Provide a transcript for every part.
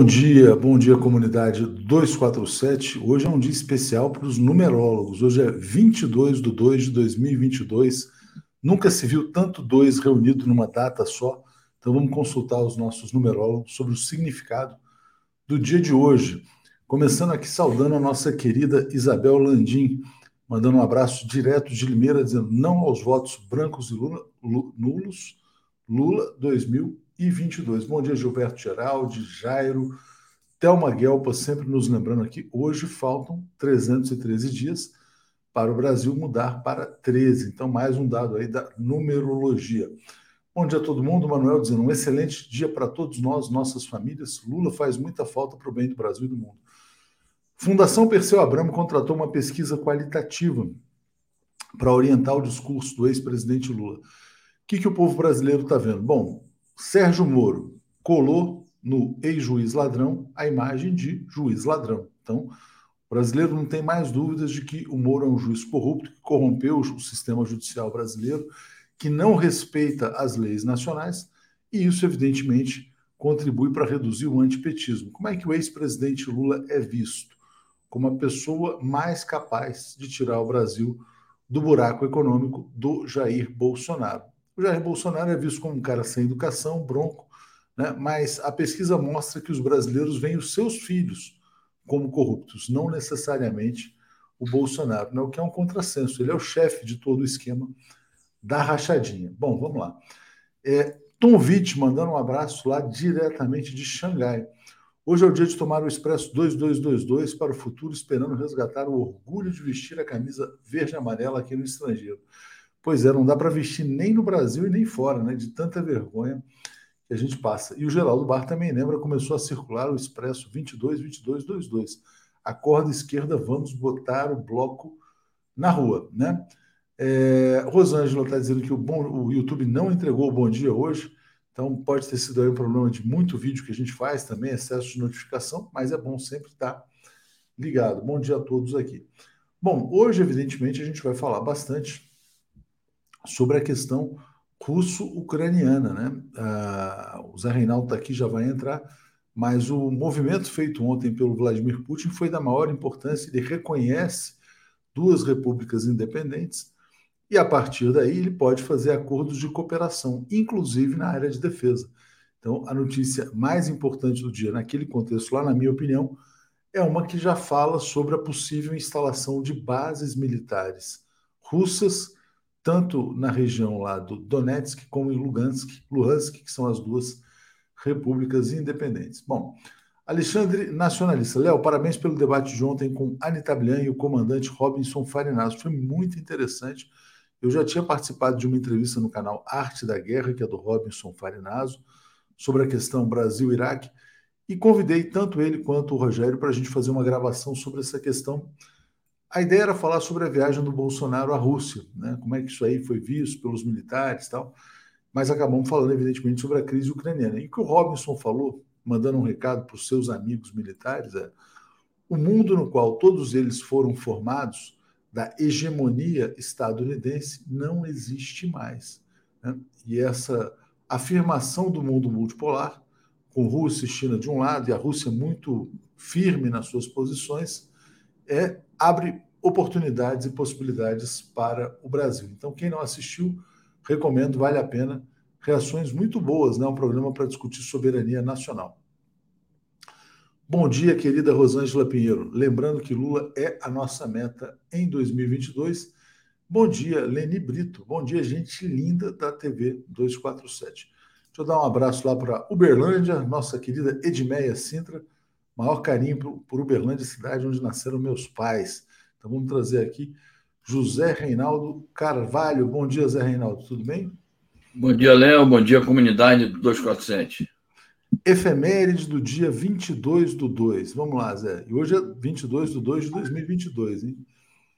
Bom dia, bom dia comunidade 247. Hoje é um dia especial para os numerólogos. Hoje é 22 de 2 de 2022. Nunca se viu tanto dois reunidos numa data só. Então vamos consultar os nossos numerólogos sobre o significado do dia de hoje. Começando aqui saudando a nossa querida Isabel Landim, mandando um abraço direto de Limeira, dizendo não aos votos brancos e Lula, nulos, Lula 2022. Bom dia, Gilberto Geraldi, Jairo, Thelma Guelpa, sempre nos lembrando aqui, hoje faltam 313 dias para o Brasil mudar para 13. Então, mais um dado aí da numerologia. Bom dia a todo mundo. Manuel dizendo um excelente dia para todos nós, nossas famílias. Lula faz muita falta para o bem do Brasil e do mundo. Fundação Perseu Abramo contratou uma pesquisa qualitativa para orientar o discurso do ex-presidente Lula. O que, que o povo brasileiro está vendo? Bom, Sérgio Moro colou no ex-juiz ladrão a imagem de juiz ladrão. Então, o brasileiro não tem mais dúvidas de que o Moro é um juiz corrupto, que corrompeu o sistema judicial brasileiro, que não respeita as leis nacionais, e isso, evidentemente, contribui para reduzir o antipetismo. Como é que o ex-presidente Lula é visto? Como a pessoa mais capaz de tirar o Brasil do buraco econômico do Jair Bolsonaro. O Jair Bolsonaro é visto como um cara sem educação, bronco, né? mas a pesquisa mostra que os brasileiros veem os seus filhos como corruptos, não necessariamente o Bolsonaro, né? o que é um contrassenso. Ele é o chefe de todo o esquema da rachadinha. Bom, vamos lá. É, Tom Witt mandando um abraço lá diretamente de Xangai. Hoje é o dia de tomar o Expresso 2222 para o futuro, esperando resgatar o orgulho de vestir a camisa verde e amarela aqui no estrangeiro. Pois é, não dá para vestir nem no Brasil e nem fora, né? De tanta vergonha que a gente passa. E o Geraldo Bar também lembra, começou a circular o Expresso 22, 22, 22. A corda esquerda, vamos botar o bloco na rua, né? É, Rosângela está dizendo que o, bom, o YouTube não entregou o bom dia hoje, então pode ter sido aí um problema de muito vídeo que a gente faz também, excesso de notificação, mas é bom sempre estar ligado. Bom dia a todos aqui. Bom, hoje, evidentemente, a gente vai falar bastante sobre a questão russo-ucraniana. Né? Ah, o Zé Reinaldo está aqui, já vai entrar, mas o movimento feito ontem pelo Vladimir Putin foi da maior importância. Ele reconhece duas repúblicas independentes e, a partir daí, ele pode fazer acordos de cooperação, inclusive na área de defesa. Então, a notícia mais importante do dia, naquele contexto, lá, na minha opinião, é uma que já fala sobre a possível instalação de bases militares russas tanto na região lá do Donetsk como em Lugansk, Luhansk, que são as duas repúblicas independentes. Bom, Alexandre Nacionalista. Léo, parabéns pelo debate de ontem com Anita Blian e o comandante Robinson Farinaso. Foi muito interessante. Eu já tinha participado de uma entrevista no canal Arte da Guerra, que é do Robinson Farinaso, sobre a questão Brasil-Iraque, e convidei tanto ele quanto o Rogério para a gente fazer uma gravação sobre essa questão a ideia era falar sobre a viagem do Bolsonaro à Rússia, né? como é que isso aí foi visto pelos militares e tal, mas acabamos falando, evidentemente, sobre a crise ucraniana. E o que o Robinson falou, mandando um recado para os seus amigos militares, é o mundo no qual todos eles foram formados, da hegemonia estadunidense, não existe mais. Né? E essa afirmação do mundo multipolar, com Rússia e China de um lado, e a Rússia muito firme nas suas posições, é abre oportunidades e possibilidades para o Brasil. Então, quem não assistiu, recomendo, vale a pena. Reações muito boas, né? Um programa para discutir soberania nacional. Bom dia, querida Rosângela Pinheiro. Lembrando que Lula é a nossa meta em 2022. Bom dia, Leni Brito. Bom dia, gente linda da TV 247. Deixa eu dar um abraço lá para Uberlândia, nossa querida Edmeia Sintra maior carinho por Uberlândia, cidade onde nasceram meus pais. Então vamos trazer aqui José Reinaldo Carvalho. Bom dia, Zé Reinaldo, tudo bem? Bom dia, Léo. Bom dia, comunidade do 247. Efeméride do dia 22 do 2. Vamos lá, Zé. E hoje é 22 do 2 de 2022, hein?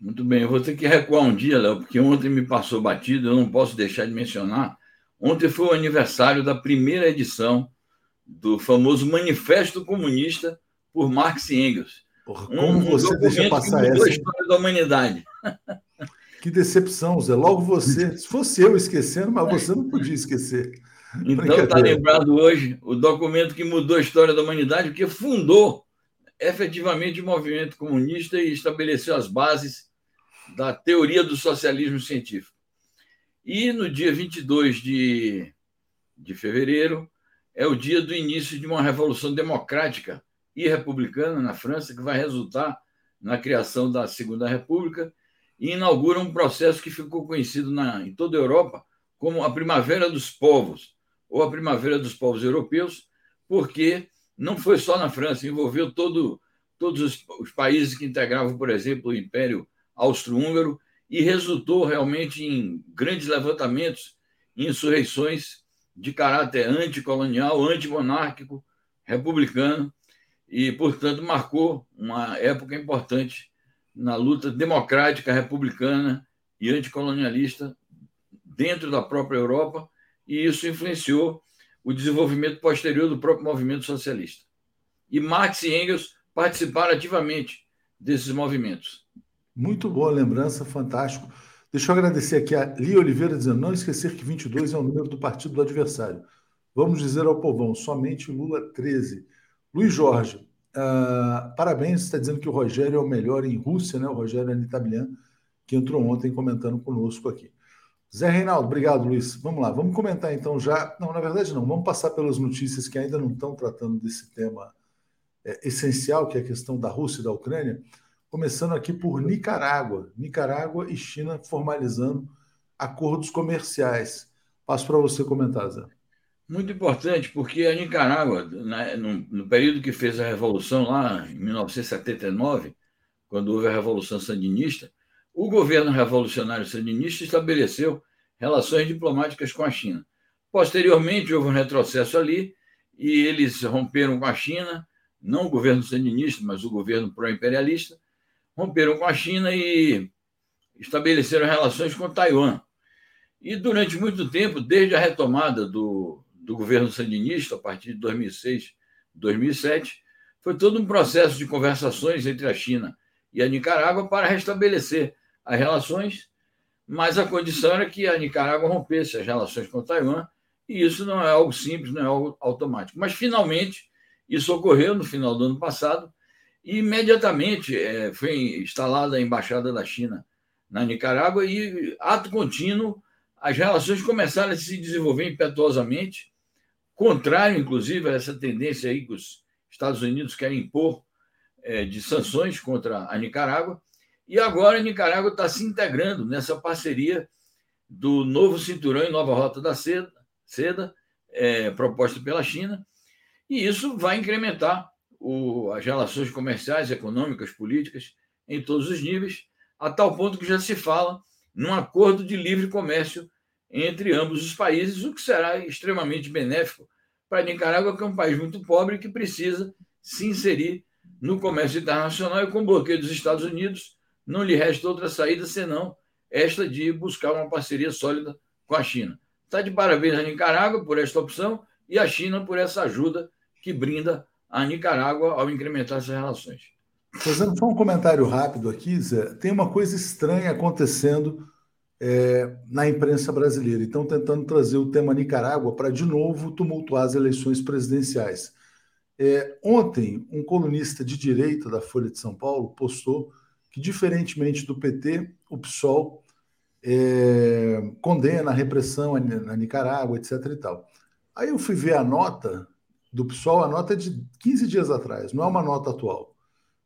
Muito bem. Eu vou ter que recuar um dia, Léo, porque ontem me passou batido, eu não posso deixar de mencionar. Ontem foi o aniversário da primeira edição do famoso Manifesto Comunista por Marx e Engels. Porra, como um, você deixa passar essa? A história da humanidade. Que decepção, Zé. Logo você. Se fosse eu esquecendo, mas você não podia esquecer. Então está lembrado hoje o documento que mudou a história da humanidade, porque fundou efetivamente o movimento comunista e estabeleceu as bases da teoria do socialismo científico. E no dia 22 de, de fevereiro é o dia do início de uma revolução democrática e republicana na França, que vai resultar na criação da Segunda República e inaugura um processo que ficou conhecido na, em toda a Europa como a Primavera dos Povos, ou a Primavera dos Povos Europeus, porque não foi só na França, envolveu todo, todos os, os países que integravam, por exemplo, o Império Austro-Húngaro e resultou realmente em grandes levantamentos insurreições de caráter anticolonial, antimonárquico, republicano, e, portanto, marcou uma época importante na luta democrática, republicana e anticolonialista dentro da própria Europa, e isso influenciou o desenvolvimento posterior do próprio movimento socialista. E Marx e Engels participaram ativamente desses movimentos. Muito boa lembrança, fantástico. Deixa eu agradecer aqui a Lia Oliveira dizendo: não esquecer que 22 é o número do partido do adversário. Vamos dizer ao povão, somente Lula 13. Luiz Jorge, uh, parabéns, está dizendo que o Rogério é o melhor em Rússia, né? O Rogério Anitablian, que entrou ontem comentando conosco aqui. Zé Reinaldo, obrigado, Luiz. Vamos lá, vamos comentar então já. Não, na verdade, não, vamos passar pelas notícias que ainda não estão tratando desse tema é, essencial, que é a questão da Rússia e da Ucrânia. Começando aqui por Nicarágua. Nicarágua e China formalizando acordos comerciais. Passo para você comentar, Zé. Muito importante, porque a Nicarágua, no, no, período que fez a Revolução, lá em 1979, quando houve a Revolução Sandinista, o governo revolucionário sandinista estabeleceu relações diplomáticas com a China. Posteriormente, houve um retrocesso ali e eles romperam com a China, não o governo sandinista, mas o governo pró-imperialista, romperam com a China e estabeleceram relações com Taiwan. E durante muito tempo, desde a retomada do, do governo sandinista, a partir de 2006, 2007, foi todo um processo de conversações entre a China e a Nicarágua para restabelecer as relações, mas a condição era que a Nicarágua rompesse as relações com Taiwan, e isso não é algo simples, não é algo automático. Mas, finalmente, isso ocorreu no final do ano passado, e imediatamente é, foi instalada a Embaixada da China na Nicarágua e, ato contínuo, as relações começaram a se desenvolver impetuosamente, contrário, inclusive, a essa tendência aí que os Estados Unidos querem impor é, de sanções contra a Nicarágua. E agora a Nicarágua está se integrando nessa parceria do novo cinturão e nova rota da seda, seda é, proposta pela China, e isso vai incrementar o, as relações comerciais, econômicas, políticas, em todos os níveis, a tal ponto que já se fala num acordo de livre comércio entre ambos os países, o que será extremamente benéfico para a Nicarágua, que é um país muito pobre que precisa se inserir no comércio internacional e com o bloqueio dos Estados Unidos, não lhe resta outra saída senão esta de buscar uma parceria sólida com a China. Está de parabéns a Nicarágua por esta opção e a China por essa ajuda que brinda a Nicarágua ao incrementar essas relações. Fazendo só um comentário rápido aqui, Zé, tem uma coisa estranha acontecendo é, na imprensa brasileira. Então, tentando trazer o tema Nicarágua para, de novo, tumultuar as eleições presidenciais. É, ontem, um colunista de direita da Folha de São Paulo postou que, diferentemente do PT, o PSOL é, condena a repressão na Nicarágua, etc. E tal. Aí eu fui ver a nota do PSOL, a nota é de 15 dias atrás, não é uma nota atual.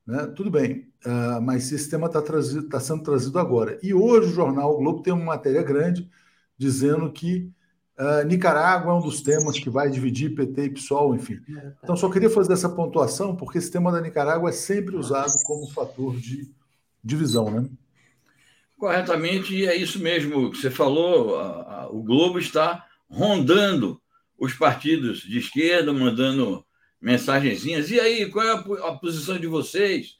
Né? Tudo bem, uh, mas esse tema está tá sendo trazido agora. E hoje o jornal o Globo tem uma matéria grande dizendo que uh, Nicarágua é um dos temas que vai dividir PT e PSOL, enfim. Então, só queria fazer essa pontuação, porque esse tema da Nicarágua é sempre usado como fator de divisão, né? Corretamente, e é isso mesmo que você falou. A, a, o Globo está rondando os partidos de esquerda mandando mensagenzinhas. E aí, qual é a, a posição de vocês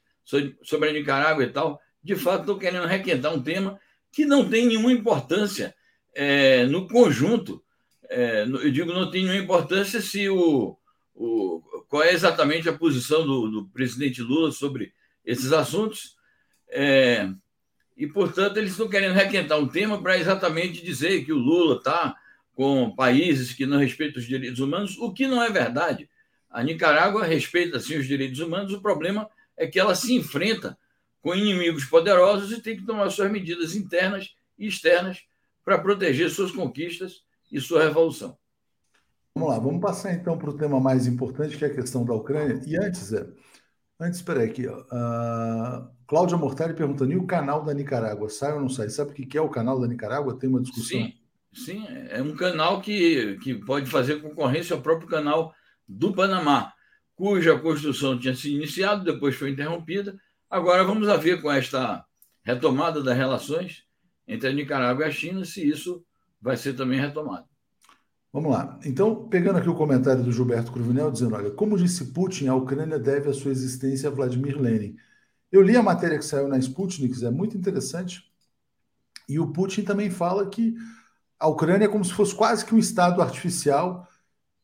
sobre a Nicarágua e tal? De fato, estou querendo requentar um tema que não tem nenhuma importância é, no conjunto. É, eu digo não tem nenhuma importância se o, o qual é exatamente a posição do, do presidente Lula sobre esses assuntos. É, e, portanto, eles estão querendo requentar um tema para exatamente dizer que o Lula está com países que não respeitam os direitos humanos, o que não é verdade. A Nicarágua respeita sim os direitos humanos, o problema é que ela se enfrenta com inimigos poderosos e tem que tomar suas medidas internas e externas para proteger suas conquistas e sua revolução. Vamos lá, vamos passar então para o tema mais importante, que é a questão da Ucrânia. E antes, é, antes, espera aqui, ó, uh, Cláudia Mortari perguntando, e o canal da Nicarágua, sai ou não sai? Sabe o que é o canal da Nicarágua? Tem uma discussão. Sim, sim é um canal que, que pode fazer concorrência ao próprio canal do Panamá, cuja construção tinha sido iniciada, depois foi interrompida. Agora vamos ver com esta retomada das relações entre a Nicarágua e a China se isso vai ser também retomado. Vamos lá. Então, pegando aqui o comentário do Gilberto Cruvinel, dizendo: olha, como disse Putin, a Ucrânia deve a sua existência a Vladimir Lenin. Eu li a matéria que saiu na Sputnik, é muito interessante. E o Putin também fala que a Ucrânia é como se fosse quase que um Estado artificial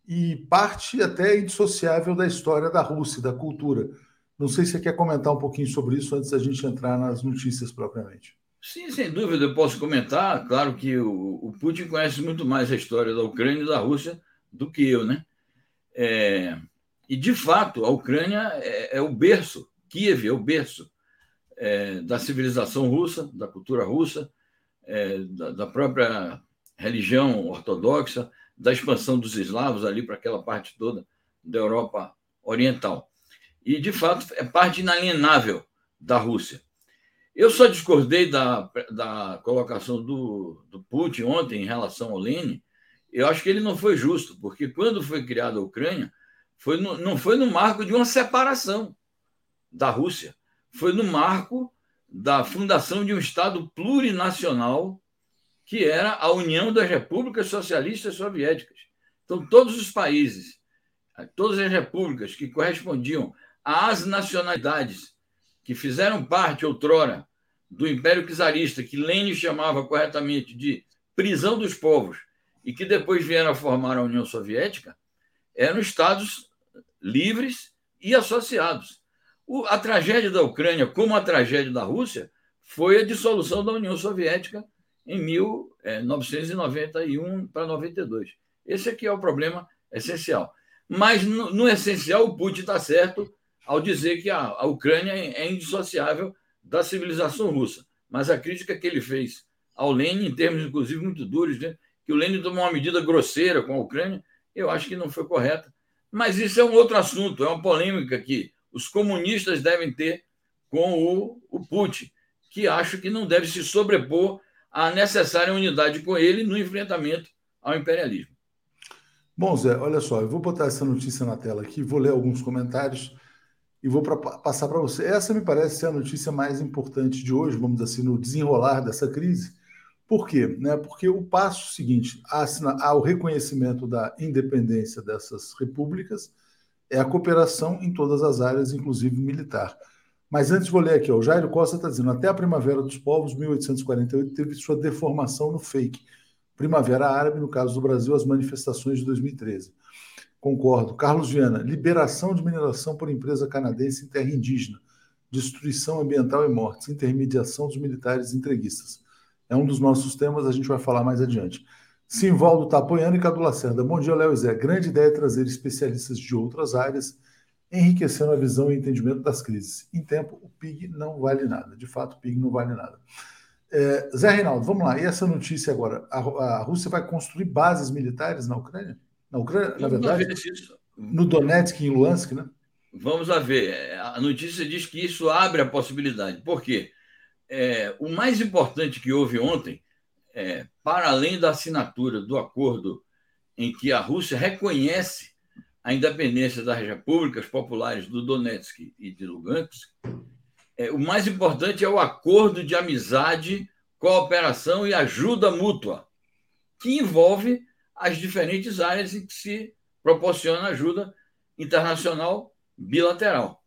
e parte até indissociável da história da Rússia, da cultura. Não sei se você quer comentar um pouquinho sobre isso antes da gente entrar nas notícias propriamente. Sim, sem dúvida, eu posso comentar. Claro que o, o Putin conhece muito mais a história da Ucrânia e da Rússia do que eu, né? É, e, de fato, a Ucrânia é, é, o berço, Kiev é o berço é, da civilização russa, da cultura russa, é, da, da própria religião ortodoxa, da expansão dos eslavos ali para aquela parte toda da Europa Oriental. E, de fato, é parte inalienável da Rússia. Eu só discordei da, da colocação do, do Putin ontem em relação ao Lenin. Eu acho que ele não foi justo, porque quando foi criada a Ucrânia, foi no, não foi no marco de uma separação da Rússia, foi no marco da fundação de um Estado plurinacional que era a União das Repúblicas Socialistas Soviéticas. Então, todos os países, todas as repúblicas que correspondiam às nacionalidades que fizeram parte outrora do Império Czarista, que Lenin chamava corretamente de prisão dos povos, e que depois vieram a formar a União Soviética, eram estados livres e associados. O, a tragédia da Ucrânia, como a tragédia da Rússia, foi a dissolução da União Soviética em 1991 para 92. Esse aqui é o problema essencial. Mas, no, no essencial, o Putin está certo ao dizer que a, a Ucrânia é indissociável da civilização russa. Mas a crítica que ele fez ao Lenin, em termos, inclusive, muito duros, né? que o Lenin tomou uma medida grosseira com a Ucrânia, eu acho que não foi correta. Mas isso é um outro assunto, é uma polêmica que os comunistas devem ter com o, o Putin, que acho que não deve se sobrepor a necessária unidade com ele no enfrentamento ao imperialismo. Bom, Zé, olha só, eu vou botar essa notícia na tela aqui, vou ler alguns comentários e vou pra, passar para você. Essa me parece ser a notícia mais importante de hoje, vamos dizer assim, no desenrolar dessa crise. Por quê? Né? Porque o passo seguinte ao reconhecimento da independência dessas repúblicas é a cooperação em todas as áreas, inclusive militar. Mas antes vou ler aqui, ó, o Jairo Costa está dizendo, até a Primavera dos Povos, 1848, teve sua deformação no fake. Primavera Árabe, no caso do Brasil, as manifestações de 2013. Concordo. Carlos Viana, liberação de mineração por empresa canadense em terra indígena, destruição ambiental e mortes, intermediação dos militares entreguistas. É um dos nossos temas, a gente vai falar mais adiante. Simvaldo está apoiando e Cadu Lacerda. Bom dia, Léo e Zé. Grande ideia é trazer especialistas de outras áreas enriquecendo a visão e entendimento das crises. Em tempo, o PIG não vale nada. De fato, o PIG não vale nada. É, Zé Reinaldo, vamos lá. E essa notícia agora? A, a Rússia vai construir bases militares na Ucrânia? Na Ucrânia, na verdade? No Donetsk e em Luhansk, né? Vamos a ver. A notícia diz que isso abre a possibilidade. Por quê? É, o mais importante que houve ontem, é, para além da assinatura do acordo em que a Rússia reconhece a independência das repúblicas populares do Donetsk e de Lugansk, é, o mais importante é o acordo de amizade, cooperação e ajuda mútua, que envolve as diferentes áreas em que se proporciona ajuda internacional bilateral.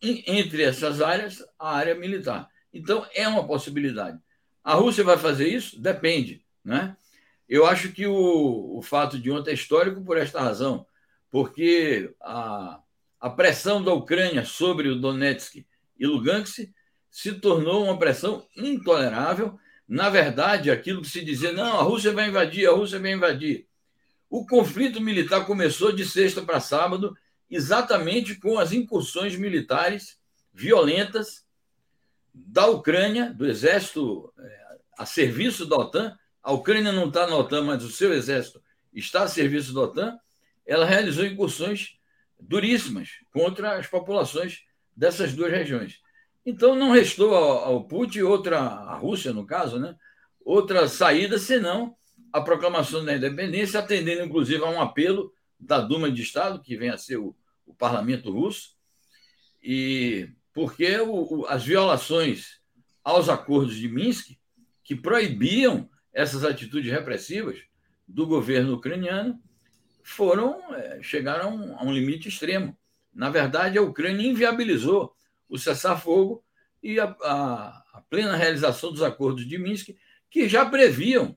Entre essas áreas, a área militar. Então, é uma possibilidade. A Rússia vai fazer isso? Depende. Né? Eu acho que o, o fato de ontem é histórico por esta razão porque a, a pressão da Ucrânia sobre o Donetsk e Lugansk se tornou uma pressão intolerável na verdade, aquilo que se dizia, não, a Rússia vai invadir, a Rússia vai invadir. O conflito militar começou de sexta para sábado, exatamente com as incursões militares violentas da Ucrânia, do exército é, a serviço da OTAN. A Ucrânia não está na OTAN, mas o seu exército está a serviço da OTAN. Ela realizou incursões duríssimas contra as populações dessas duas regiões. Então não restou ao, Putin outra, a Rússia no caso, né, outra saída senão a proclamação da independência, atendendo inclusive a um apelo da Duma de Estado, que vem a ser o, o parlamento russo, e porque o, o, as violações aos acordos de Minsk, que proibiam essas atitudes repressivas do governo ucraniano, foram é, chegaram a um limite extremo. Na verdade, a Ucrânia inviabilizou o cessar-fogo e a, a, a, plena realização dos acordos de Minsk, que já previam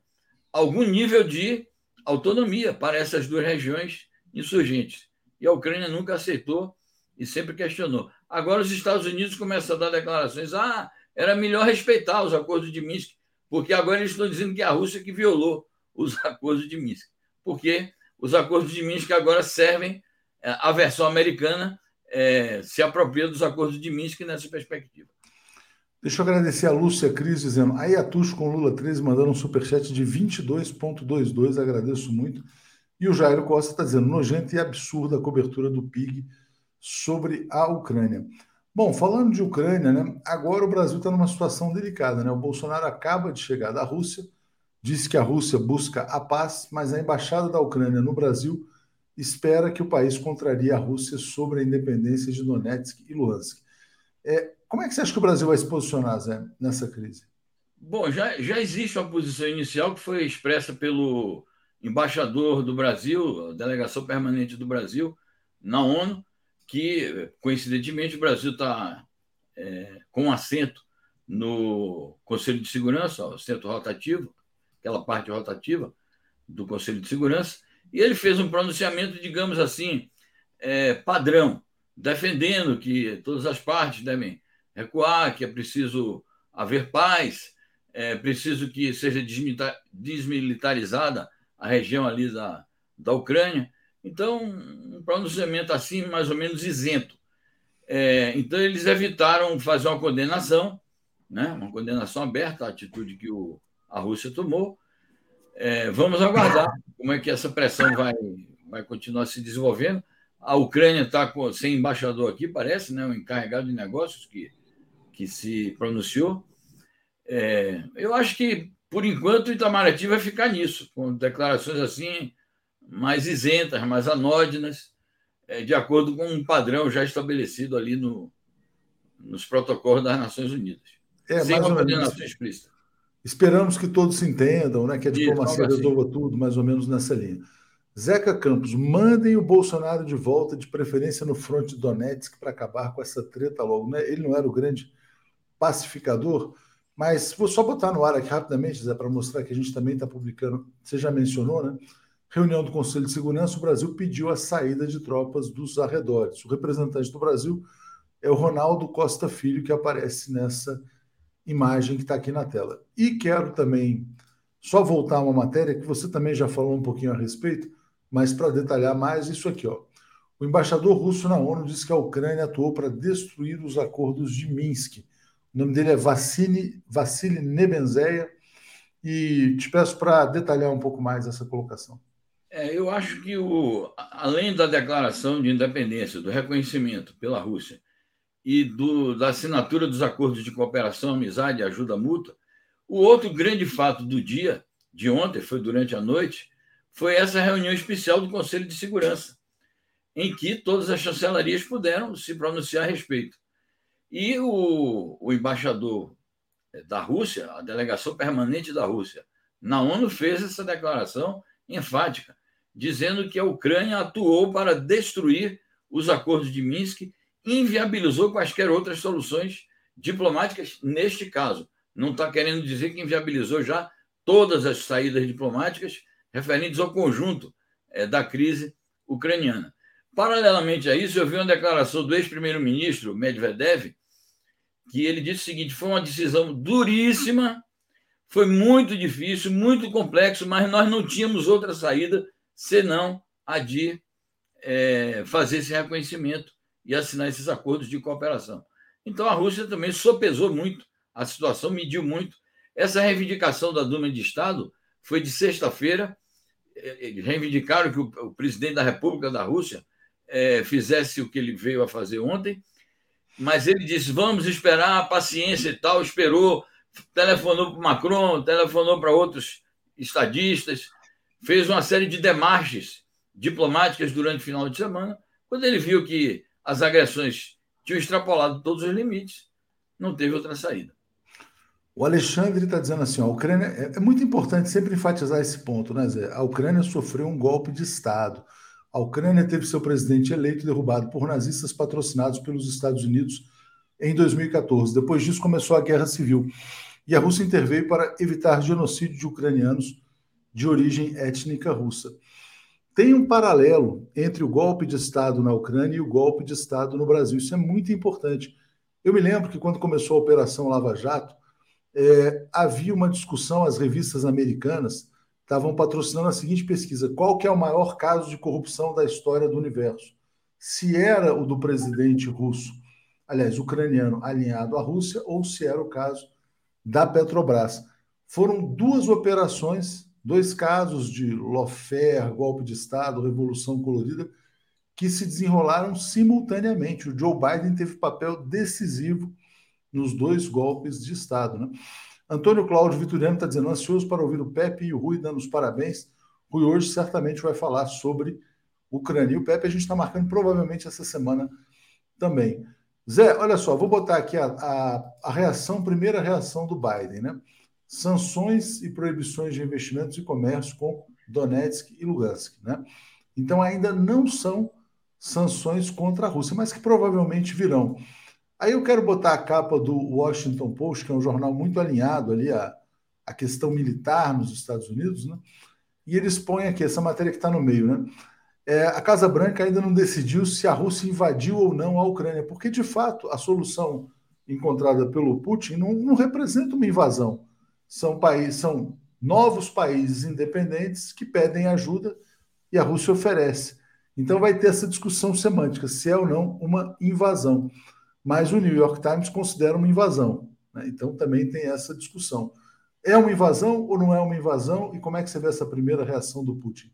algum nível de autonomia para essas duas regiões insurgentes. E a Ucrânia nunca aceitou e sempre questionou. Agora os Estados Unidos começam a dar declarações: ah, era melhor respeitar os acordos de Minsk, porque agora eles estão dizendo que é a Rússia que violou os acordos de Minsk. Porque os acordos de Minsk agora servem é, a versão americana é, se apropria dos acordos de Minsk nessa perspectiva. Deixa eu agradecer a Lúcia Cris dizendo, aí a Tuxo com Lula 13 mandando um superchat de 22,22, agradeço muito. E o Jairo Costa está dizendo, nojenta e absurda a cobertura do PIG sobre a Ucrânia. Bom, falando de Ucrânia, né, agora o Brasil está numa situação delicada. Né? O Bolsonaro acaba de chegar da Rússia, disse que a Rússia busca a paz, mas a embaixada da Ucrânia no Brasil espera que o país contrarie a Rússia sobre a independência de Donetsk e Luhansk. É, como é que você acha que o Brasil vai se posicionar, Zé, nessa crise? Bom, já, já existe uma posição inicial que foi expressa pelo embaixador do Brasil, a delegação permanente do Brasil na ONU, que, coincidentemente, o Brasil está é, com assento no Conselho de Segurança, o assento rotativo, aquela parte rotativa do Conselho de Segurança, e ele fez um pronunciamento, digamos assim, é, padrão, defendendo que todas as partes devem recuar, que é preciso haver paz, é preciso que seja desmilitarizada a região ali da, da Ucrânia. Então, um pronunciamento assim, mais ou menos isento. É, então, eles evitaram fazer uma condenação, né, uma condenação aberta à atitude que o, a Rússia tomou, é, vamos aguardar como é que essa pressão vai, vai continuar se desenvolvendo. A Ucrânia está sem embaixador aqui, parece, né, um encarregado de negócios que, que se pronunciou. É, eu acho que, por enquanto, o Itamaraty vai ficar nisso, com declarações assim mais isentas, mais anódinas, é, de acordo com um padrão já estabelecido ali no, nos protocolos das Nações Unidas. É, sem uma condenação explícita. Esperamos que todos se entendam, né? que a diplomacia Isso, resolva tudo, mais ou menos nessa linha. Zeca Campos, mandem o Bolsonaro de volta, de preferência no fronte Donetsk, para acabar com essa treta logo. Né? Ele não era o grande pacificador, mas vou só botar no ar aqui rapidamente, Zé, para mostrar que a gente também está publicando. Você já mencionou, né? Reunião do Conselho de Segurança, o Brasil pediu a saída de tropas dos arredores. O representante do Brasil é o Ronaldo Costa Filho, que aparece nessa imagem que está aqui na tela. E quero também só voltar a uma matéria que você também já falou um pouquinho a respeito, mas para detalhar mais isso aqui, ó. O embaixador russo na ONU disse que a Ucrânia atuou para destruir os acordos de Minsk. O nome dele é Vassili, Vassili Nebenzeia e te peço para detalhar um pouco mais essa colocação. É, eu acho que, o, além da declaração de independência, do reconhecimento pela Rússia e do, da assinatura dos acordos de cooperação, amizade e ajuda mútua. O outro grande fato do dia, de ontem, foi durante a noite, foi essa reunião especial do Conselho de Segurança, em que todas as chancelarias puderam se pronunciar a respeito. E o, o embaixador da Rússia, a delegação permanente da Rússia, na ONU fez essa declaração enfática, dizendo que a Ucrânia atuou para destruir os acordos de Minsk inviabilizou quaisquer outras soluções diplomáticas neste caso. Não está querendo dizer que inviabilizou já todas as saídas diplomáticas referentes ao conjunto é, da crise ucraniana. Paralelamente a isso, eu vi uma declaração do ex-primeiro-ministro Medvedev, que ele disse o seguinte: foi uma decisão duríssima, Foi muito difícil, muito complexo, mas nós não tínhamos outra saída senão a de é, fazer esse reconhecimento e assinar esses acordos de cooperação. Então a Rússia também sopesou muito a situação, mediu muito. Essa reivindicação da Duma de Estado foi de sexta-feira. É, eles reivindicaram que o, presidente da República da Rússia é, fizesse o que ele veio a fazer ontem, mas ele disse: vamos esperar, paciência e tal. Esperou, telefonou para Macron, telefonou para outros estadistas, fez uma série de demarches diplomáticas durante o final de semana. Quando ele viu que as agressões tinham extrapolado todos os limites, não teve outra saída. O Alexandre está dizendo assim: a Ucrânia. É, é, muito importante sempre enfatizar esse ponto, né, Zé? A Ucrânia sofreu um golpe de Estado. A Ucrânia teve seu presidente eleito derrubado por nazistas patrocinados pelos Estados Unidos em 2014. Depois disso, começou a guerra civil. E a Rússia interveio para evitar genocídio de ucranianos de origem étnica russa. Tem um paralelo entre o golpe de Estado na Ucrânia e o golpe de Estado no Brasil. Isso é muito importante. Eu me lembro que quando começou a Operação Lava Jato, é, havia uma discussão, as revistas americanas estavam patrocinando a seguinte pesquisa: qual que é o maior caso de corrupção da história do universo? Se era o do presidente russo, aliás, ucraniano alinhado à Rússia, ou se era o caso da Petrobras. Foram duas operações, dois casos de lawfare, golpe de Estado, revolução colorida, que se desenrolaram simultaneamente. O Joe Biden teve papel decisivo nos dois golpes de Estado. Né? Antônio Cláudio Vitoriano está dizendo, ansioso para ouvir o Pepe e o Rui dando os parabéns. Rui hoje certamente vai falar sobre Ucrânia. E o Pepe a gente está marcando provavelmente essa semana também. Zé, olha só, vou botar aqui a, a, a, reação, primeira reação do Biden, né? Sanções e proibições de investimentos e comércio com Donetsk e Lugansk, né? Então ainda não são sanções contra a Rússia, mas que provavelmente virão. Aí eu quero botar a capa do Washington Post, que é um jornal muito alinhado ali à, à questão militar nos Estados Unidos, né? E eles põem aqui essa matéria que está no meio, né? É, a Casa Branca ainda não decidiu se a Rússia invadiu ou não a Ucrânia, porque de fato a solução encontrada pelo Putin não, não representa uma invasão. São países, são novos países independentes que pedem ajuda e a Rússia oferece. Então vai ter essa discussão semântica, se é ou não uma invasão mas o New York Times considera uma invasão. Né? Então também tem essa discussão. É uma invasão ou não é uma invasão? E como é que você vê essa primeira reação do Putin?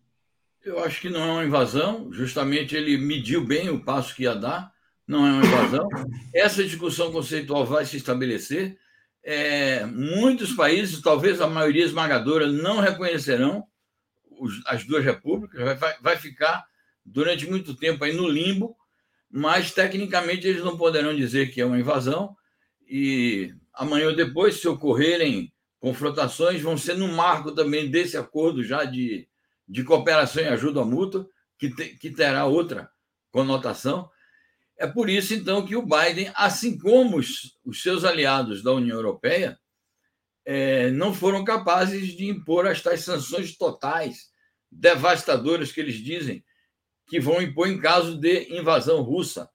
Eu acho que não é uma invasão, justamente ele mediu bem o passo que ia dar, não é uma invasão. Essa discussão conceitual vai se estabelecer. É, muitos países, talvez a maioria esmagadora, não reconhecerão os, as duas repúblicas, vai, vai ficar durante muito tempo aí no limbo, mas tecnicamente eles não poderão dizer que é uma invasão e amanhã ou depois, se ocorrerem confrontações, vão ser no marco também desse acordo já de, de cooperação e ajuda mútua, que, te, que terá outra conotação. É por isso, então, que o Biden, assim como os, os seus aliados da União Europeia, é, não foram capazes de impor as tais sanções totais, devastadoras que eles dizem, que vão impor em caso de invasão russa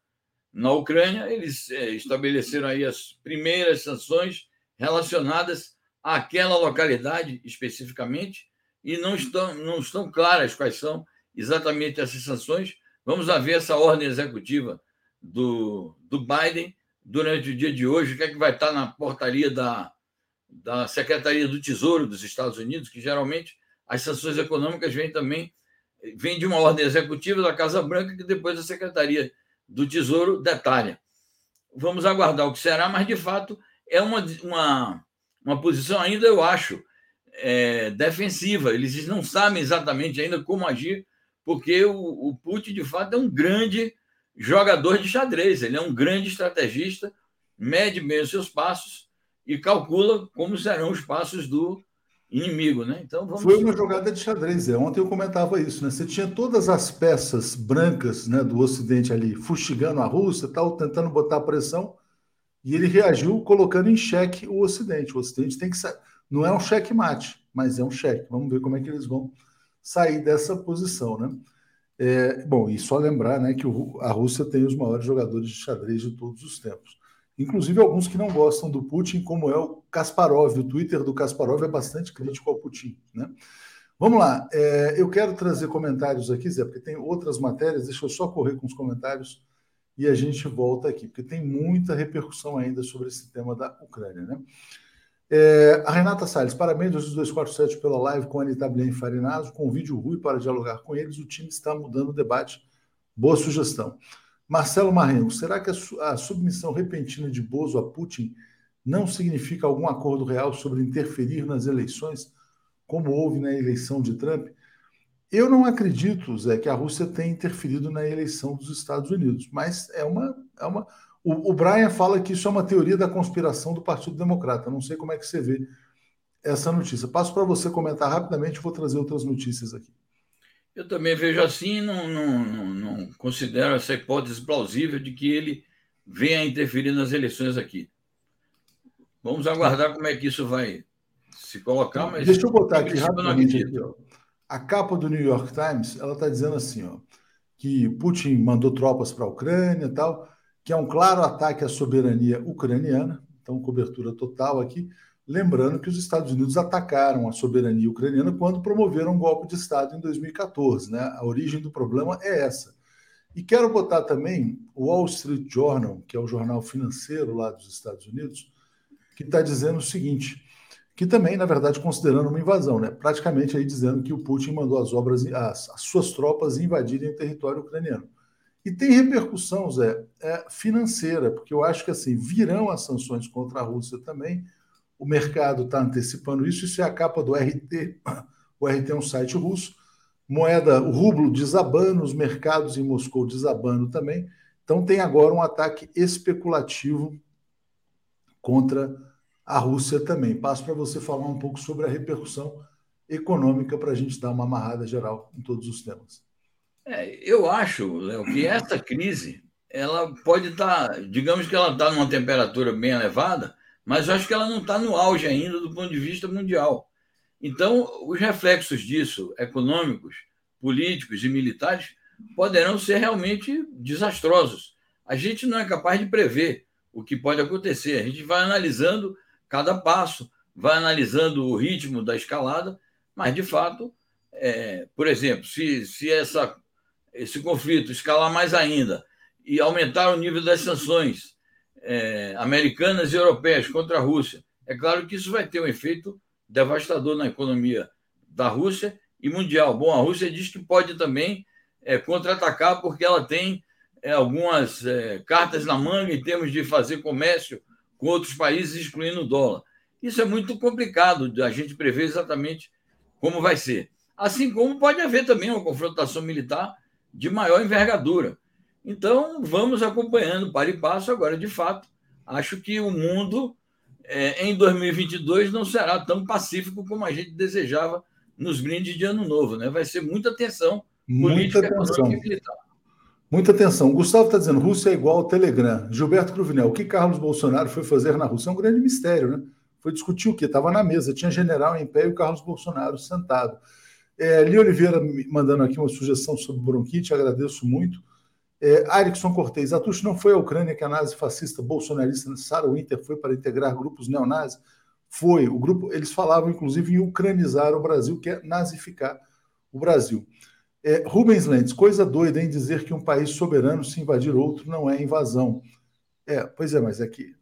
na Ucrânia. Eles é, estabeleceram aí as primeiras sanções relacionadas àquela localidade especificamente e não estão, não estão claras quais são exatamente essas sanções. Vamos ver essa ordem executiva do, do Biden durante o dia de hoje, o que é que vai estar na portaria da, da Secretaria do Tesouro dos Estados Unidos, que geralmente as sanções econômicas vêm também vem de uma ordem executiva da Casa Branca que depois a Secretaria do Tesouro detalha. Vamos aguardar o que será, mas de fato é uma, uma, uma posição ainda, eu acho, é, defensiva. Eles não sabem exatamente ainda como agir, porque o, o Putin, de fato, é um grande jogador de xadrez, ele é um grande estrategista, mede bem os seus passos e calcula como serão os passos do inimigo, né? Então vamos... Foi uma jogada de xadrez. É. Ontem eu comentava isso, né? Você tinha todas as peças brancas né, do Ocidente ali fustigando a Rússia, tal, tentando botar pressão, e ele reagiu colocando em xeque o Ocidente. O Ocidente tem que sair. Não é um xeque-mate, mas é um xeque. Vamos ver como é que eles vão sair dessa posição, né? É, bom, e só lembrar né, que o, a Rússia tem os maiores jogadores de xadrez de todos os tempos. inclusive alguns que não gostam do Putin, como é o Kasparov. O Twitter do Kasparov é bastante crítico ao Putin. Né? Vamos lá, é, eu quero trazer comentários aqui, Zé, porque tem outras matérias, deixa eu só correr com os comentários e a gente volta aqui, porque tem muita repercussão ainda sobre esse tema da Ucrânia. Né? É, a Renata Salles, parabéns aos 247 pela live com a Anitta Bilen Farinazo, com vídeo ruim para dialogar com eles, o time está mudando o debate. Boa sugestão. Marcelo Marrengo, será que a, submissão repentina de Bozo a Putin não significa algum acordo real sobre interferir nas eleições, como houve na eleição de Trump? Eu não acredito, Zé, que a Rússia tenha interferido na eleição dos Estados Unidos, mas é uma. É uma o, o Brian fala que isso é uma teoria da conspiração do Partido Democrata. Não sei como é que você vê essa notícia. Passo para você comentar rapidamente, vou trazer outras notícias aqui. Eu também vejo assim, não, não, não, não considero essa hipótese plausível de que ele venha interferir nas eleições aqui. Vamos aguardar como é que isso vai se colocar. Mas Deixa eu botar aqui rapidamente. Aqui. A capa do New York Times ela está dizendo assim, ó, que Putin mandou tropas para a Ucrânia e tal, que é um claro ataque à soberania ucraniana, então cobertura total aqui. Lembrando que os Estados Unidos atacaram a soberania ucraniana quando promoveram um golpe de Estado em 2014. Né? A origem do problema é essa. E quero botar também o Wall Street Journal, que é o jornal financeiro lá dos Estados Unidos, que está dizendo o seguinte: que também, na verdade, considerando uma invasão, né? praticamente aí dizendo que o Putin mandou as obras, as, as suas tropas invadirem o território ucraniano. E tem repercussão, Zé, é, financeira, porque eu acho que assim virão as sanções contra a Rússia também o mercado está antecipando isso, isso é a capa do RT. O RT é um site russo. Moeda, o rublo desabando, os mercados em Moscou desabando também. Então tem agora um ataque especulativo contra a Rússia também. Passo para você falar um pouco sobre a repercussão econômica para a gente dar uma amarrada geral em todos os temas. É, eu acho, Léo, que essa crise ela pode estar, tá, digamos que ela está numa temperatura bem elevada, mas eu acho que ela não está no auge ainda do ponto de vista mundial. Então, os reflexos disso, econômicos, políticos e militares, poderão ser realmente desastrosos. A gente não é capaz de prever o que pode acontecer. A gente vai analisando cada passo, vai analisando o ritmo da escalada, mas, de fato, é, por exemplo, se, se essa, esse conflito escalar mais ainda e aumentar o nível das sanções é, americanas e europeias contra a Rússia. É claro que isso vai ter um efeito devastador na economia da Rússia e mundial. Bom, a Rússia diz que pode também é, contra-atacar porque ela tem é, algumas é, cartas na manga em termos de fazer comércio com outros países, excluindo o dólar. Isso é muito complicado de a gente prever exatamente como vai ser. Assim como pode haver também uma confrontação militar de maior envergadura. Então, vamos acompanhando para e passo. Agora, de fato, acho que o mundo é, em 2022 não será tão pacífico como a gente desejava nos brindes de Ano Novo. Né? Vai ser muita tensão política, muita tensão. e militar. Muita atenção. Gustavo está dizendo: Rússia é igual ao Telegram. Gilberto Cruvinel, o que Carlos Bolsonaro foi fazer na Rússia? É um grande mistério, né? Foi discutir o quê? Estava na mesa, tinha general em pé e o Carlos Bolsonaro sentado. É, Li Oliveira mandando aqui uma sugestão sobre bronquite, agradeço muito. É, Arickson Cortez, Atush, não foi a Ucrânia que a nazi fascista bolsonarista Sarah Winter foi para integrar grupos neonazis? Foi. O grupo, eles falavam, inclusive, em ucranizar o Brasil, que é nazificar o Brasil. É, Rubens Lentes, coisa doida em dizer que um país soberano se invadir outro não é invasão. É, pois é, mas é que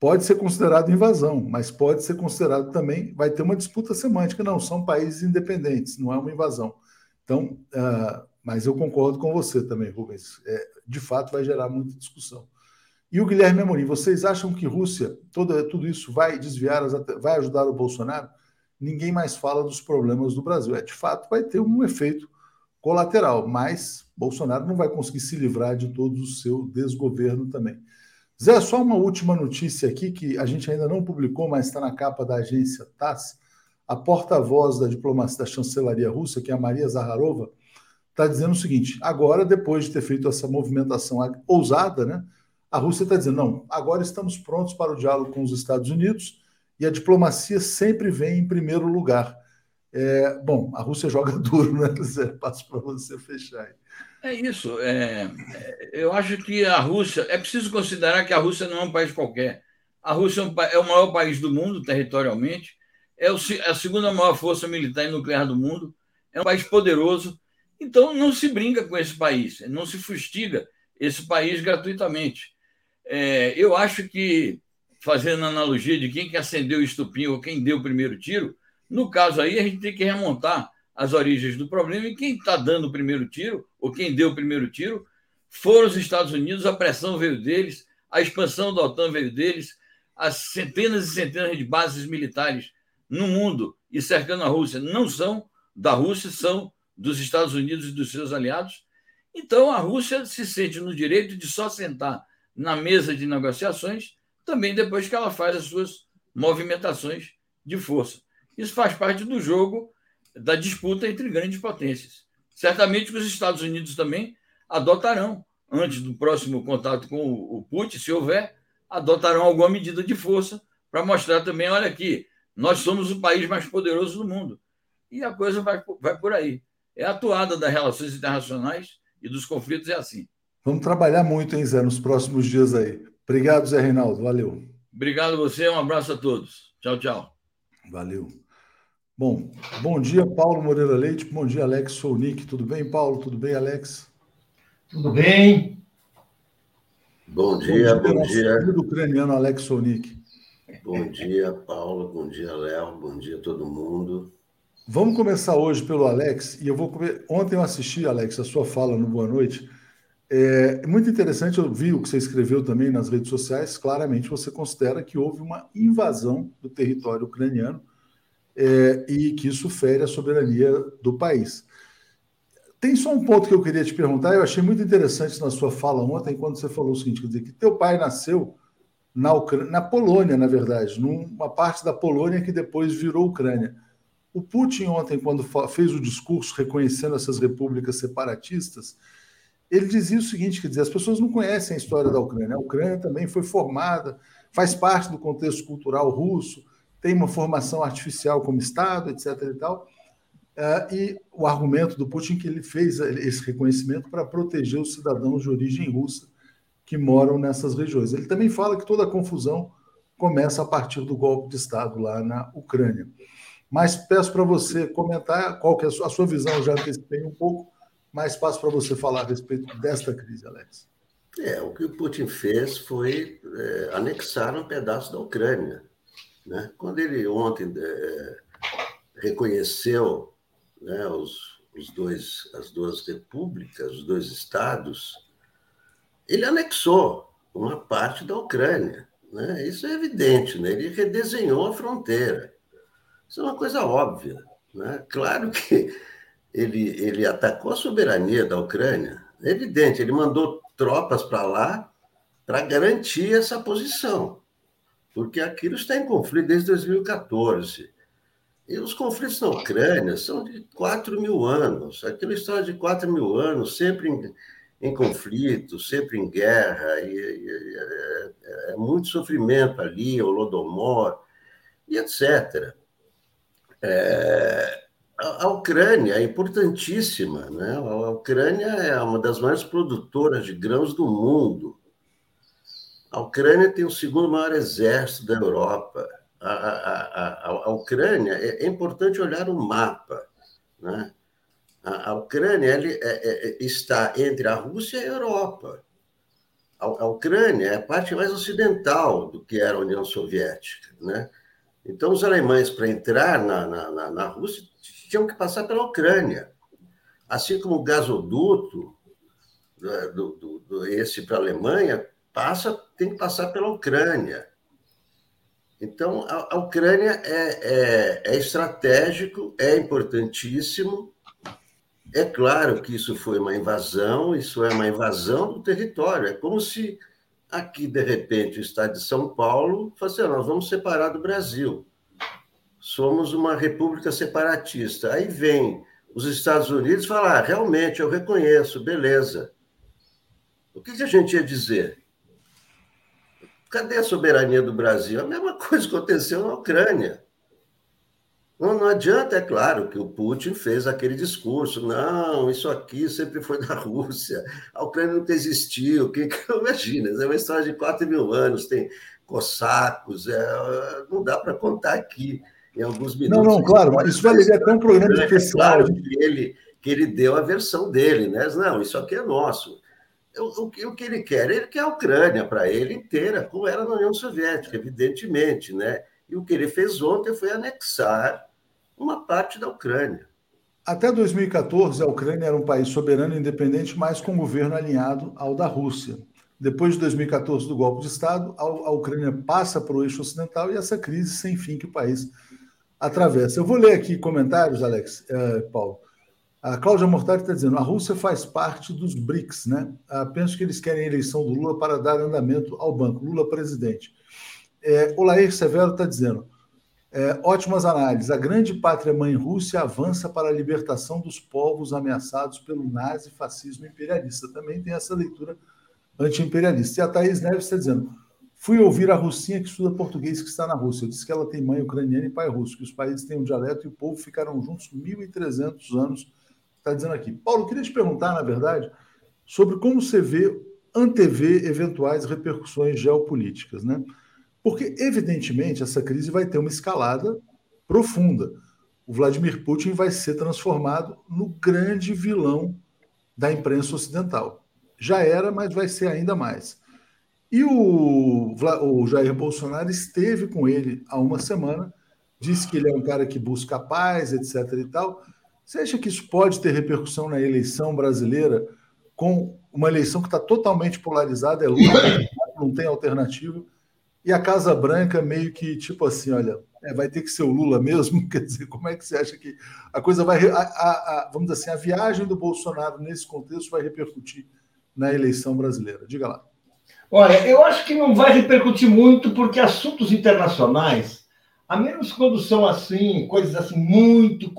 pode ser considerado invasão, mas pode ser considerado também, vai ter uma disputa semântica. Não, são países independentes, não é uma invasão. Então, uh, mas eu concordo com você também, Rubens. É, de fato, vai gerar muita discussão. E o Guilherme Amorim, vocês acham que Rússia, todo, tudo isso vai desviar, vai ajudar o Bolsonaro? Ninguém mais fala dos problemas do Brasil. É, de fato, vai ter um efeito colateral, mas Bolsonaro não vai conseguir se livrar de todo o seu desgoverno também. Zé, só uma última notícia aqui que a gente ainda não publicou, mas está na capa da agência TASS. A porta-voz da diplomacia da chancelaria russa, que é a Maria Zaharova, está dizendo o seguinte: agora, depois de ter feito essa movimentação ousada, né, a Rússia está dizendo, não, agora estamos prontos para o diálogo com os Estados Unidos e a diplomacia sempre vem em primeiro lugar. É, bom, a Rússia joga duro, né, Zé? Passo para você fechar aí. É isso. É, é, eu acho que a Rússia. É preciso considerar que a Rússia não é um país qualquer. A Rússia é, é o maior país do mundo, territorialmente, é, a segunda maior força militar e nuclear do mundo, é um país poderoso. Então, não se brinca com esse país, não se fustiga esse país gratuitamente. É, eu acho que, fazendo analogia de quem que acendeu o estupinho ou quem deu o primeiro tiro, no caso aí, a gente tem que remontar as origens do problema e quem está dando o primeiro tiro, ou quem deu o primeiro tiro, foram os Estados Unidos, a pressão veio deles, a expansão da OTAN veio deles, as centenas e centenas de bases militares no mundo e cercando a Rússia não são da Rússia, são dos Estados Unidos e dos seus aliados. Então a Rússia se sente no direito de só sentar na mesa de negociações também depois que ela faz as suas movimentações de força. Isso faz parte do jogo da disputa entre grandes potências. Certamente que os Estados Unidos também adotarão, antes do próximo contato com o Putin, se houver, adotarão alguma medida de força para mostrar também, olha aqui, nós somos o país mais poderoso do mundo. E a coisa vai, vai por aí. É a atuada das relações internacionais e dos conflitos é assim. Vamos trabalhar muito, hein, Zé, nos próximos dias aí. Obrigado, Zé Reinaldo. Valeu. Obrigado a você, um abraço a todos. Tchau, tchau. Valeu. Bom, bom dia, Paulo Moreira Leite. Bom dia, Alex Sounik. Tudo bem, Paulo? Tudo bem, Alex? Tudo bem. Bom dia, bom dia. Bom dia. Ucraniano Alex Sounik. Bom dia, Paulo. Bom dia, Léo. Bom dia todo mundo. Vamos começar hoje pelo Alex. E eu vou comer... Ontem eu assisti, Alex, a sua fala no Boa Noite. É muito interessante, eu vi o que você escreveu também nas redes sociais. Claramente você considera que houve uma invasão do território ucraniano é, e que isso fere a soberania do país. Tem só um ponto que eu queria te perguntar, eu achei muito interessante na sua fala ontem, quando você falou o seguinte: quer dizer, que teu pai nasceu na, Ucrânia, na Polônia, na verdade, numa parte da Polônia que depois virou Ucrânia. O Putin, ontem, quando fez o discurso reconhecendo essas repúblicas separatistas, ele dizia o seguinte: quer dizer, as pessoas não conhecem a história da Ucrânia. A Ucrânia também foi formada, faz parte do contexto cultural russo, tem uma formação artificial como Estado, etc. e tal. Uh, e o argumento do Putin que ele fez esse reconhecimento para proteger os cidadãos de origem russa que moram nessas regiões. Ele também fala que toda a confusão começa a partir do golpe de Estado lá na Ucrânia. Mas peço para você comentar qual que é a sua, a sua visão, já antecipei um pouco, mas passo para você falar a respeito desta crise, Alex. É, o que o Putin fez foi é, anexar um pedaço da Ucrânia. Né? Quando ele ontem é, reconheceu né, os, os dois, as duas repúblicas, os dois estados, ele anexou uma parte da Ucrânia. Né? Isso é evidente, né? ele redesenhou a fronteira. Isso é uma coisa óbvia. Né? Claro que ele, ele atacou a soberania da Ucrânia, é evidente, ele mandou tropas para lá para garantir essa posição, porque aquilo está em conflito desde 2014. E os conflitos na Ucrânia são de 4 mil anos. Aquela história de 4 mil anos, sempre em, em conflito, sempre em guerra, e, e, é, é, muito sofrimento ali, Holodomor, e etc. É, a, a Ucrânia é importantíssima, né? A Ucrânia é uma das maiores produtoras de grãos do mundo. A Ucrânia tem o segundo maior exército da Europa a, a, a, Ucrânia, é, é, importante olhar o mapa. Né? A, a Ucrânia ele, é, é, está entre a Rússia e a Europa. A, a, Ucrânia é a parte mais ocidental do que era a União Soviética. Né? Então, os alemães, para entrar na, na, na, na Rússia, tinham que passar pela Ucrânia. Assim como o gasoduto, né, do, do, do esse para a Alemanha, passa, tem que passar pela Ucrânia. Então, a, a Ucrânia é, é, é estratégico, é importantíssimo. É claro que isso foi uma invasão, isso é uma invasão do território. É como se aqui, de repente, o estado de São Paulo fosse, assim, nós vamos separar do Brasil. Somos uma república separatista. Aí vem os Estados Unidos falar, ah, realmente, eu reconheço, beleza. O que, que a gente ia dizer? Cadê a soberania do Brasil? A mesma coisa aconteceu na Ucrânia. Não, não adianta, é claro, que o Putin fez aquele discurso. Não, isso aqui sempre foi da Rússia. A Ucrânia nunca existiu. Quem imagina? É uma história de 4 mil anos, tem cossacos, é, não dá para contar aqui em alguns minutos. Não, não, claro, mas isso vai ligar até um programa é especial. Claro que ele, que ele deu a versão dele, né? Não, isso aqui é nosso. O, o, que ele quer? Ele quer a Ucrânia para ele inteira, como era na União Soviética, evidentemente, né? E o que ele fez ontem foi anexar uma parte da Ucrânia. Até 2014, a Ucrânia era um país soberano e independente, mas com governo alinhado ao da Rússia. Depois de 2014, do golpe de Estado, a Ucrânia passa para o eixo ocidental e essa crise sem fim que o país atravessa. Eu vou ler aqui comentários, Alex, eh, Paulo. A Cláudia Mortari está dizendo: a Rússia faz parte dos BRICS, né? Ah, penso que eles querem a eleição do Lula para dar andamento ao banco. Lula presidente. É, o Lair Severo está dizendo: é, ótimas análises. A grande pátria mãe Rússia avança para a libertação dos povos ameaçados pelo nazifascismo imperialista. Também tem essa leitura anti-imperialista. E a Thaís Neves está dizendo: fui ouvir a Russinha que estuda português que está na Rússia. Disse que ela tem mãe ucraniana e pai russo, que os países têm um dialeto e o povo ficaram juntos 1.300 anos. Está dizendo aqui. Paulo, queria te perguntar, na verdade, sobre como você vê, antevê eventuais repercussões geopolíticas, né? Porque, evidentemente, essa crise vai ter uma escalada profunda. O Vladimir Putin vai ser transformado no grande vilão da imprensa ocidental. Já era, mas vai ser ainda mais. E o, o Jair Bolsonaro esteve com ele há uma semana, disse que ele é um cara que busca paz, etc. e tal. Você acha que isso pode ter repercussão na eleição brasileira, com uma eleição que está totalmente polarizada, é Lula, não tem alternativa? E a Casa Branca meio que tipo assim, olha, é, vai ter que ser o Lula mesmo? Quer dizer, como é que você acha que a coisa vai. A, a, a, vamos dizer assim, a viagem do Bolsonaro nesse contexto vai repercutir na eleição brasileira? Diga lá. Olha, eu acho que não vai repercutir muito, porque assuntos internacionais, a menos quando são assim, coisas assim muito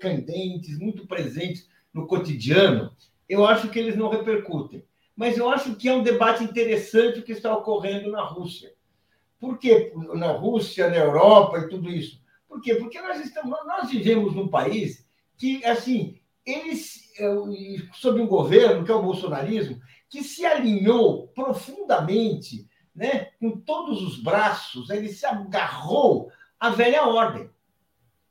candentes, muito presentes no cotidiano, eu acho que eles não repercutem. Mas eu acho que é um debate interessante o que está ocorrendo na Rússia. Por quê? Na Rússia, na Europa e tudo isso. Por quê? Porque nós, estamos, nós vivemos num país que, assim, eles, sob um governo, que é o bolsonarismo, que se alinhou profundamente, né, com todos os braços, ele se agarrou à velha ordem.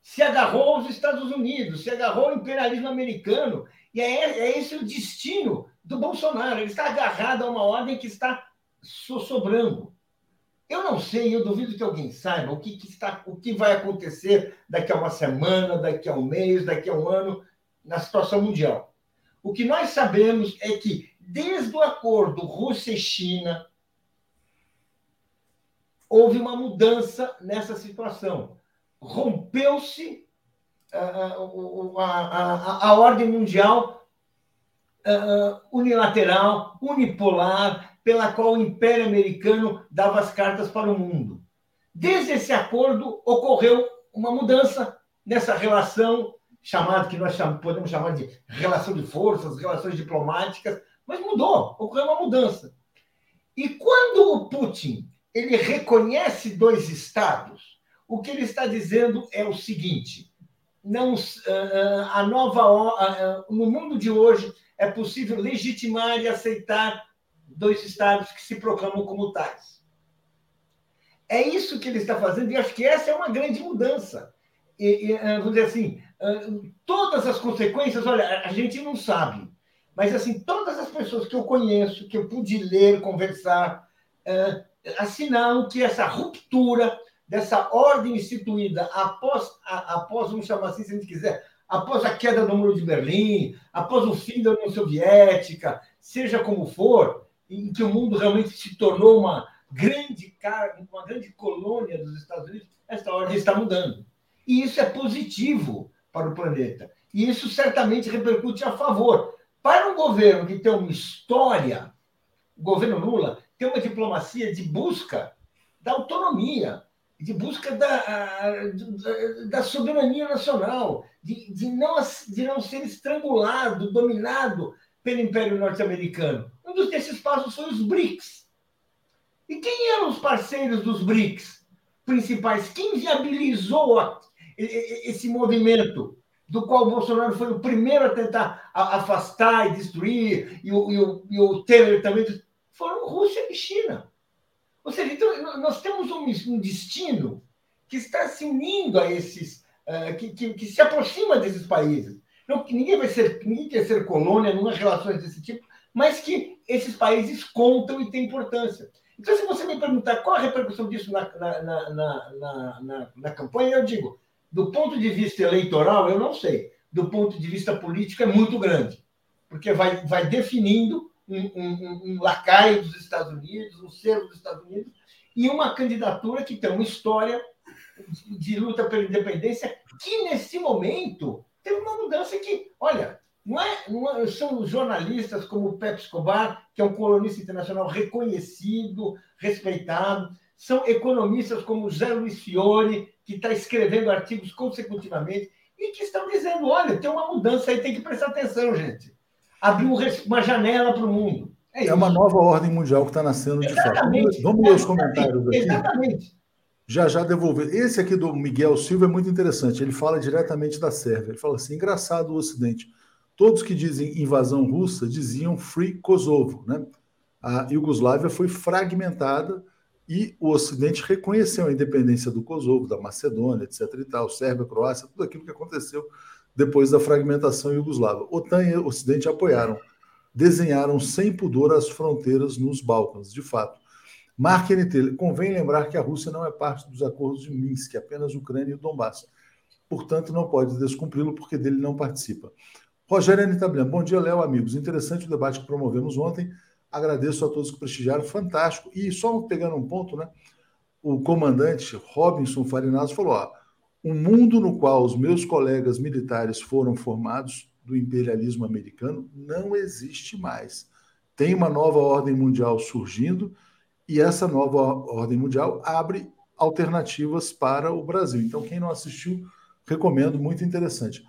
Se agarrou aos Estados Unidos, se agarrou ao imperialismo americano, e é, é esse o destino do Bolsonaro. Ele está agarrado a uma ordem que está sobrando. Eu não sei, eu duvido que alguém saiba o que, que, está, o que vai acontecer daqui a uma semana, daqui a um mês, daqui a um ano, na situação mundial. O que nós sabemos é que, desde o acordo Rússia e China, houve uma mudança nessa situação. Rompeu-se a, a, a, a, ordem mundial uh, unilateral, unipolar, pela qual o Império Americano dava as cartas para o mundo. Desde esse acordo ocorreu uma mudança nessa relação chamada que nós podemos chamar de relação de forças, relações diplomáticas, mas mudou, ocorreu uma mudança. E quando o Putin ele reconhece dois estados, o que ele está dizendo é o seguinte: não, a nova no mundo de hoje é possível legitimar e aceitar dois estados que se proclamam como tais. É isso que ele está fazendo, e acho que essa é uma grande mudança. E, e, vamos dizer assim, todas as consequências, olha, a gente não sabe, mas assim, todas as pessoas que eu conheço, que eu pude ler, conversar, assinaram que essa ruptura dessa ordem instituída após, a, após, vamos chamar assim, se a gente quiser, após a queda do Muro de Berlim, após o fim da União Soviética, seja como for, em que o mundo realmente se tornou uma grande uma grande colônia dos Estados Unidos, essa ordem está mudando. E isso é positivo para o planeta. E isso certamente repercute a favor. Para um governo que tem uma história, o governo Lula tem uma diplomacia de busca da autonomia, de busca da, da soberania nacional, de, de, não, de não ser estrangulado, dominado pelo Império Norte-Americano. Um dos desses passos foi os BRICS. E quem eram os parceiros dos BRICS principais? Quem viabilizou esse movimento do qual o Bolsonaro foi o primeiro a tentar afastar e destruir, e o, e o, e o Temer também, foram Rússia e China. Ou seja, então, nós temos um, destino que está se unindo a esses, uh, que, que, que, se aproxima desses países. Não, que ninguém vai ser, ninguém quer ser colônia, não há relações desse tipo, mas que esses países contam e têm importância. Então, se você me perguntar qual a repercussão disso na, na, na, na, na campanha, eu digo, do ponto de vista eleitoral, eu não sei. Do ponto de vista político, é muito grande, porque vai, vai definindo um, um, um lacaio dos Estados Unidos, um selo dos Estados Unidos, e uma candidatura que tem uma história de luta pela independência, que nesse momento teve uma mudança que, olha, não é, não é, são jornalistas como o Pepe Escobar, que é um colunista internacional reconhecido, respeitado, são economistas como José Luiz Fiore, que está escrevendo artigos consecutivamente, e que estão dizendo: olha, tem uma mudança aí, tem que prestar atenção, gente. Abriu uma janela para o mundo. É, é uma nova ordem mundial que está nascendo de Exatamente. fato. Vamos ler os comentários aqui. Exatamente. Já já devolver. Esse aqui do Miguel Silva é muito interessante. Ele fala diretamente da Sérvia. Ele fala assim: engraçado o Ocidente. Todos que dizem invasão russa diziam Free Kosovo. Né? A Iugoslávia foi fragmentada e o Ocidente reconheceu a independência do Kosovo, da Macedônia, etc. e tal, Sérvia, Croácia, tudo aquilo que aconteceu depois da fragmentação iugoslava. OTAN e Ocidente apoiaram, desenharam sem pudor as fronteiras nos Balcãs, de fato. Mark NT, convém lembrar que a Rússia não é parte dos acordos de Minsk, apenas Ucrânia e Donbass. Portanto, não pode descumpri-lo porque dele não participa. Rogério Anitablian, bom dia, Léo, amigos. Interessante o debate que promovemos ontem Agradeço a todos que prestigiaram, fantástico. E só pegando um ponto, né? O comandante Robinson Farinazzo falou: ó, um mundo no qual os meus colegas militares foram formados do imperialismo americano não existe mais. Tem uma nova ordem mundial surgindo e essa nova ordem mundial abre alternativas para o Brasil. Então, quem não assistiu, recomendo, muito interessante.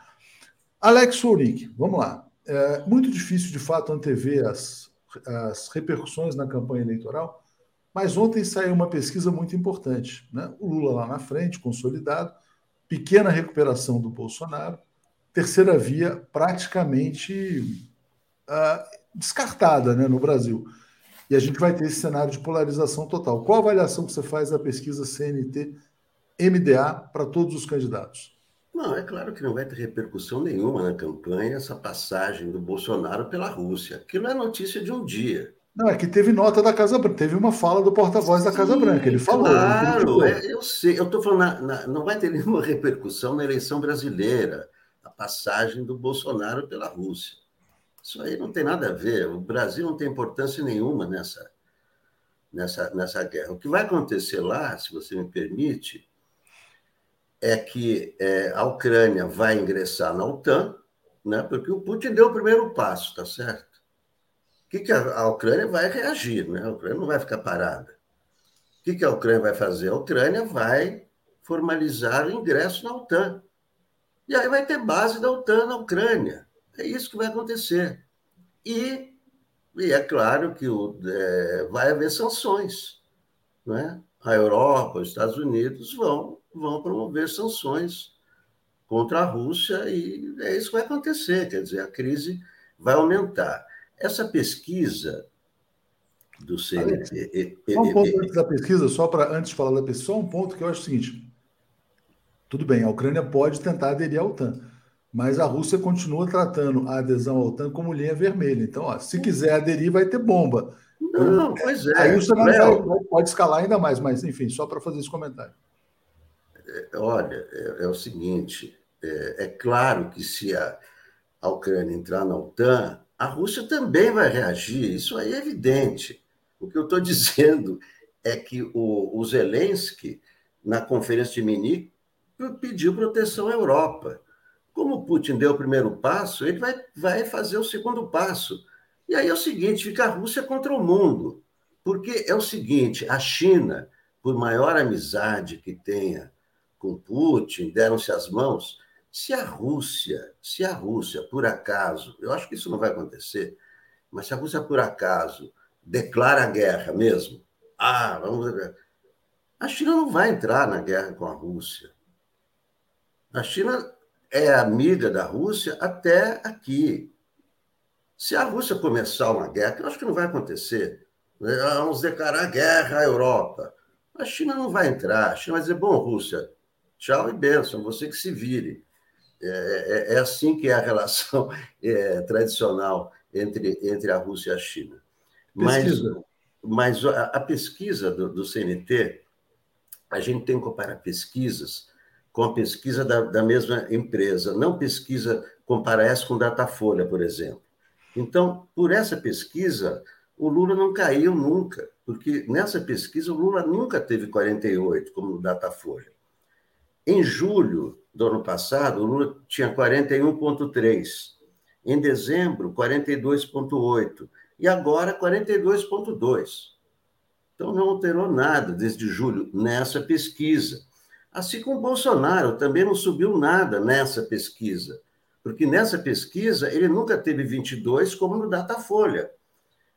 Alex Souric, vamos lá. É muito difícil, de fato, antever as as repercussões na campanha eleitoral, mas ontem saiu uma pesquisa muito importante. Né? O Lula lá na frente, consolidado, pequena recuperação do Bolsonaro, terceira via praticamente uh, descartada né, no Brasil. E a gente vai ter esse cenário de polarização total. Qual a avaliação que você faz da pesquisa CNT-MDA para todos os candidatos? Não, é claro que não vai ter repercussão nenhuma na campanha essa passagem do Bolsonaro pela Rússia. Aquilo é notícia de um dia. Não, é que teve nota da Casa Branca, teve uma fala do porta-voz da Casa Branca, ele falou. Claro, é, eu sei, eu estou falando, na, na, não vai ter nenhuma repercussão na eleição brasileira, a passagem do Bolsonaro pela Rússia. Isso aí não tem nada a ver, o Brasil não tem importância nenhuma nessa, nessa, nessa guerra. O que vai acontecer lá, se você me permite, é que é, a Ucrânia vai ingressar na OTAN, né, porque o Putin deu o primeiro passo, tá certo? Que, que a, a Ucrânia vai reagir? Né? A Ucrânia não vai ficar parada. O que, que a Ucrânia vai fazer? A Ucrânia vai formalizar o ingresso na OTAN. E aí vai ter base da OTAN na Ucrânia. É isso que vai acontecer. E, e é claro que o, é, vai haver sanções. Né? A Europa, os Estados Unidos vão vão promover sanções contra a Rússia e é isso que vai acontecer, quer dizer, a crise vai aumentar. Essa pesquisa do CNT... Só um ponto antes da pesquisa, só para antes de falar da pesquisa, só um ponto que eu acho o seguinte, tudo bem, a Ucrânia pode tentar aderir à OTAN, mas a Rússia continua tratando a adesão à OTAN como linha vermelha. Então, ó, se quiser aderir, vai ter bomba. Não, pois é. Aí o cenário pode escalar ainda mais, mas enfim, só para fazer esse comentário. É, olha, é, é, o seguinte: é, é, claro que se a, a Ucrânia entrar na OTAN, a Rússia também vai reagir, isso aí é evidente. O que eu estou dizendo é que o, o Zelensky, na conferência de Munique, pediu proteção à Europa. Como o Putin deu o primeiro passo, ele vai, vai fazer o segundo passo. E aí é o seguinte: fica a Rússia contra o mundo. Porque é o seguinte: a China, por maior amizade que tenha com Putin, deram-se as mãos. Se a Rússia, se a Rússia, por acaso, eu acho que isso não vai acontecer, mas se a Rússia, por acaso, declara a guerra mesmo, ah, vamos a China não vai entrar na guerra com a Rússia. A China é amiga da Rússia até aqui. Se a Rússia começar uma guerra, que eu acho que não vai acontecer, né? vamos declarar guerra à Europa. A China não vai entrar. A China vai dizer: bom, Rússia, tchau e bênção, você que se vire. É, é, é assim que é a relação é, tradicional entre, entre a Rússia e a China. Mas, mas a, a pesquisa do, do, CNT, a gente tem que comparar pesquisas com a pesquisa da, da mesma empresa, não pesquisa comparar essa com Datafolha, por exemplo. Então, por essa pesquisa, o Lula não caiu nunca, porque nessa pesquisa o Lula nunca teve 48, como no Datafolha. Em julho do ano passado, o Lula tinha 41,3. Em dezembro, 42,8. E agora, 42,2. Então, não alterou nada desde julho nessa pesquisa. Assim como o Bolsonaro também não subiu nada nessa pesquisa, porque nessa pesquisa ele nunca teve 22 como no Datafolha.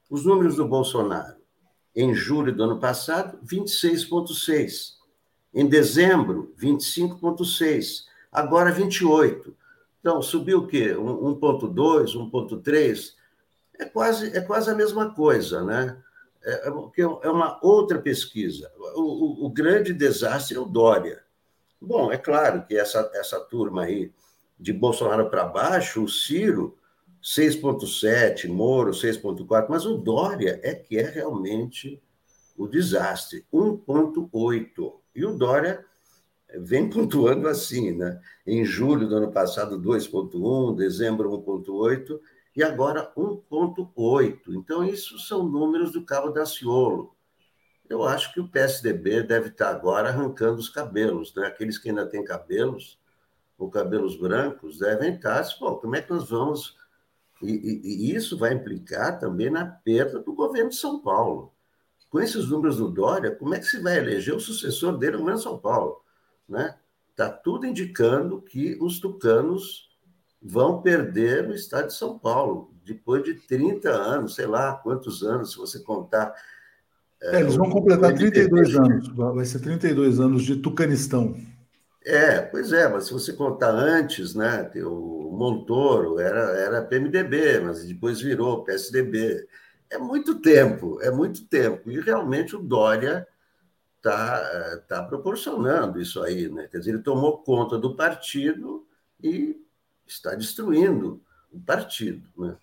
Os números do Bolsonaro, em julho do ano passado, 26,6. Em dezembro, 25,6. Agora, 28. Então, subiu o quê? 1,2, 1,3? É quase, é quase a mesma coisa, né? É, é, é uma outra pesquisa. O, o, o, grande desastre é o Dória. Bom, é claro que essa, essa turma aí, de Bolsonaro para baixo, o Ciro, 6,7, Moro, 6,4, mas o Dória é que é realmente o desastre, 1,8. E o Dória vem pontuando assim, né? Em julho do ano passado, 2,1, dezembro, 1,8, e agora 1,8. Então, isso são números do Cabo Daciolo. Eu acho que o PSDB deve estar agora arrancando os cabelos, né? Aqueles que ainda têm cabelos, ou cabelos brancos, devem estar. Pô, como é que nós vamos. E, e, e isso vai implicar também na perda do governo de São Paulo. Com esses números do Dória, como é que se vai eleger o sucessor dele no governo de São Paulo? Né? Está tudo indicando que os tucanos vão perder no estado de São Paulo, depois de 30 anos, sei lá quantos anos, se você contar. É, eles vão completar 32 anos, vai ser 32 anos de Tucanistão. É, pois é, mas se você contar antes, né, o Montoro era, era PMDB, mas depois virou PSDB. É muito tempo, é muito tempo. E realmente o Dória está tá proporcionando isso aí, né? Quer dizer, ele tomou conta do partido e está destruindo o partido, né?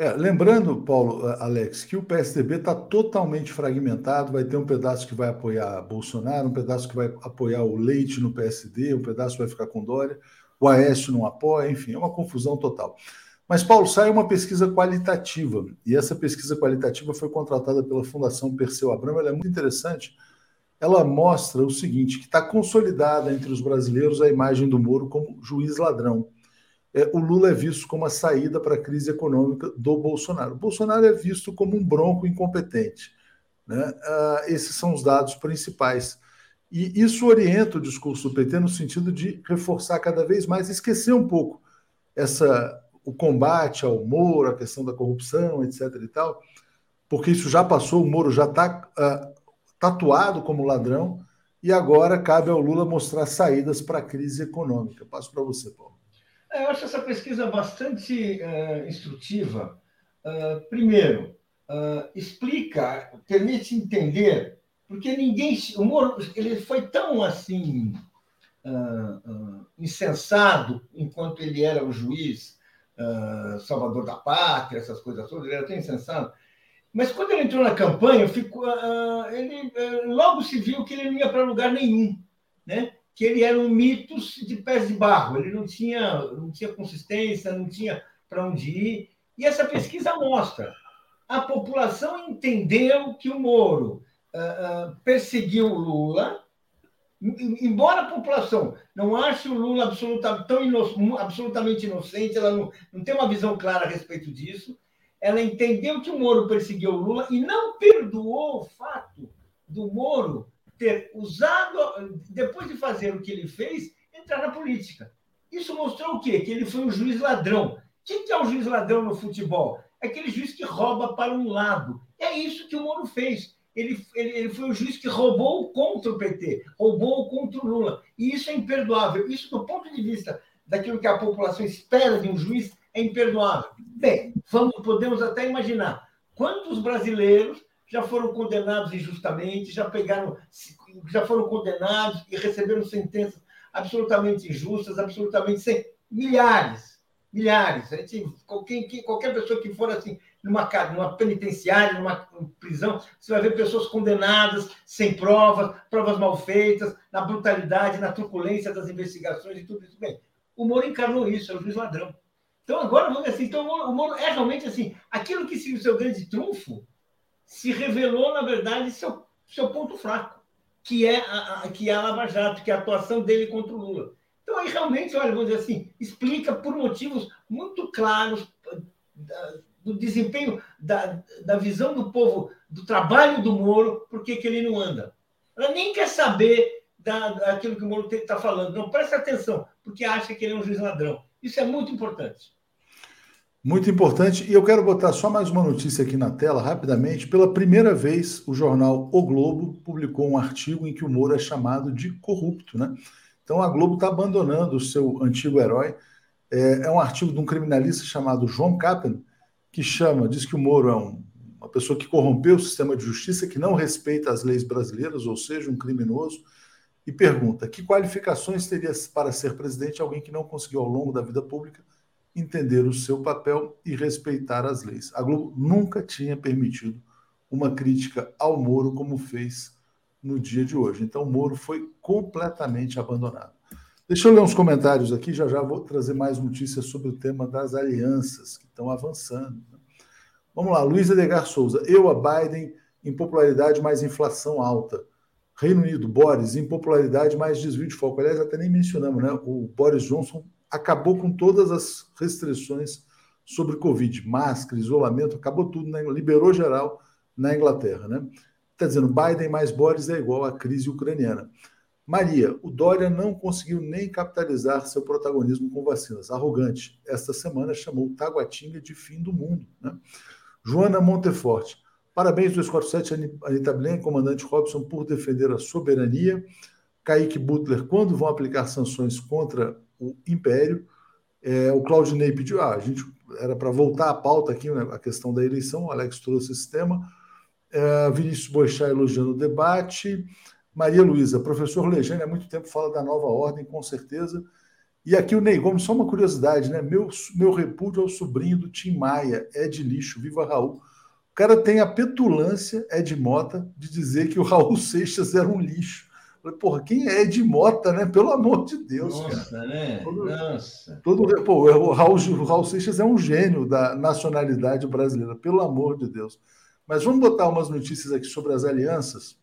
É, lembrando, Paulo, Alex, que o PSDB está totalmente fragmentado, vai ter um pedaço que vai apoiar Bolsonaro, um pedaço que vai apoiar o Leite no PSD, um pedaço vai ficar com Dória, o Aécio não apoia, enfim, é uma confusão total. Mas, Paulo, sai uma pesquisa qualitativa, e essa pesquisa qualitativa foi contratada pela Fundação Perseu Abramo, ela é muito interessante, ela mostra o seguinte: que está consolidada entre os brasileiros a imagem do Moro como juiz ladrão. É, o Lula é visto como a saída para a crise econômica do Bolsonaro. O Bolsonaro é visto como um bronco incompetente. Né? Ah, esses são os dados principais. E isso orienta o discurso do PT no sentido de reforçar cada vez mais, esquecer um pouco essa o combate ao Moro, a questão da corrupção, etc. e tal, porque isso já passou, o Moro já está uh, tatuado como ladrão, e agora cabe ao Lula mostrar saídas para a crise econômica. Passo para você, Paulo. É, eu acho essa pesquisa bastante uh, instrutiva. Uh, primeiro, uh, explica, permite entender, porque ninguém. O Moro ele foi tão assim insensado enquanto ele era o juiz salvador da pátria, essas coisas todas, ele era tão insensado mas quando ele entrou na campanha, ficou, uh, ele uh, logo se viu que ele não ia para lugar nenhum, né? Que ele era um mito de pés de barro. Ele não tinha, não tinha consistência, não tinha para onde ir. E essa pesquisa mostra a população entendeu que o Moro perseguiu o Lula, embora a população não ache o Lula absoluta, tão ino, absolutamente inocente, ela não, não tem uma visão clara a respeito disso ela entendeu que o Moro perseguiu o Lula e não perdoou o fato do Moro ter usado, depois de fazer o que ele fez, entrar na política. Isso mostrou o quê? Que ele foi um juiz ladrão. Quem que é o juiz ladrão no futebol? É aquele juiz que rouba para um lado. É isso que o Moro fez. ele, ele, ele foi o juiz que roubou contra o PT, roubou contra o Lula. E isso é imperdoável. Isso, do ponto de vista daquilo que a população espera de um juiz, é imperdoável. Bem, vamos, podemos até imaginar quantos brasileiros já foram condenados injustamente, já pegaram, já foram condenados e receberam sentenças absolutamente injustas, absolutamente sem milhares, milhares. A gente, qualquer, qualquer pessoa que for assim numa, numa penitenciária, numa prisão, você vai ver pessoas condenadas sem provas, provas mal feitas, na brutalidade, na truculência das investigações e tudo isso. Bem, o Moro encarnou isso, é o juiz ladrão. Então, agora, vamos assim, então, o Moro é realmente assim, aquilo que seria o seu grande trunfo se revelou, na verdade, seu, seu ponto fraco, que é, a, a, que é a Lava Jato, que é a atuação dele contra o Lula. Então, aí realmente, olha, vamos dizer assim, explica por motivos muito claros do desempenho, da, da visão do povo, do trabalho do Moro, por que ele não anda. Ela nem quer saber da, daquilo que o Moro está falando. Não presta atenção, porque acha que ele é um juiz ladrão. Isso é muito importante. Muito importante. E eu quero botar só mais uma notícia aqui na tela, rapidamente. Pela primeira vez, o jornal O Globo publicou um artigo em que o Moro é chamado de corrupto. Né? Então a Globo está abandonando o seu antigo herói. É, é, um artigo de um criminalista chamado João Kappen, que chama, diz que o Moro é um, uma pessoa que corrompeu o sistema de justiça, que não respeita as leis brasileiras, ou seja, um criminoso, e pergunta: que qualificações teria para ser presidente alguém que não conseguiu, ao longo da vida pública, entender o seu papel e respeitar as leis? A Globo nunca tinha permitido uma crítica ao Moro como fez no dia de hoje. Então, o Moro foi completamente abandonado. Deixa eu ler uns comentários aqui, já já vou trazer mais notícias sobre o tema das alianças que estão avançando. Né? Vamos lá, Luiz Edgar Souza. Eu a Biden em popularidade mais inflação alta. Reino Unido, Boris, em popularidade mais desvio de foco. Aliás, até nem mencionamos, né? O Boris Johnson acabou com todas as restrições sobre Covid, máscara, isolamento, acabou tudo, né? liberou geral na Inglaterra, né? Está dizendo Biden mais Boris é igual à crise ucraniana. Maria, o Dória não conseguiu nem capitalizar seu protagonismo com vacinas. Arrogante. Esta semana chamou Taguatinga de fim do mundo. Né? Joana Monteforte. Parabéns, 247, Anitta Blen, comandante Robson, por defender a soberania. Kaique Butler, quando vão aplicar sanções contra o Império? É, o Claudinei pediu, ah, a gente era para voltar à pauta aqui, né, a questão da eleição, o Alex trouxe esse tema. É, Vinícius Boixá elogiando o debate. Maria Luísa, professor Legene há muito tempo fala da nova ordem, com certeza. E aqui o Ney Gomes, só uma curiosidade, né? Meu, meu repúdio ao sobrinho do Tim Maia, é de lixo, viva Raul. O cara tem a petulância, Ed Mota, de dizer que o Raul Seixas era um lixo. Falei, porra, quem é Ed Mota, né? Pelo amor de Deus, Nossa, cara. né? Todo, Nossa. Todo, pô, o, Raul, o Raul Seixas é um gênio da nacionalidade brasileira, pelo amor de Deus. Mas vamos botar umas notícias aqui sobre as alianças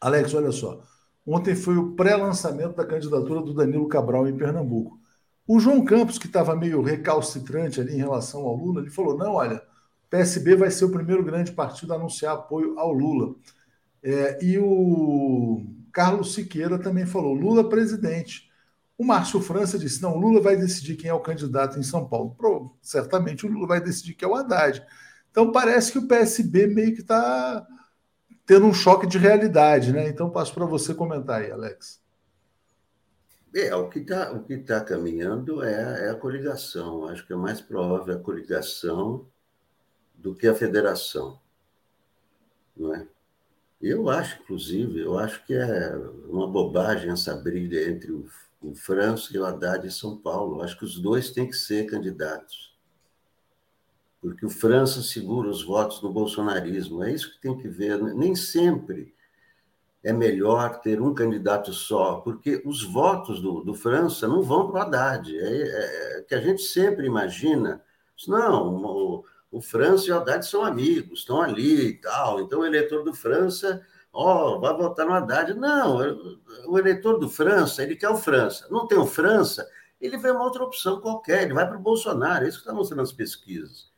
Alex, olha só. Ontem foi o pré-lançamento da candidatura do Danilo Cabral em Pernambuco. O João Campos, que estava meio recalcitrante ali em relação ao Lula, ele falou: não, olha, PSB vai ser o primeiro grande partido a anunciar apoio ao Lula. É, e o Carlos Siqueira também falou: Lula presidente. O Márcio França disse: não, Lula vai decidir quem é o candidato em São Paulo. Pro, certamente o Lula vai decidir que é o Haddad. Então parece que o PSB meio que está tendo um choque de realidade, né? Então passo para você comentar aí, Alex. É, o que está tá caminhando é, é, a coligação. Acho que é mais provável a coligação do que a federação, não é? Eu acho, inclusive, eu acho que é uma bobagem essa briga entre o, o e o Haddad em São Paulo. Eu acho que os dois têm que ser candidatos porque o França segura os votos do bolsonarismo. É isso que tem que ver. Nem sempre é melhor ter um candidato só, porque os votos do, do França não vão para o Haddad. É, é, é, que a gente sempre imagina. Não, o, o França e o Haddad são amigos, estão ali e tal. Então o eleitor do França, ó, vai votar no Haddad. Não, o eleitor do França, ele quer o França. Não tem o França, ele vê uma outra opção qualquer, ele vai para o Bolsonaro. É isso que está mostrando as pesquisas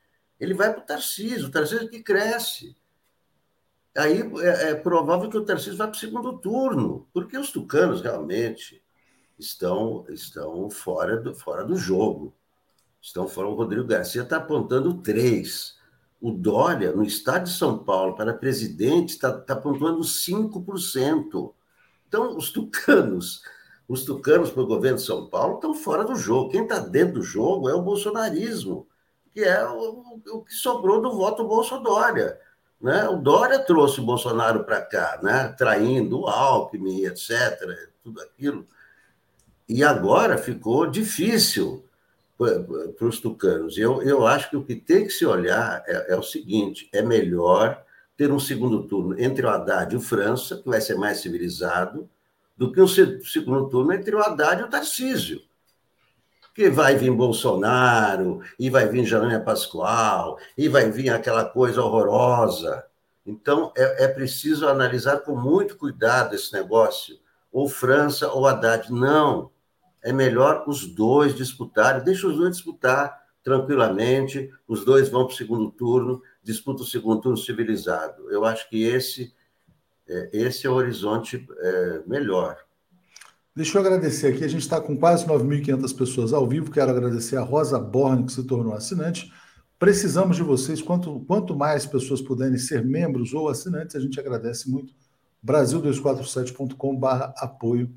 ele vai para o Tarcísio, o Tarcísio que cresce. Aí é, é provável que o Tarcísio vá para o segundo turno, porque os tucanos realmente estão, estão fora, do, fora do jogo. Estão fora. O Rodrigo Garcia está apontando três. O Dória, no estado de São Paulo, para presidente, está tá pontuando 5%. Então, os tucanos, os tucanos para o governo de São Paulo estão fora do jogo. Quem está dentro do jogo é o bolsonarismo, que é o, o que sobrou do voto Bolsonaro. Né? O Dória trouxe o Bolsonaro para cá, né? traindo o Alckmin, etc., tudo aquilo. E agora ficou difícil para os tucanos. Eu, eu acho que o que tem que se olhar é, é, o seguinte: é melhor ter um segundo turno entre o Haddad e o França, que vai ser mais civilizado, do que um segundo turno entre o Haddad e o Tarcísio. Que vai vir Bolsonaro, e vai vir Janânia Pascoal, e vai vir aquela coisa horrorosa. Então, é, é preciso analisar com muito cuidado esse negócio. Ou França ou Haddad. Não é melhor os dois disputarem, deixa os dois disputar tranquilamente, os dois vão para o segundo turno, disputam o segundo turno civilizado. Eu acho que esse, é, esse é o horizonte é, melhor. Deixa eu agradecer aqui, a gente está com quase 9.500 pessoas ao vivo, quero agradecer a Rosa Borne, que se tornou assinante. Precisamos de vocês, quanto, quanto mais pessoas puderem ser membros ou assinantes, a gente agradece muito. Brasil247.com.br apoio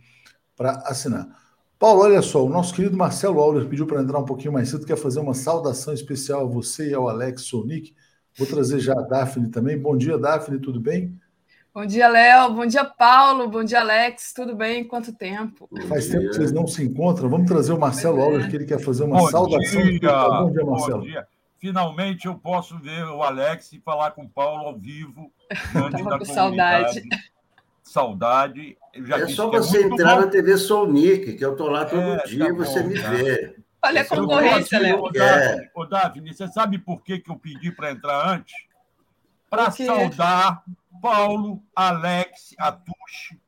para assinar. Paulo, olha só, o nosso querido Marcelo Auler pediu para entrar um pouquinho mais cedo, quer fazer uma saudação especial a você e ao Alex Sonic. Vou trazer já a Daphne também. Bom dia, Daphne, tudo bem? Bom dia, Léo. Bom dia, Paulo. Bom dia, Alex. Tudo bem? Quanto tempo? Faz tempo que vocês não se encontram. Vamos trazer o Marcelo é. Auler, que ele quer fazer uma bom saudação. Dia. Bom dia, Marcelo. Bom dia. Finalmente eu posso ver o Alex e falar com o Paulo ao vivo. Estava com saudade saudade. é só você é entrar bom. na TV Soul Nick, que eu estou lá todo é, dia tá você bom, me tá. vê. Olha a concorrência, Léo. Ô, Daphne, ô, Daphne, você sabe por que, que eu pedi para entrar antes? Para saudar Paulo, Alex, Atushi,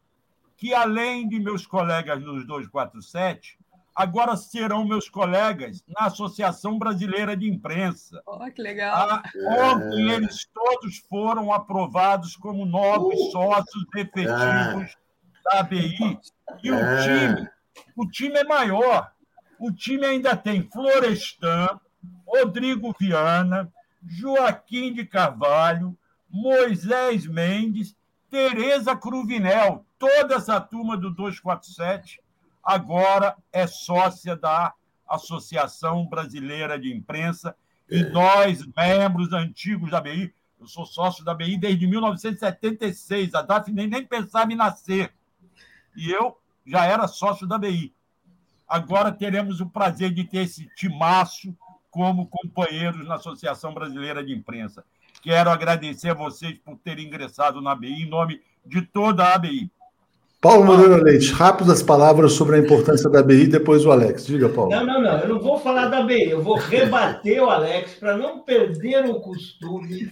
que além de meus colegas nos 247, agora serão meus colegas na Associação Brasileira de Imprensa. Oh, que legal! Ah, ontem é. eles todos foram aprovados como novos uh. sócios efetivos da ABI. E o é. time, o time é maior. O time ainda tem Florestan, Rodrigo Viana, Joaquim de Carvalho, Moisés Mendes, Tereza Cruvinel, toda essa turma do 247 agora é sócia da Associação Brasileira de Imprensa e é. nós, membros antigos da BI, eu sou sócio da BI desde 1976, a Daphne nem pensava em nascer, e eu já era sócio da BI. Agora teremos o prazer de ter esse timaço como companheiros na Associação Brasileira de Imprensa. Quero agradecer a vocês por terem ingressado na BI em nome de toda a ABI. Paulo Moreira Leite, rápidas palavras sobre a importância da BI, depois o Alex. Diga, Paulo. Não, não, não. Eu não vou falar da BI, eu vou rebater o Alex para não perder o costume,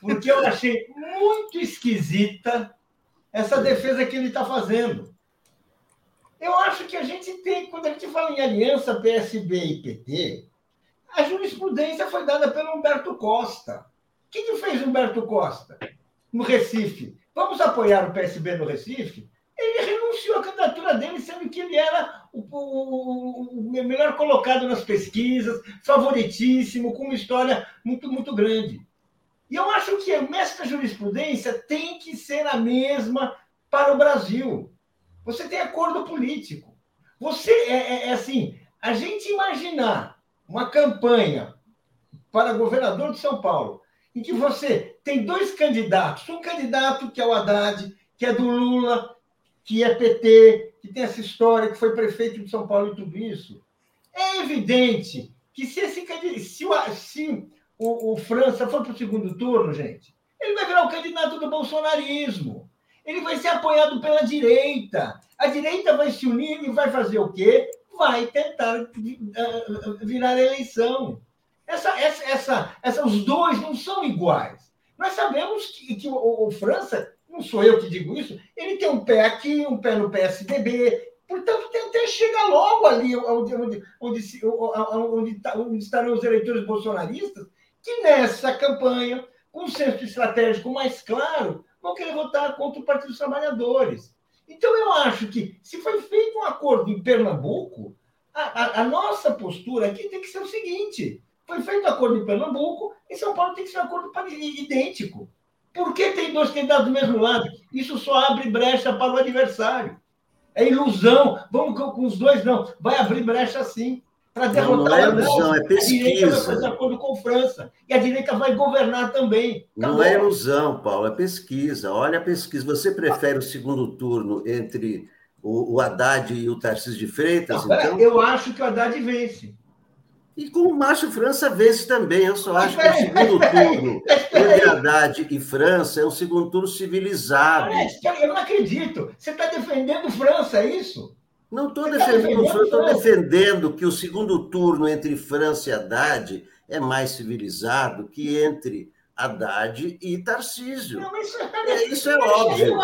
porque eu achei muito esquisita essa defesa que ele está fazendo. Eu acho que a gente tem, quando a gente fala em aliança PSB e PT, a jurisprudência foi dada pelo Humberto Costa. O que, que fez Humberto Costa no Recife? Vamos apoiar o PSB no Recife? Ele renunciou à candidatura dele, sendo que ele era o, o, o, melhor colocado nas pesquisas, favoritíssimo, com uma história muito, muito grande. E eu acho que essa jurisprudência tem que ser a mesma para o Brasil. Você tem acordo político. Você é, é, é assim, a gente imaginar uma campanha para governador de São Paulo, em que você tem dois candidatos, um candidato que é o Haddad, que é do Lula, que é PT, que tem essa história, que foi prefeito de São Paulo e tudo isso. É evidente que se esse se, o, se o, o França for para o segundo turno, gente, ele vai virar o candidato do bolsonarismo. Ele vai ser apoiado pela direita. A direita vai se unir e vai fazer o quê? Vai tentar uh, virar a eleição. Essa, essa, essa, essa, os dois não são iguais. Nós sabemos que, que o, o França não sou eu que digo isso, ele tem um pé aqui, um pé no PSDB, portanto, tentei chegar logo ali onde, onde, onde, onde, tá, onde estarão os eleitores bolsonaristas, que nessa campanha, com um senso estratégico mais claro, vão querer votar contra o Partido dos Trabalhadores. Então, eu acho que, se foi feito um acordo em Pernambuco, a, a, a nossa postura aqui tem que ser o seguinte: Foi feito o acordo em Pernambuco, em São Paulo tem que ser um acordo idêntico. Por que tem dois candidatos do mesmo lado? Isso só abre brecha para o adversário. É ilusão. Vamos com os dois, não. Vai abrir brecha sim. Para derrotar não, não é ilusão, é pesquisa. A direita vai fazer acordo com França. E a direita vai governar também. Acabou. Não é ilusão, Paulo, é pesquisa. Olha a pesquisa. Você prefere o segundo turno entre o, o Haddad e o Tarcísio de Freitas? Não, então? Eu acho que o Haddad vence. E com o Márcio França vence também. Eu só acho que o segundo turno entre Haddad e França é um segundo turno civilizado. Eu não acredito. Você está defendendo França, é isso? Não estou tá defendendo França, estou defendendo que o segundo turno entre França e Haddad é mais civilizado que entre Haddad e Tarcísio. Não, isso é, é, isso é óbvio.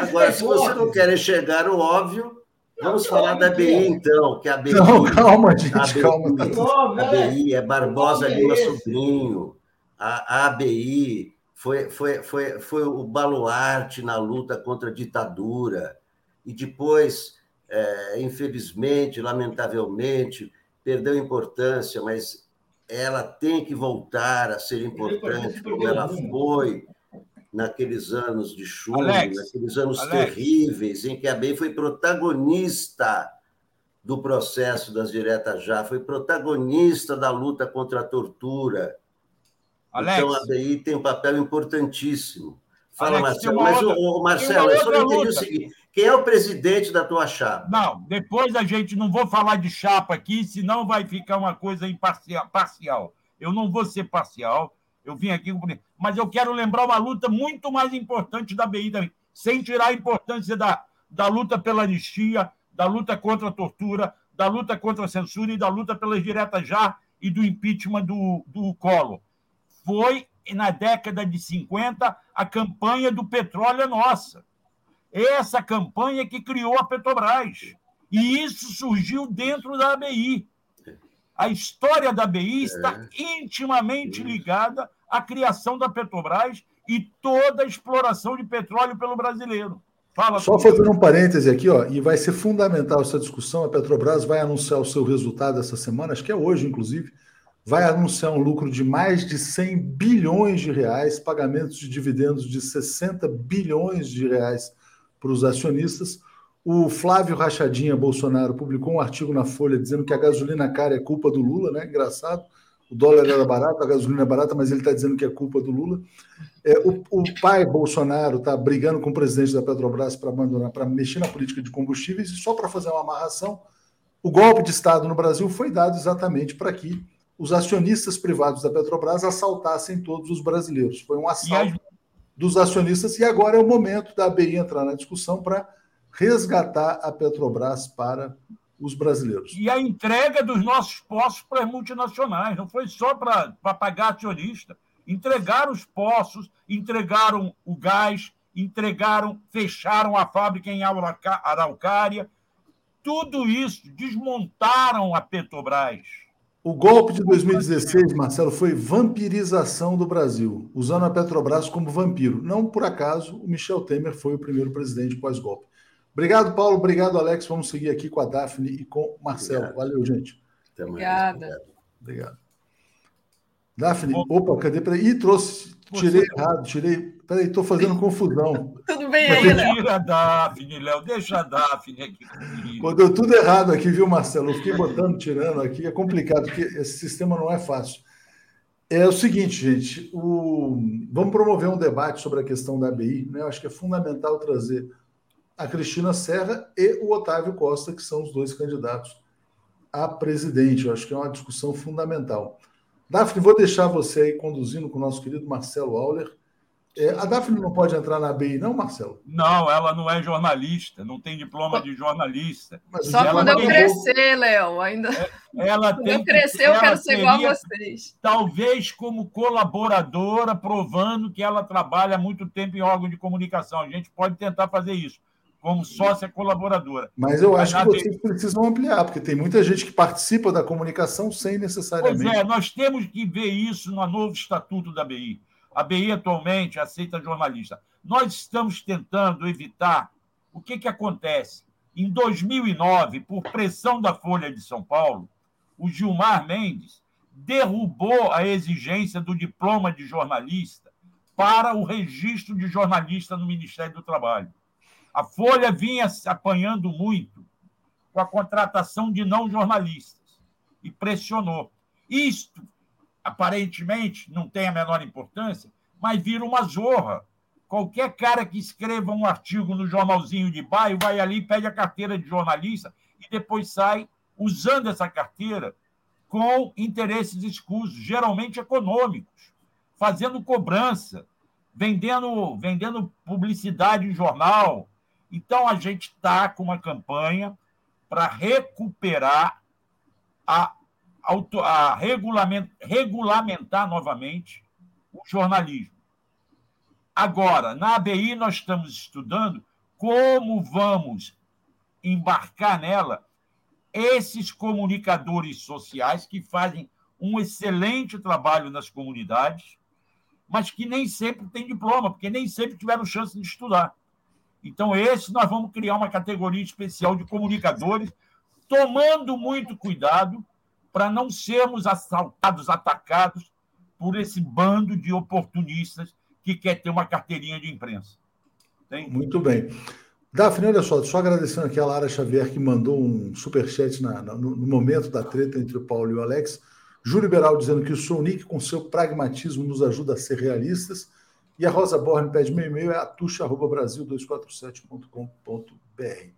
Agora, se você não quer enxergar o óbvio, Vamos falar da BI, então, que a BI. Não, calma, gente, a BI, calma. A BI é Barbosa Lima Sobrinho. A, a ABI foi, foi, foi, foi o baluarte na luta contra a ditadura. E depois, é, infelizmente, lamentavelmente, perdeu importância, mas ela tem que voltar a ser importante como ela foi naqueles anos de chuva, Alex, naqueles anos Alex. terríveis, em que a BEM foi protagonista do processo das diretas já, foi protagonista da luta contra a tortura. Alex. Então, a BI tem um papel importantíssimo. Fala, Marcelo. Mas, outra, Marcelo, eu só não entendi o seguinte: quem é o presidente da tua chapa? Não, depois a gente não vou falar de chapa aqui, senão vai ficar uma coisa imparcial. Parcial. Eu não vou ser parcial. Eu vim aqui, mas eu quero lembrar uma luta muito mais importante da BI também, sem tirar a importância da, da luta pela anistia, da luta contra a tortura, da luta contra a censura e da luta pelas diretas já e do impeachment do, do Collor. Foi, na década de 50, a campanha do petróleo é nossa. Essa campanha que criou a Petrobras. E isso surgiu dentro da ABI. A história da ABI está é. intimamente ligada a criação da Petrobras e toda a exploração de petróleo pelo brasileiro. Fala, Só fazendo um parêntese aqui, ó, e vai ser fundamental essa discussão. A Petrobras vai anunciar o seu resultado essa semana, acho que é hoje, inclusive. Vai anunciar um lucro de mais de 100 bilhões de reais, pagamentos de dividendos de 60 bilhões de reais para os acionistas. O Flávio Rachadinha Bolsonaro publicou um artigo na Folha dizendo que a gasolina cara é culpa do Lula, né? Engraçado o dólar era barato, a gasolina é barata, mas ele está dizendo que é culpa do Lula. É, o, o, pai Bolsonaro está brigando com o presidente da Petrobras para abandonar, para mexer na política de combustíveis, e só para fazer uma amarração, o golpe de Estado no Brasil foi dado exatamente para que os acionistas privados da Petrobras assaltassem todos os brasileiros. Foi um assalto dos acionistas, e agora é o momento da ABI entrar na discussão para resgatar a Petrobras para os brasileiros. E a entrega dos nossos postos para as multinacionais, não foi só para pagar acionista. Entregaram os postos, entregaram o gás, entregaram, fecharam a fábrica em Araucária. Tudo isso, desmontaram a Petrobras. O golpe de 2016, Marcelo, foi vampirização do Brasil, usando a Petrobras como vampiro. Não por acaso o Michel Temer foi o primeiro presidente pós-golpe. Obrigado, Paulo. Obrigado, Alex. Vamos seguir aqui com a Daphne e com o Marcelo. Obrigado. Valeu, gente. Até mais. Obrigada. Obrigado. Daphne, opa, cadê? Peraí. Ih, trouxe. Tirei Você... errado, tirei. Peraí, estou fazendo confusão. tudo bem aí, Léo? Tira a Daphne, Léo. Deixa a Daphne aqui comigo. Deu tudo errado aqui, viu, Marcelo? Eu fiquei botando, tirando aqui. É complicado, porque esse sistema não é fácil. É o seguinte, gente. O... Vamos promover um debate sobre a questão da ABI. Né? Eu acho que é fundamental trazer a Cristina Serra e o Otávio Costa, que são os dois candidatos a presidente. Eu acho que é uma discussão fundamental. Daphne, vou deixar você aí conduzindo com o nosso querido Marcelo Auler. É, a Daphne não pode entrar na BI, não, Marcelo? Não, ela não é jornalista, não tem diploma de jornalista. Mas Só quando eu crescer, Léo, ainda. É, ela quando tem eu crescer, eu quero ser igual a vocês. Talvez como colaboradora, provando que ela trabalha há muito tempo em órgão de comunicação. A gente pode tentar fazer isso como sócia colaboradora. Mas eu acho que vocês precisam ampliar, porque tem muita gente que participa da comunicação sem necessariamente. Pois é, nós temos que ver isso no novo estatuto da BI. A BI atualmente aceita jornalista. Nós estamos tentando evitar o que, que acontece. Em 2009, por pressão da Folha de São Paulo, o Gilmar Mendes derrubou a exigência do diploma de jornalista para o registro de jornalista no Ministério do Trabalho. A Folha vinha se apanhando muito com a contratação de não jornalistas e pressionou. Isto, aparentemente, não tem a menor importância, mas vira uma zorra. Qualquer cara que escreva um artigo no jornalzinho de bairro vai ali, pede a carteira de jornalista e depois sai usando essa carteira com interesses escusos, geralmente econômicos, fazendo cobrança, vendendo, vendendo publicidade em jornal. Então, a gente está com uma campanha para recuperar a, a regulament, regulamentar novamente o jornalismo. Agora, na ABI, nós estamos estudando como vamos embarcar nela esses comunicadores sociais que fazem um excelente trabalho nas comunidades, mas que nem sempre têm diploma, porque nem sempre tiveram chance de estudar. Então, esse nós vamos criar uma categoria especial de comunicadores, tomando muito cuidado para não sermos assaltados, atacados por esse bando de oportunistas que quer ter uma carteirinha de imprensa. Tem? Muito bem. Daphne, olha só, só agradecendo aqui a Lara Xavier que mandou um superchat na, na, no, no momento da treta entre o Paulo e o Alex. Júlio Liberal dizendo que o Sonic, com seu pragmatismo, nos ajuda a ser realistas. E a Rosa Borne pede meu e-mail, é atucha.brasil247.com.br.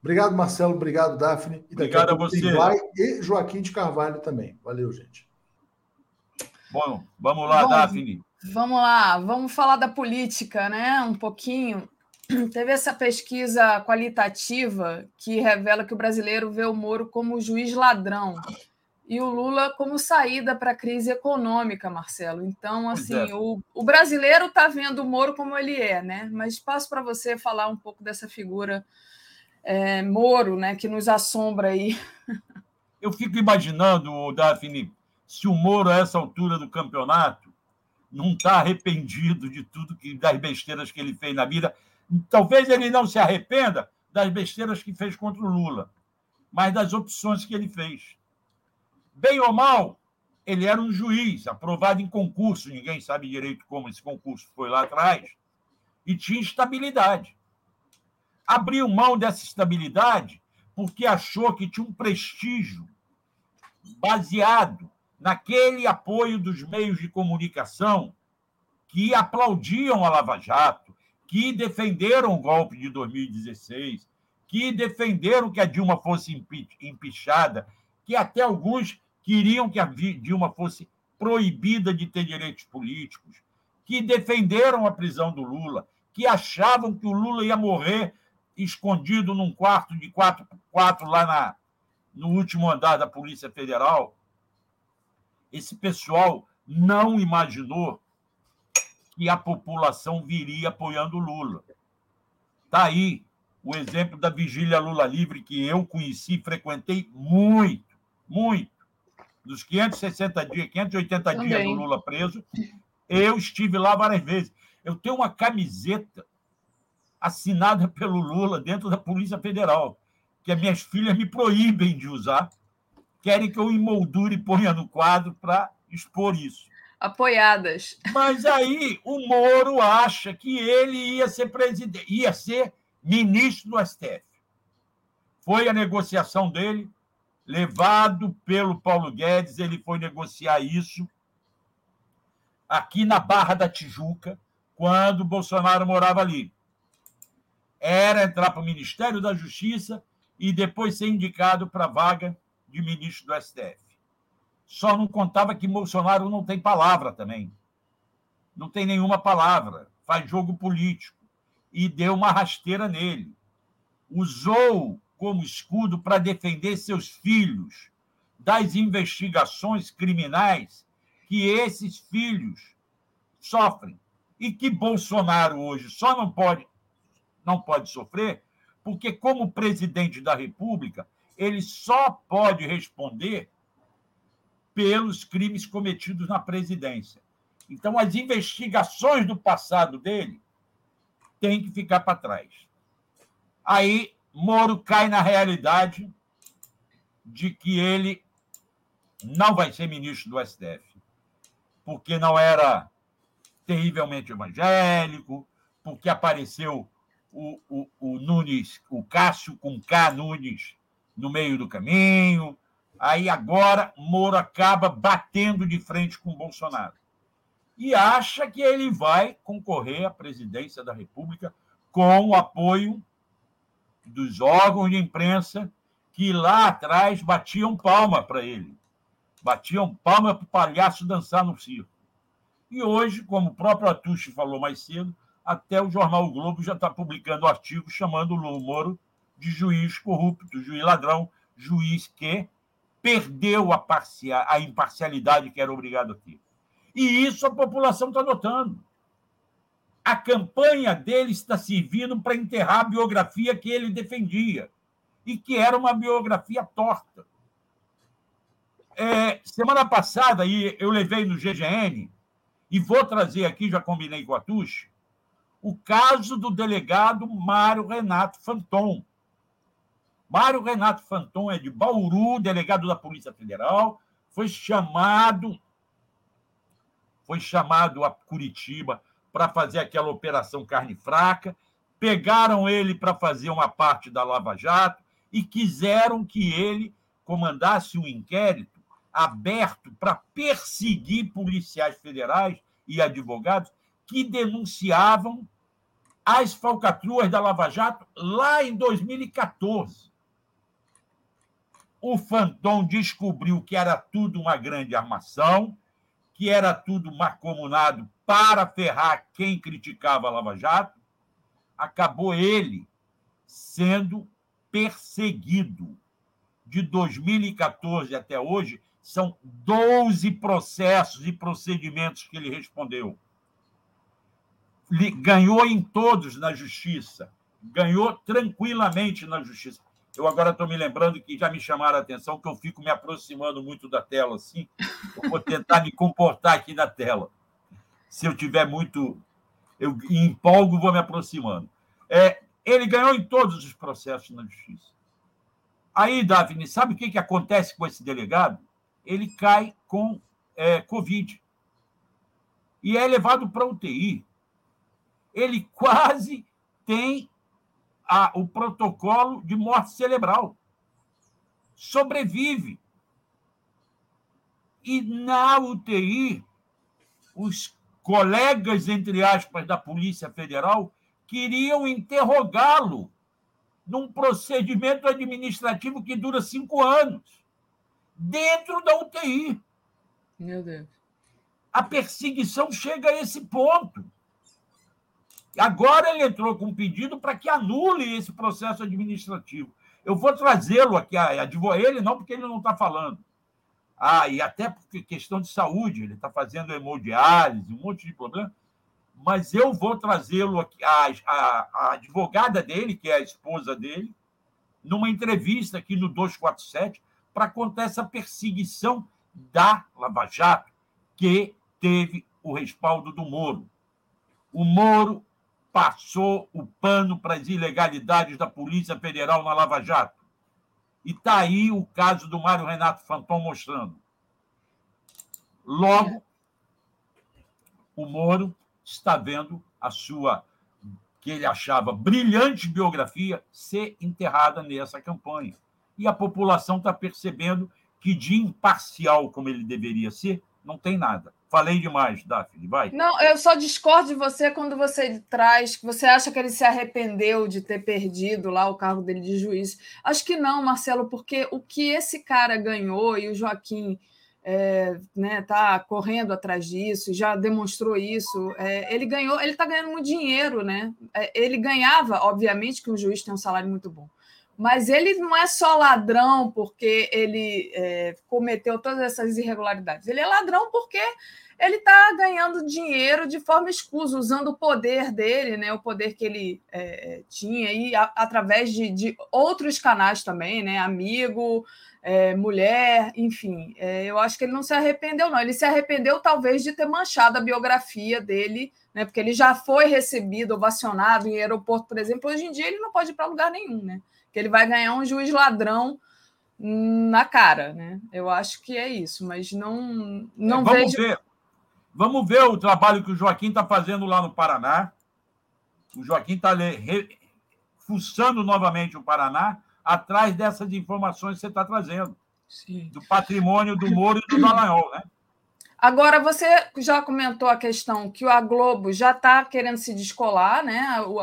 Obrigado, Marcelo. Obrigado, Daphne. E obrigado a, a você. Vai e Joaquim de Carvalho também. Valeu, gente. Bom, vamos lá, Bom, Daphne. Vamos lá, vamos falar da política, né? Um pouquinho. Teve essa pesquisa qualitativa que revela que o brasileiro vê o Moro como juiz ladrão e o Lula como saída para a crise econômica, Marcelo. Então, assim, é. o, o brasileiro está vendo o Moro como ele é, né? Mas passo para você falar um pouco dessa figura é, Moro, né, que nos assombra aí. Eu fico imaginando, Daphne, se o Moro, a essa altura do campeonato, não está arrependido de tudo que das besteiras que ele fez na vida Talvez ele não se arrependa das besteiras que fez contra o Lula, mas das opções que ele fez. Bem ou mal, ele era um juiz aprovado em concurso, ninguém sabe direito como esse concurso foi lá atrás, e tinha estabilidade. Abriu mão dessa estabilidade porque achou que tinha um prestígio baseado naquele apoio dos meios de comunicação que aplaudiam a Lava Jato, que defenderam o golpe de 2016, que defenderam que a Dilma fosse empichada, que até alguns queriam que a Dilma fosse proibida de ter direitos políticos, que defenderam a prisão do Lula, que achavam que o Lula ia morrer escondido num quarto de quatro, quatro lá na, no último andar da Polícia Federal. Esse pessoal não imaginou que a população viria apoiando o Lula. Está aí o exemplo da Vigília Lula Livre, que eu conheci, frequentei muito, muito. Dos 560 dias, 580 Também. dias do Lula preso, eu estive lá várias vezes. Eu tenho uma camiseta assinada pelo Lula dentro da Polícia Federal, que as minhas filhas me proíbem de usar, querem que eu emoldure e ponha no quadro para expor isso apoiadas. Mas aí o Moro acha que ele ia ser presidente, ia ser ministro do STF. Foi a negociação dele, levado pelo Paulo Guedes, ele foi negociar isso aqui na Barra da Tijuca, quando Bolsonaro morava ali. Era entrar para o Ministério da Justiça e depois ser indicado para a vaga de ministro do STF. Só não contava que Bolsonaro não tem palavra também. Não tem nenhuma palavra. Faz jogo político. E deu uma rasteira nele. Usou como escudo para defender seus filhos das investigações criminais que esses filhos sofrem. E que Bolsonaro hoje só não pode, não pode sofrer, porque, como presidente da República, ele só pode responder pelos crimes cometidos na presidência. Então, as investigações do passado dele têm que ficar para trás. Aí, Moro cai na realidade de que ele não vai ser ministro do STF, porque não era terrivelmente evangélico, porque apareceu o, o, o Nunes, o Cássio com K Nunes no meio do caminho. Aí agora Moro acaba batendo de frente com Bolsonaro. E acha que ele vai concorrer à presidência da República com o apoio dos órgãos de imprensa que lá atrás batiam palma para ele. Batiam palma para o palhaço dançar no circo. E hoje, como o próprio Atushi falou mais cedo, até o jornal o Globo já está publicando artigos chamando o Moro de juiz corrupto, juiz ladrão, juiz que perdeu a, parcia, a imparcialidade que era obrigado a ter. E isso a população está notando. A campanha dele está servindo para enterrar a biografia que ele defendia e que era uma biografia torta. É, semana passada, eu levei no GGN, e vou trazer aqui, já combinei com a Tuxi, o caso do delegado Mário Renato Fanton. Mário Renato Fanton é de Bauru, delegado da Polícia Federal, foi chamado foi chamado a Curitiba para fazer aquela operação carne fraca, pegaram ele para fazer uma parte da Lava Jato e quiseram que ele comandasse um inquérito aberto para perseguir policiais federais e advogados que denunciavam as falcatruas da Lava Jato lá em 2014. O Fanton descobriu que era tudo uma grande armação, que era tudo macomunado para ferrar quem criticava a Lava Jato. Acabou ele sendo perseguido. De 2014 até hoje, são 12 processos e procedimentos que ele respondeu ganhou em todos na justiça, ganhou tranquilamente na justiça. Eu agora estou me lembrando que já me chamaram a atenção que eu fico me aproximando muito da tela, assim. Eu vou tentar me comportar aqui na tela. Se eu tiver muito. Eu empolgo, vou me aproximando. É, ele ganhou em todos os processos na justiça. Aí, Daphne, sabe o que, que acontece com esse delegado? Ele cai com é, Covid. E é levado para UTI ele quase tem a, o protocolo de morte cerebral. Sobrevive. E na UTI, os colegas, entre aspas, da Polícia Federal queriam interrogá-lo num procedimento administrativo que dura cinco anos, dentro da UTI. Meu Deus. A perseguição chega a esse ponto. Agora ele entrou com um pedido para que anule esse processo administrativo. Eu vou trazê-lo aqui, ele não, porque ele não está falando. Ah, e até porque questão de saúde, ele está fazendo hemodiálise, um monte de problema. Mas eu vou trazê-lo aqui, a, a, a advogada dele, que é a esposa dele, numa entrevista aqui no 247, para contar essa perseguição da Lava Jato, que teve o respaldo do Moro. O Moro passou o pano para as ilegalidades da Polícia Federal na Lava Jato. E está aí o caso do Mário Renato Fanton mostrando. Logo, o Moro está vendo a sua, que ele achava brilhante biografia, ser enterrada nessa campanha. E a população está percebendo que, de imparcial como ele deveria ser, não tem nada. Falei demais, Daphne, vai. Não, eu só discordo de você quando você traz que você acha que ele se arrependeu de ter perdido lá o cargo dele de juiz. Acho que não, Marcelo, porque o que esse cara ganhou e o Joaquim é, né, tá correndo atrás disso, já demonstrou isso. É, ele ganhou, ele está ganhando muito dinheiro, né? É, ele ganhava, obviamente, que um juiz tem um salário muito bom. Mas ele não é só ladrão porque ele é, cometeu todas essas irregularidades. Ele é ladrão porque ele está ganhando dinheiro de forma escusa, usando o poder dele, né, o poder que ele é, tinha, e a, através de, de, outros canais também, né, amigo, é, mulher, enfim. É, eu acho que ele não se arrependeu, não. Ele se arrependeu, talvez, de ter manchado a biografia dele, né, porque ele já foi recebido, ovacionado em aeroporto, por exemplo. Hoje em dia, ele não pode ir para lugar nenhum, né? Que ele vai ganhar um juiz ladrão na cara, né? Eu acho que é isso, mas não, não é, vamos vejo. Ver. Vamos ver o trabalho que o Joaquim está fazendo lá no Paraná. O Joaquim está fuçando novamente o Paraná atrás dessas informações que você está trazendo. Sim. Do patrimônio do Moro e do Dallagnol, né? Agora, você já comentou a questão que a Globo já está querendo se descolar, né?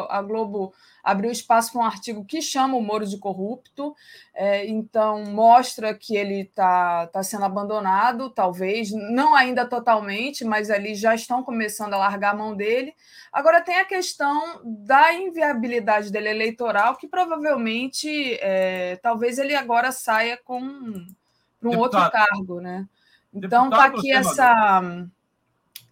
A Globo abriu espaço para um artigo que chama o Moro de corrupto, é, então mostra que ele está tá sendo abandonado, talvez, não ainda totalmente, mas ali já estão começando a largar a mão dele. Agora tem a questão da inviabilidade dele eleitoral, que provavelmente, é, talvez ele agora saia com para um outro cargo, né? Então tá aqui essa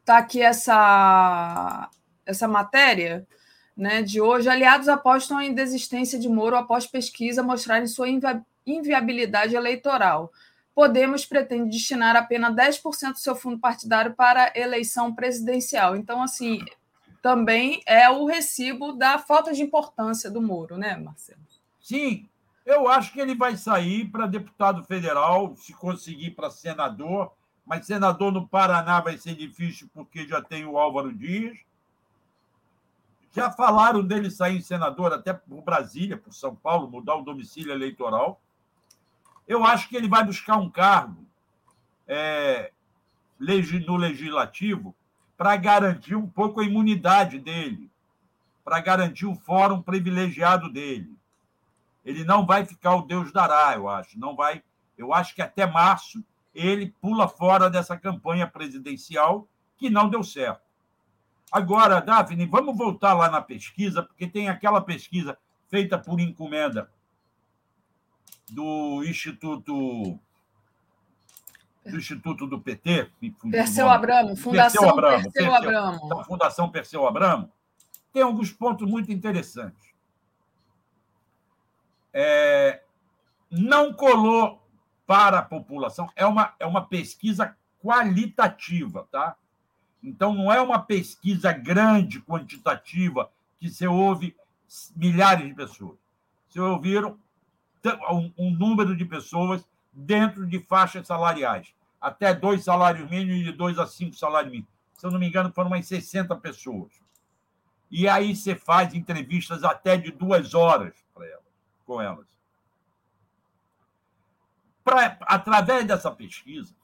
tá aqui essa essa matéria né, de hoje. Aliados apostam em desistência de Moro após pesquisa mostrarem sua invi inviabilidade eleitoral. Podemos pretende destinar apenas 10% do seu fundo partidário para eleição presidencial. Então, assim, também é o recibo da falta de importância do Moro, né, Marcelo? Sim, eu acho que ele vai sair para deputado federal, se conseguir para senador, mas senador no Paraná vai ser difícil porque já tem o Álvaro Dias. Já falaram dele sair senador até por Brasília, por São Paulo, mudar o domicílio eleitoral. Eu acho que ele vai buscar um cargo é, no legislativo para garantir um pouco a imunidade dele, para garantir o fórum privilegiado dele ele não vai ficar o Deus dará, eu acho. Não vai. Eu acho que até março ele pula fora dessa campanha presidencial que não deu certo. Agora, Daphne, vamos voltar lá na pesquisa, porque tem aquela pesquisa feita por encomenda do Instituto do Instituto do PT, Perseu Abramo, Fundação Perseu Abramo, Perseu, Perseu. Da Fundação Perseu Abramo, tem alguns pontos muito interessantes é, não colou para a população. É uma, é uma pesquisa qualitativa, tá? Então, não é uma pesquisa grande, quantitativa, que você ouve milhares de pessoas. Você ouviram um, um número de pessoas dentro de faixas salariais, até dois salários mínimos e de dois a cinco salários mínimos. Se eu não me engano, foram umas 60 pessoas. E aí você faz entrevistas até de duas horas com elas. Pra, através dessa pesquisa,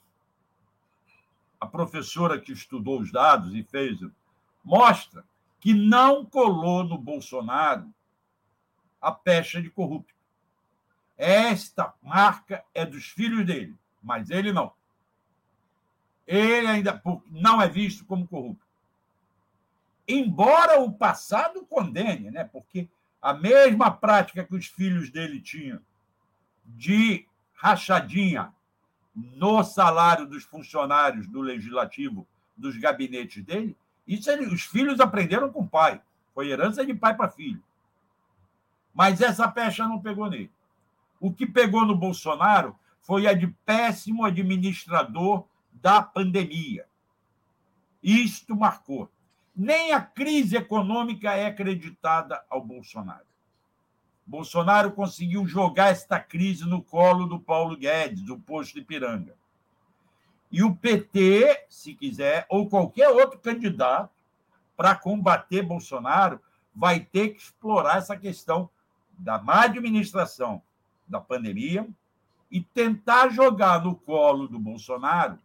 a professora que estudou os dados e fez, mostra que não colou no Bolsonaro a pecha de corrupto. Esta marca é dos filhos dele, mas ele não. Ele ainda não é visto como corrupto. Embora o passado condene, né? porque a mesma prática que os filhos dele tinham de rachadinha no salário dos funcionários do legislativo, dos gabinetes dele, isso ele, os filhos aprenderam com o pai. Foi herança de pai para filho. Mas essa pecha não pegou nele. O que pegou no Bolsonaro foi a de péssimo administrador da pandemia. Isto marcou nem a crise econômica é acreditada ao Bolsonaro. Bolsonaro conseguiu jogar esta crise no colo do Paulo Guedes, do posto de Piranga. E o PT, se quiser, ou qualquer outro candidato, para combater Bolsonaro, vai ter que explorar essa questão da má administração da pandemia e tentar jogar no colo do Bolsonaro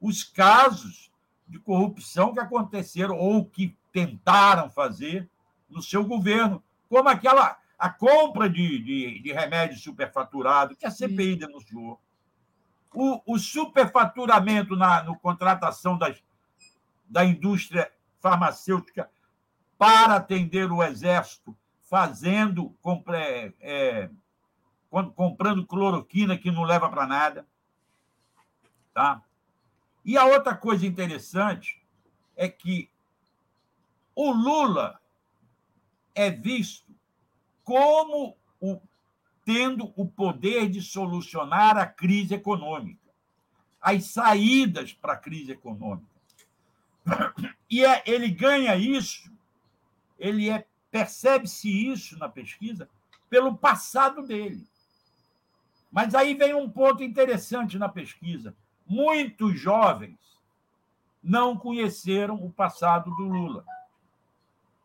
os casos de corrupção que aconteceram ou que tentaram fazer no seu governo, como aquela a compra de, de, de remédio superfaturado, que a CPI denunciou, o, o superfaturamento na no contratação das, da indústria farmacêutica para atender o exército, fazendo, compre, é, comprando cloroquina que não leva para nada. Tá? E a outra coisa interessante é que o Lula é visto como o, tendo o poder de solucionar a crise econômica, as saídas para a crise econômica. E é, ele ganha isso, ele é, percebe-se isso na pesquisa pelo passado dele. Mas aí vem um ponto interessante na pesquisa. Muitos jovens não conheceram o passado do Lula.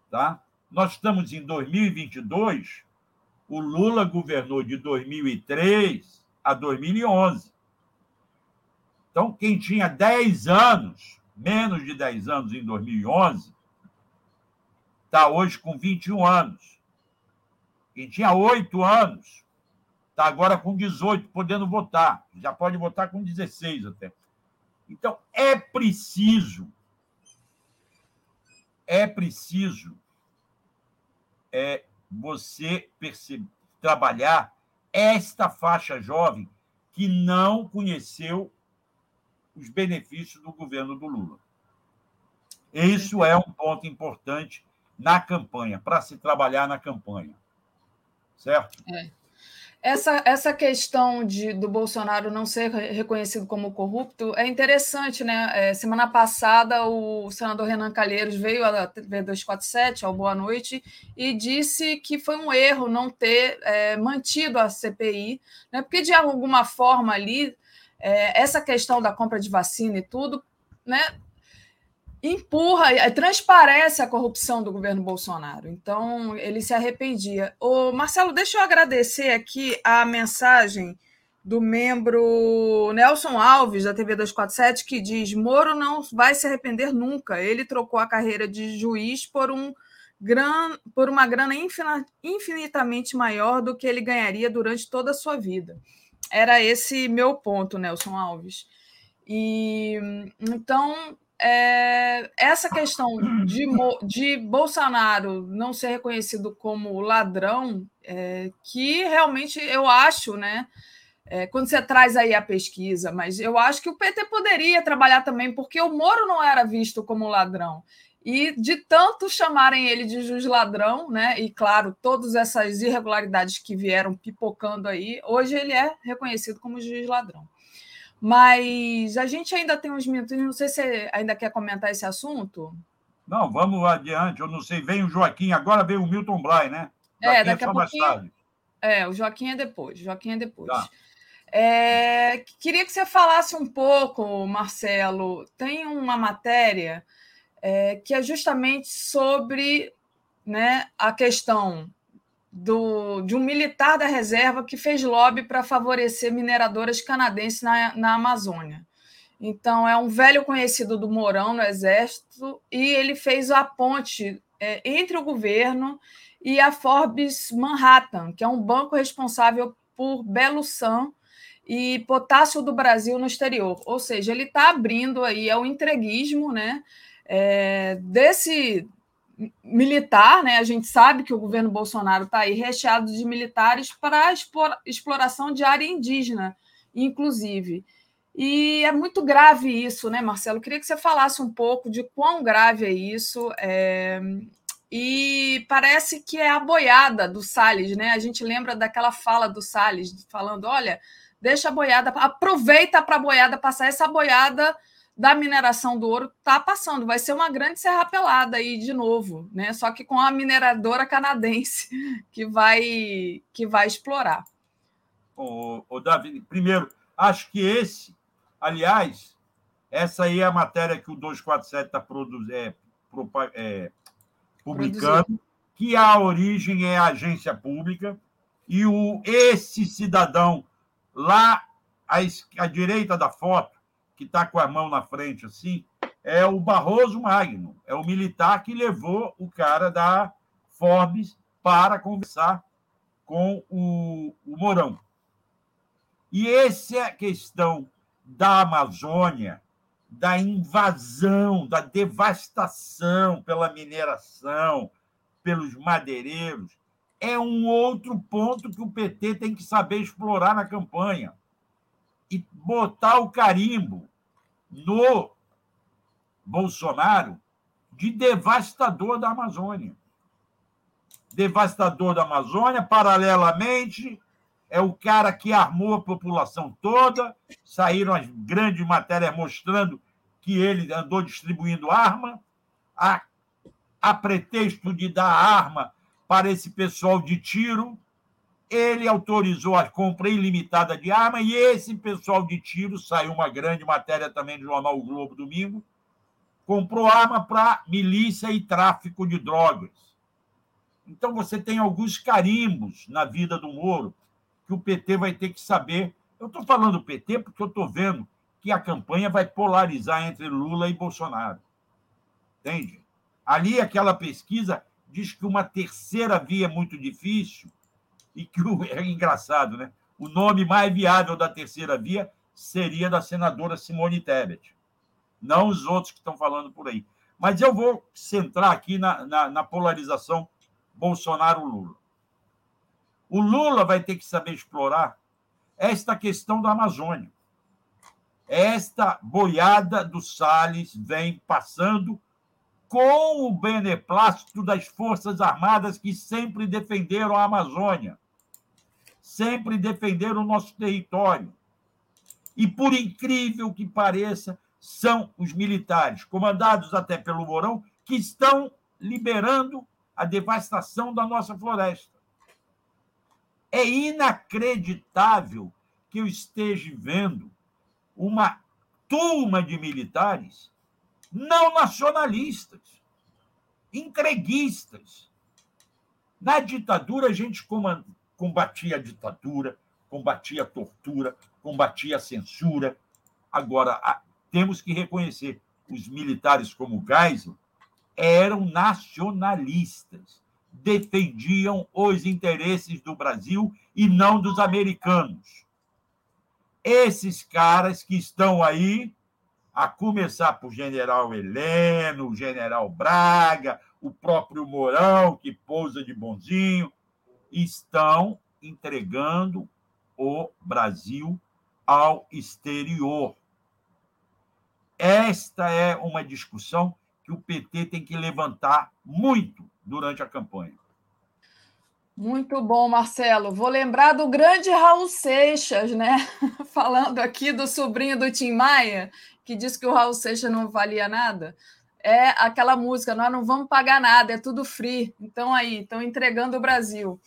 Tá? Nós estamos em 2022, o Lula governou de 2003 a 2011. Então, quem tinha 10 anos, menos de 10 anos em 2011, está hoje com 21 anos. Quem tinha 8 anos, está agora com 18, podendo votar. Já pode votar com 16 até. Então, é preciso, é preciso é, você perceber, trabalhar esta faixa jovem que não conheceu os benefícios do governo do Lula. Isso é um ponto importante na campanha, para se trabalhar na campanha. Certo? É. Essa, essa questão de, do Bolsonaro não ser reconhecido como corrupto é interessante, né? É, semana passada, o senador Renan Calheiros veio à TV 247, ao Boa Noite, e disse que foi um erro não ter é, mantido a CPI, né? porque de alguma forma ali, é, essa questão da compra de vacina e tudo, né? Empurra, é, transparece a corrupção do governo Bolsonaro. Então, ele se arrependia. Ô, Marcelo, deixa eu agradecer aqui a mensagem do membro Nelson Alves, da TV 247, que diz: Moro não vai se arrepender nunca. Ele trocou a carreira de juiz por, um gran... por uma grana infinitamente maior do que ele ganharia durante toda a sua vida. Era esse meu ponto, Nelson Alves. E então é, essa questão de, de Bolsonaro não ser reconhecido como ladrão, é, que realmente eu acho, né? É, quando você traz aí a pesquisa, mas eu acho que o PT poderia trabalhar também, porque o Moro não era visto como ladrão. E de tanto chamarem ele de juiz ladrão, né? E claro, todas essas irregularidades que vieram pipocando aí, hoje ele é reconhecido como juiz ladrão. Mas a gente ainda tem uns minutos, não sei se você ainda quer comentar esse assunto. Não, vamos adiante. Eu não sei, vem o Joaquim, agora vem o Milton Bly, né? é, daqui é a pouquinho. É, o Joaquim é depois. Joaquim é depois. Tá. É, queria que você falasse um pouco, Marcelo. Tem uma matéria é, que é justamente sobre né, a questão do, de um militar da reserva que fez lobby para favorecer mineradoras canadenses na, na Amazônia. Então, é um velho conhecido do Mourão no Exército e ele fez a ponte é, entre o governo e a Forbes Manhattan, que é um banco responsável por Belo San e potássio do Brasil no exterior. Ou seja, ele está abrindo aí, é o entreguismo né, é, desse, militar, né? A gente sabe que o governo Bolsonaro está aí recheado de militares para exploração de área indígena, inclusive. E é muito grave isso, né, Marcelo? Queria que você falasse um pouco de quão grave é isso. É... E parece que é a boiada do Salles, né? A gente lembra daquela fala do Salles falando: olha, deixa a boiada, aproveita para a boiada passar essa boiada da mineração do ouro está passando. Vai ser uma grande serra pelada aí de novo, né? Só que com a mineradora canadense que vai que vai explorar. O, o Davi, primeiro, acho que esse, aliás, essa aí é a matéria que o 247 está produzindo, é, é, publicando, Produzido. que a origem é a agência pública e o esse cidadão lá à, à direita da foto que está com a mão na frente assim, é o Barroso Magno, é o militar que levou o cara da Forbes para conversar com o, o Mourão. E essa é questão da Amazônia, da invasão, da devastação pela mineração, pelos madeireiros, é um outro ponto que o PT tem que saber explorar na campanha e botar o carimbo no Bolsonaro de devastador da Amazônia. Devastador da Amazônia, paralelamente, é o cara que armou a população toda. Saíram as grandes matérias mostrando que ele andou distribuindo arma, a, a pretexto de dar arma para esse pessoal de tiro, ele autorizou a compra ilimitada de arma e esse pessoal de tiro, saiu uma grande matéria também do jornal o Globo domingo, comprou arma para milícia e tráfico de drogas. Então você tem alguns carimbos na vida do Moro que o PT vai ter que saber. Eu estou falando PT porque eu estou vendo que a campanha vai polarizar entre Lula e Bolsonaro. Entende? Ali, aquela pesquisa diz que uma terceira via é muito difícil e que o, é engraçado, né? O nome mais viável da terceira via seria da senadora Simone Tebet, não os outros que estão falando por aí. Mas eu vou centrar aqui na, na, na polarização Bolsonaro-Lula. O Lula vai ter que saber explorar esta questão da Amazônia. Esta boiada do Salles vem passando com o beneplácito das Forças Armadas que sempre defenderam a Amazônia, sempre defenderam o nosso território. E, por incrível que pareça, são os militares, comandados até pelo Mourão, que estão liberando a devastação da nossa floresta. É inacreditável que eu esteja vendo uma turma de militares não nacionalistas, entreguistas. Na ditadura, a gente combatia a ditadura, combatia a tortura, combatia a censura. Agora, temos que reconhecer, os militares como Geisel eram nacionalistas, defendiam os interesses do Brasil e não dos americanos. Esses caras que estão aí a começar por general Heleno, general Braga, o próprio Mourão, que pousa de bonzinho, estão entregando o Brasil ao exterior. Esta é uma discussão que o PT tem que levantar muito durante a campanha. Muito bom, Marcelo. Vou lembrar do grande Raul Seixas, né? Falando aqui do sobrinho do Tim Maia, que disse que o Raul Seixas não valia nada. É aquela música, nós não vamos pagar nada, é tudo free. Então aí, estão entregando o Brasil.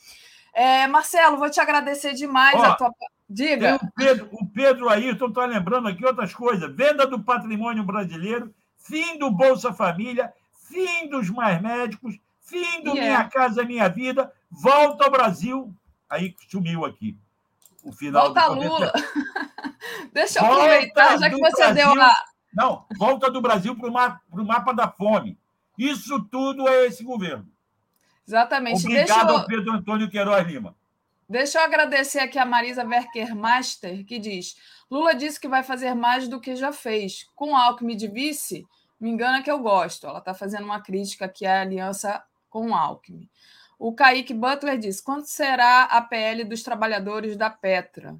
É, Marcelo, vou te agradecer demais Ó, a tua. Diga. É, o, Pedro, o Pedro Ayrton está lembrando aqui outras coisas: venda do patrimônio brasileiro, fim do Bolsa Família, fim dos mais médicos, fim do yeah. Minha Casa Minha Vida, volta ao Brasil. Aí sumiu aqui. O final volta Lula. Deixa eu volta aproveitar, já que você Brasil... deu a. Não, volta do Brasil para o mapa, mapa da fome. Isso tudo é esse governo. Exatamente. Obrigado Deixa eu... ao Pedro Antônio Queiroz Lima. Deixa eu agradecer aqui a Marisa Werker-Master, que diz: Lula disse que vai fazer mais do que já fez. Com Alckmin de vice, me engana que eu gosto. Ela está fazendo uma crítica aqui à aliança com o Alckmin. O Kaique Butler diz: quando será a PL dos trabalhadores da Petra?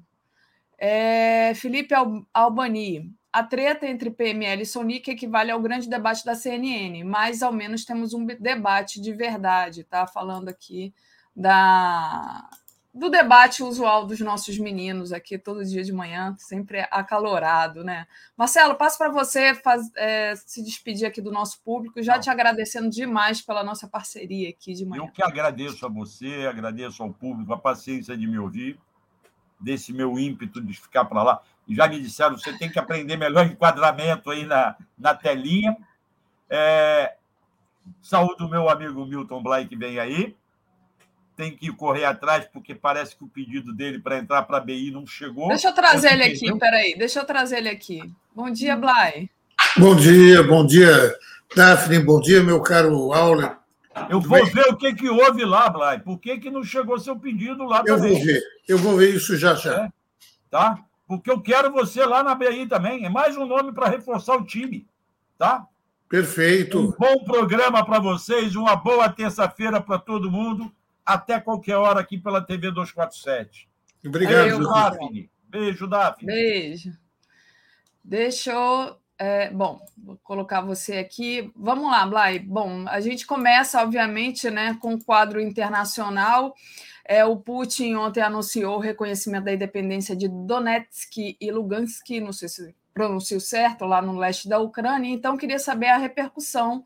É, Felipe Albani, a treta entre PML e Sonic equivale ao grande debate da CNN, mas ao menos temos um debate de verdade, tá? Falando aqui da, do debate usual dos nossos meninos aqui todo dia de manhã, sempre acalorado, né? Marcelo, passo para você faz, é, se despedir aqui do nosso público, já Não. te agradecendo demais pela nossa parceria aqui de manhã. Eu que agradeço a você, agradeço ao público a paciência de me ouvir, desse meu ímpeto de ficar para lá. Já me disseram, você tem que aprender melhor enquadramento aí na, na telinha. É, saúdo o meu amigo Milton Blay, que vem aí tem que correr atrás, porque parece que o pedido dele para entrar para a BI não chegou. Deixa eu trazer ele aqui, peraí, deixa eu trazer ele aqui. Bom dia, Blay. Bom dia, bom dia, Daphne, bom dia, meu caro Auler. Eu vou bem? ver o que, que houve lá, Blay. Por que, que não chegou seu pedido lá? Eu vou ver, eu vou ver isso já já. É, tá? Porque eu quero você lá na BI também. É mais um nome para reforçar o time, tá? Perfeito. Um bom programa para vocês, uma boa terça-feira para todo mundo até qualquer hora aqui pela TV 247. Obrigado, Beijo, Daphne. Beijo, Daphne. Beijo. Deixa eu. É, bom, vou colocar você aqui. Vamos lá, Blay. Bom, a gente começa, obviamente, né, com o quadro internacional. É, o Putin ontem anunciou o reconhecimento da independência de Donetsk e Lugansk, não sei se pronuncio certo, lá no leste da Ucrânia. Então, queria saber a repercussão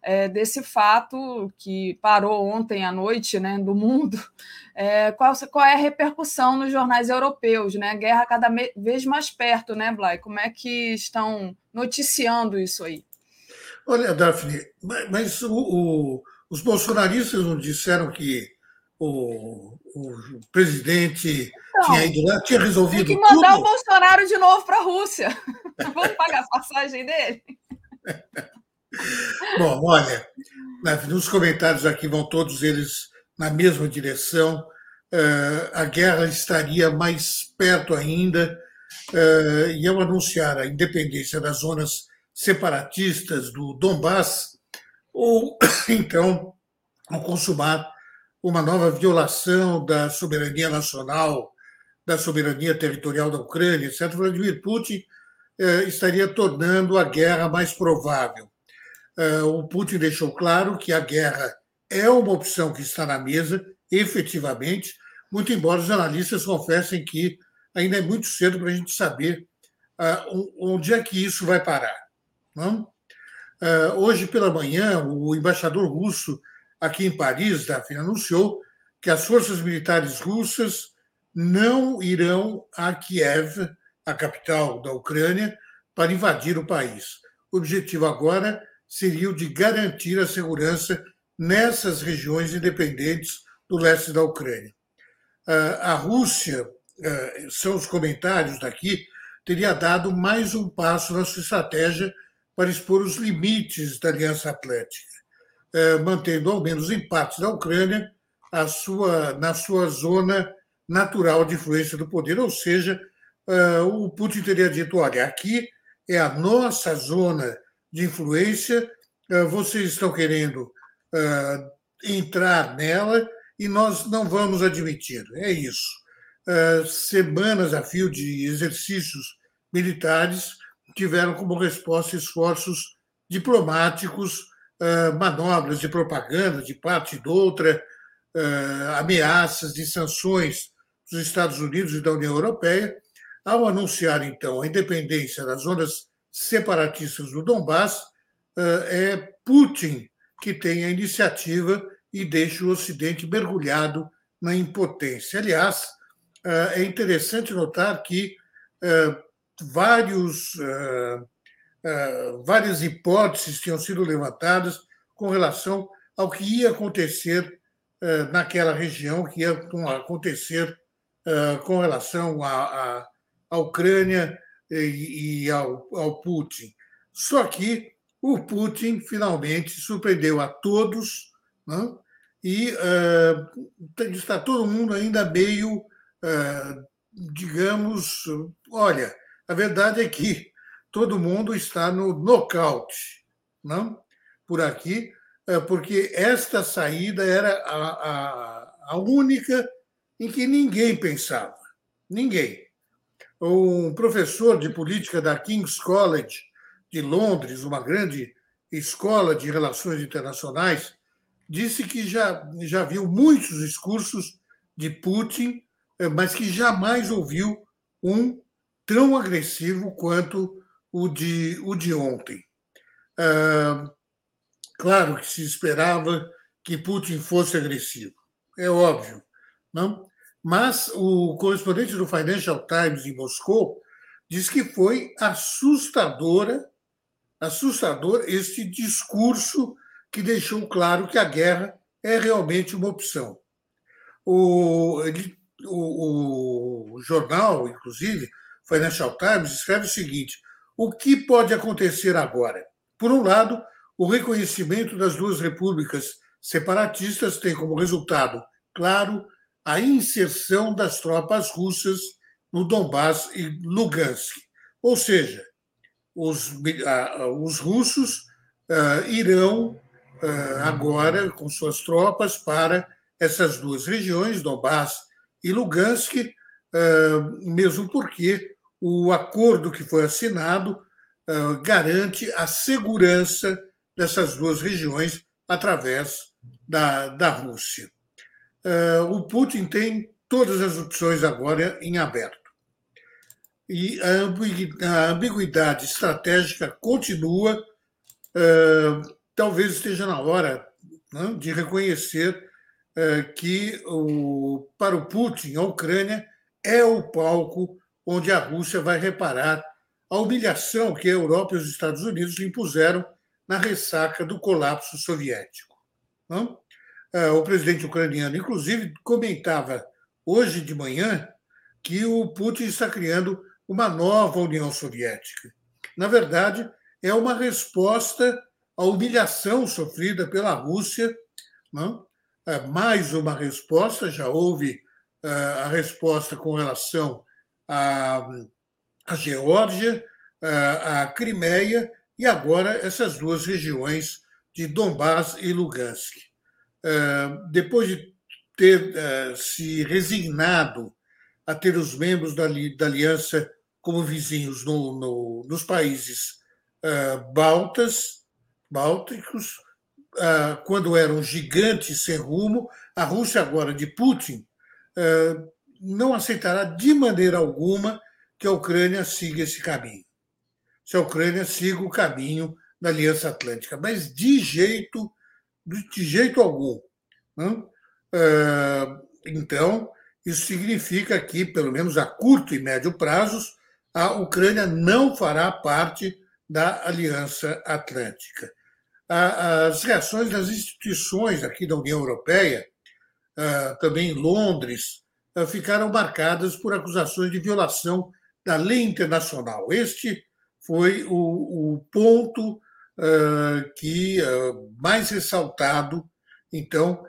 é, desse fato que parou ontem à noite né, do mundo. É, qual, qual é a repercussão nos jornais europeus? Né? Guerra cada vez mais perto, né, Blay? Como é que estão noticiando isso aí? Olha, Daphne, mas o, o, os bolsonaristas não disseram que o, o presidente então, tinha ido lá, tinha resolvido Tem que mandar tudo. o Bolsonaro de novo para a Rússia. Vamos pagar a passagem dele? Bom, olha, nos comentários aqui vão todos eles na mesma direção. Uh, a guerra estaria mais perto ainda, uh, e ao anunciar a independência das zonas separatistas do Donbass, ou então ao consumar uma nova violação da soberania nacional, da soberania territorial da Ucrânia, etc., Vladimir Putin uh, estaria tornando a guerra mais provável. O Putin deixou claro que a guerra é uma opção que está na mesa, efetivamente, muito embora os analistas confessem que ainda é muito cedo para a gente saber uh, onde é que isso vai parar. Não? Uh, hoje pela manhã, o embaixador russo aqui em Paris, Daphne, anunciou que as forças militares russas não irão a Kiev, a capital da Ucrânia, para invadir o país. O objetivo agora seria o de garantir a segurança nessas regiões independentes do leste da Ucrânia. Ah, a Rússia, ah, são os comentários daqui, teria dado mais um passo na sua estratégia para expor os limites da Aliança Atlântica, ah, mantendo, ao menos em partes da Ucrânia, sua, na sua zona natural de influência do poder, ou seja, o Putin teria dito: olha, aqui é a nossa zona de influência, vocês estão querendo entrar nela e nós não vamos admitir. É isso. Semanas a fio de exercícios militares tiveram como resposta esforços diplomáticos, uh, manobras de propaganda de parte e de outra, ameaças de sanções dos Estados Unidos e da União Europeia, ao anunciar, então, a independência das zonas separatistas do Donbass, é Putin que tem a iniciativa e deixa o Ocidente mergulhado na impotência. Aliás, eh, é interessante notar que eh, vários, eh, várias hipóteses tinham sido levantadas com relação ao que ia acontecer naquela região, que ia acontecer com relação à, à Ucrânia e ao, ao Putin. Só que o Putin finalmente surpreendeu a todos né? e uh, está todo mundo ainda meio, uh, digamos, olha, a verdade é que todo mundo está no nocaute, não? por aqui, uh, porque esta saída era a, a, a única em que ninguém pensava, ninguém. Um professor de política da King's College de Londres, uma grande escola de relações internacionais, disse que já, já viu muitos discursos de Putin, eh, mas que jamais ouviu um tão agressivo quanto o de, o de ontem. Claro que se esperava que Putin fosse agressivo, é óbvio, não? Mas o correspondente do Financial Times em Moscou diz que foi assustadora assustador este discurso que deixou claro que a guerra é realmente uma opção. O, ele, o, o jornal, inclusive, Financial Times, escreve o seguinte: o que pode acontecer agora? Por um lado, o reconhecimento das duas repúblicas separatistas tem como resultado, claro, a inserção das tropas russas no Donbass e Lugansk. Ou seja, os, os russos irão agora com suas tropas para essas duas regiões, Donbass e Lugansk, mesmo porque o acordo que foi assinado garante a segurança dessas duas regiões através da, da Rússia. O Putin tem todas as opções agora em aberto e a ambiguidade estratégica continua. talvez esteja na hora né, de reconhecer que, o, para o Putin, a Ucrânia é o palco onde a Rússia vai reparar a humilhação que a Europa e os Estados Unidos impuseram na ressaca do colapso soviético. É, o presidente ucraniano, inclusive, comentava hoje de manhã que o Putin está criando uma nova União Soviética. Na verdade, é uma resposta à humilhação sofrida pela Rússia. Não? É mais uma resposta, já houve é, a resposta com relação à, à Geórgia, à Crimeia e agora essas duas regiões de Donbass e Lugansk. Depois de ter se resignado a ter os membros da, da aliança como vizinhos no, no, nos países uh, baltas, bálticos, quando eram gigantes sem rumo, a Rússia agora de Putin não aceitará de maneira alguma que a Ucrânia siga esse caminho. Se a Ucrânia siga o caminho da Aliança Atlântica, mas de jeito, de jeito algum. Não? Então, isso significa que, pelo menos a curto e médio prazos, a Ucrânia não fará parte da Aliança Atlântica. As reações das instituições aqui da União Europeia, também em Londres, ficaram marcadas por acusações de violação da lei internacional. Este foi o, o ponto que mais ressaltado, então,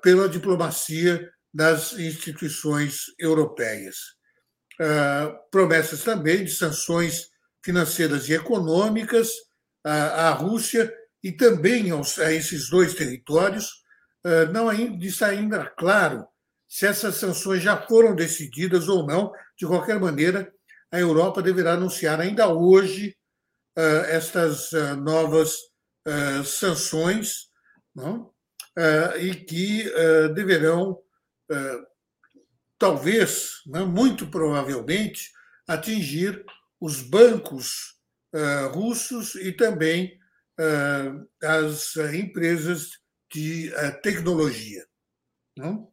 pela diplomacia das instituições europeias. Uh, promessas também de sanções financeiras e econômicas à, Rússia e também aos, a esses dois territórios. Uh, não ainda, está ainda claro se essas sanções já foram decididas ou não. De qualquer maneira, a Europa deverá anunciar ainda hoje uh, estas novas sanções não? e que deverão talvez, né, muito provavelmente, atingir os bancos uh, russos e também uh, as empresas de uh, tecnologia. Não?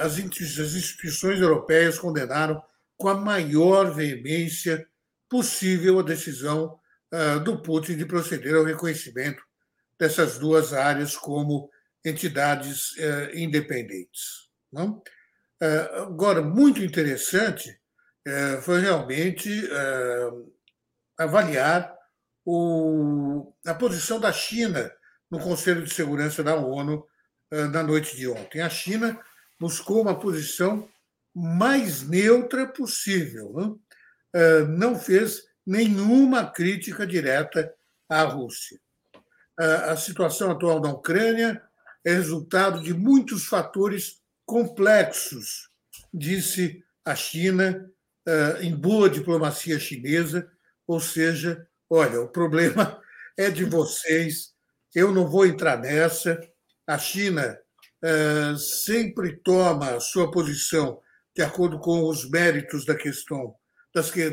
As, instituições europeias condenaram com a maior veemência possível a decisão do Putin de proceder ao reconhecimento dessas duas áreas como entidades independentes. Não? É, agora, muito interessante é, foi realmente avaliar a posição da China no Conselho de Segurança da ONU na noite de ontem. A China buscou uma posição mais neutra possível, não, não fez nenhuma crítica direta à Rússia. A situação atual na Ucrânia é resultado de muitos fatores complexos, disse a China, eh, em boa diplomacia chinesa, ou seja, olha, o problema é de vocês, eu não vou entrar nessa. A China eh, sempre toma a sua posição de acordo com os méritos da questão,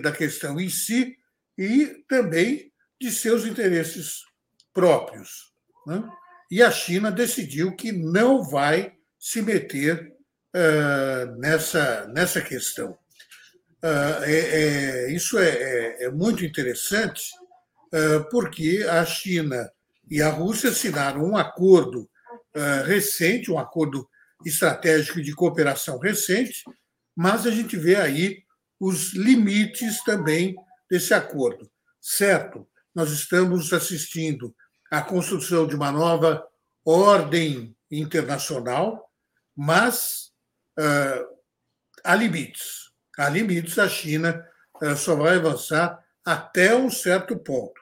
da questão em si e também de seus interesses próprios. Né? E a China decidiu que não vai se meter uh, nessa, nessa questão. Uh, é, é, isso é, é, é, muito interessante, uh, porque a China e a Rússia assinaram um acordo recente, um acordo estratégico de cooperação recente, mas a gente vê aí os limites também desse acordo. Certo, nós estamos assistindo à construção de uma nova ordem internacional, mas uh, há limites. Há limites, a China uh, só vai avançar até um certo ponto,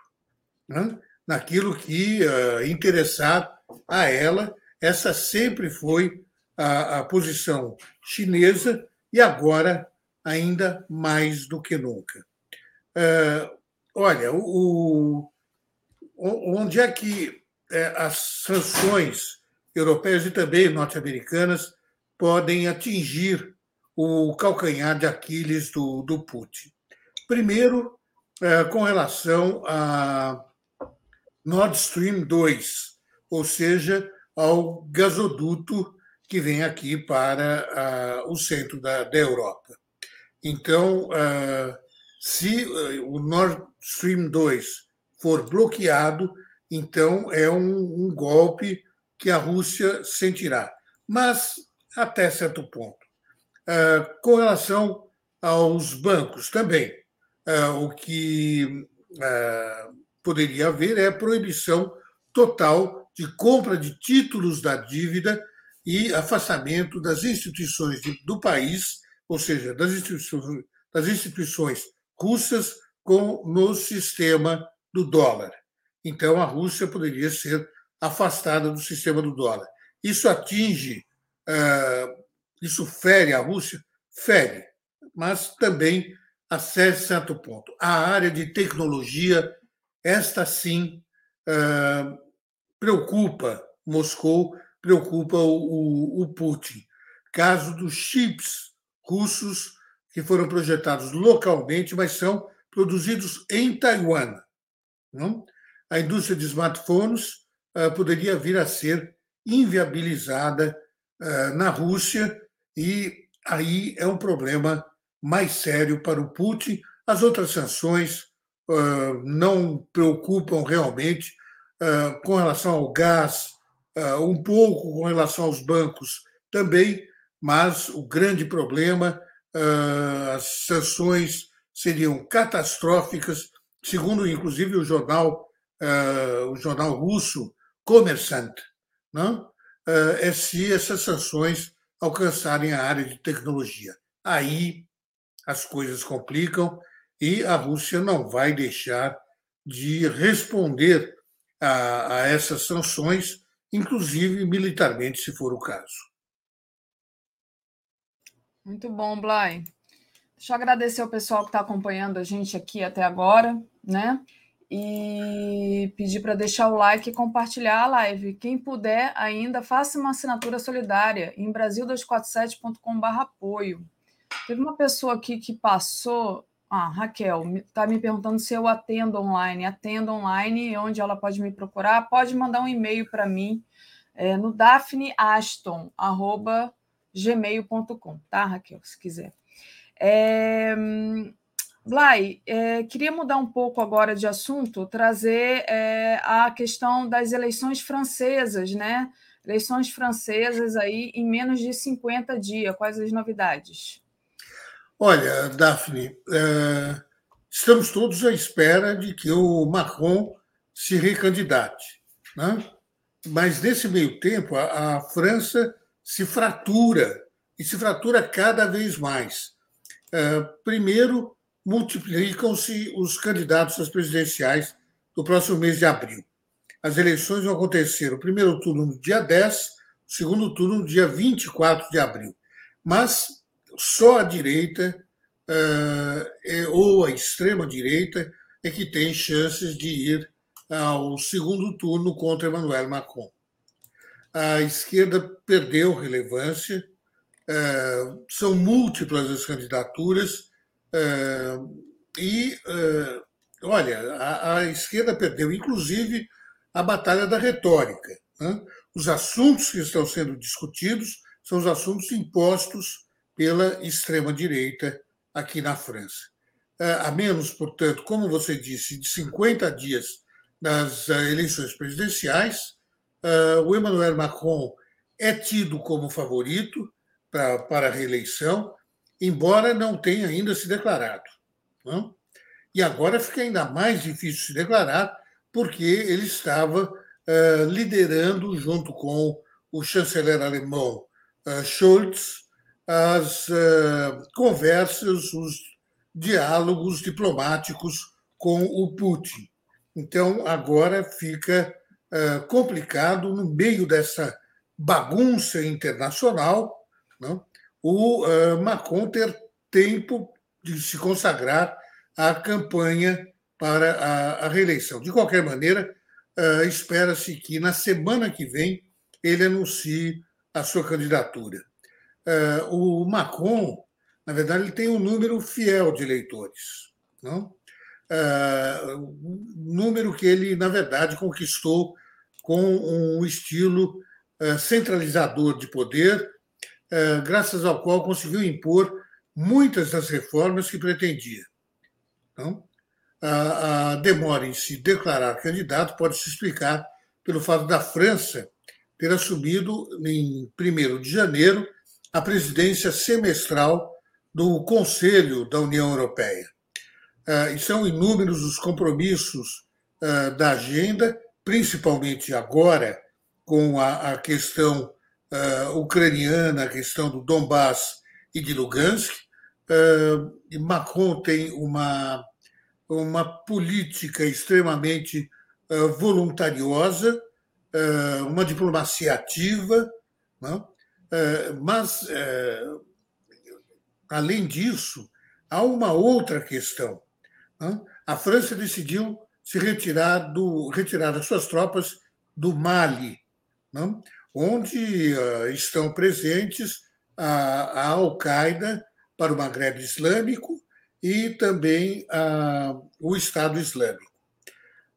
né? naquilo que uh, interessar a ela. Essa sempre foi a, a posição chinesa e agora ainda mais do que nunca. Uh, olha, o, o, onde é que é, as sanções europeias e também norte-americanas podem atingir o calcanhar de Aquiles do, do Putin. Primeiro, é, com relação a, Nord Stream 2, ou seja, ao gasoduto que vem aqui para uh, o centro da, da, Europa. Então, uh, se uh, o Nord Stream 2 for bloqueado, então é um, um, golpe que a Rússia sentirá. Mas até certo ponto. com relação aos bancos também, o que poderia haver é a proibição total de compra de títulos da dívida e afastamento das instituições do país, ou seja, das instituições, das instituições russas com, no sistema do dólar. Então, a Rússia poderia ser afastada do sistema do dólar. Isso atinge, uh, isso fere a Rússia? Fere, mas também a certo ponto. A área de tecnologia, esta sim, uh, preocupa Moscou, preocupa o, o, Putin. Caso dos chips russos que foram projetados localmente, mas são produzidos em Taiwan. Não? A indústria de smartphones uh, poderia vir a ser inviabilizada uh, na Rússia, e aí é um problema mais sério para o Putin. As outras sanções uh, não preocupam realmente com relação ao gás, um pouco com relação aos bancos também, mas o grande problema ah, as sanções seriam catastróficas, segundo inclusive o jornal ah, o jornal russo Kommersant, não? Ah, é se essas sanções alcançarem a área de tecnologia. Aí as coisas complicam e a Rússia não vai deixar de responder a, a essas sanções, inclusive militarmente, se for o caso. Muito bom, Blay. Deixa eu agradecer ao pessoal que está acompanhando a gente aqui até agora, né? E pedir para deixar o like e compartilhar a live. Quem puder ainda, faça uma assinatura solidária em brasil247.com.br apoio. Teve uma pessoa aqui que passou. Ah, Raquel, está me perguntando se eu atendo online. Atendo online, onde ela pode me procurar? Pode mandar um e-mail para mim é, no daphneaston, arroba gmail.com, tá, Raquel, se quiser. É, Blay, é, queria mudar um pouco agora de assunto, trazer é, a questão das eleições francesas, né? Eleições francesas aí em menos de 50 dias. Quais as novidades? Olha, Daphne, é, estamos todos à espera de que o Macron se recandidate. Né? Mas, nesse meio tempo, a, a França se fratura, e se fratura cada vez mais. É, primeiro, multiplicam-se os candidatos às presidenciais do próximo mês de abril. As eleições vão acontecer o primeiro turno no dia 10, o segundo turno no dia 24 de abril. Mas só a direita é, ou a extrema-direita é que tem chances de ir ao segundo turno contra Emmanuel Macron a esquerda perdeu relevância, é, são múltiplas as candidaturas, é, e, olha, a, a, esquerda perdeu, inclusive, a batalha da retórica. Né? Os assuntos que estão sendo discutidos são os assuntos impostos pela extrema-direita aqui na França. A menos, portanto, como você disse, de 50 dias das eleições presidenciais, Uh, o Emmanuel Macron é tido como favorito para a reeleição, embora não tenha ainda se declarado. E agora fica ainda mais difícil se declarar, porque ele estava liderando, junto com o chanceler alemão Scholz, as conversas, os diálogos diplomáticos com o Putin. Então, agora fica eh, complicado no meio dessa bagunça internacional, não? o uh, Macron ter tempo de se consagrar à campanha para a, a reeleição. De qualquer maneira, uh, espera-se que na semana que vem ele anuncie a sua candidatura. Uh, o Macron, na verdade, ele tem um número fiel de eleitores. Não? um número que ele, na verdade, conquistou com um estilo centralizador de poder, graças ao qual conseguiu impor muitas das reformas que pretendia. A, a demora em se declarar candidato pode se explicar pelo fato da França ter assumido, em 1 de janeiro, a presidência semestral do Conselho da União Europeia. Ah, e são inúmeros os compromissos ah, da agenda, principalmente agora com a, questão ah, ucraniana, a questão do Donbass e de Lugansk. Macron tem uma, uma política extremamente voluntariosa, uma diplomacia ativa, não? Mas Além disso, há uma outra questão. A França decidiu se retirar, do, retirar as suas tropas do Mali, onde estão presentes a, Al-Qaeda para o Maghreb Islâmico e também a, o Estado Islâmico.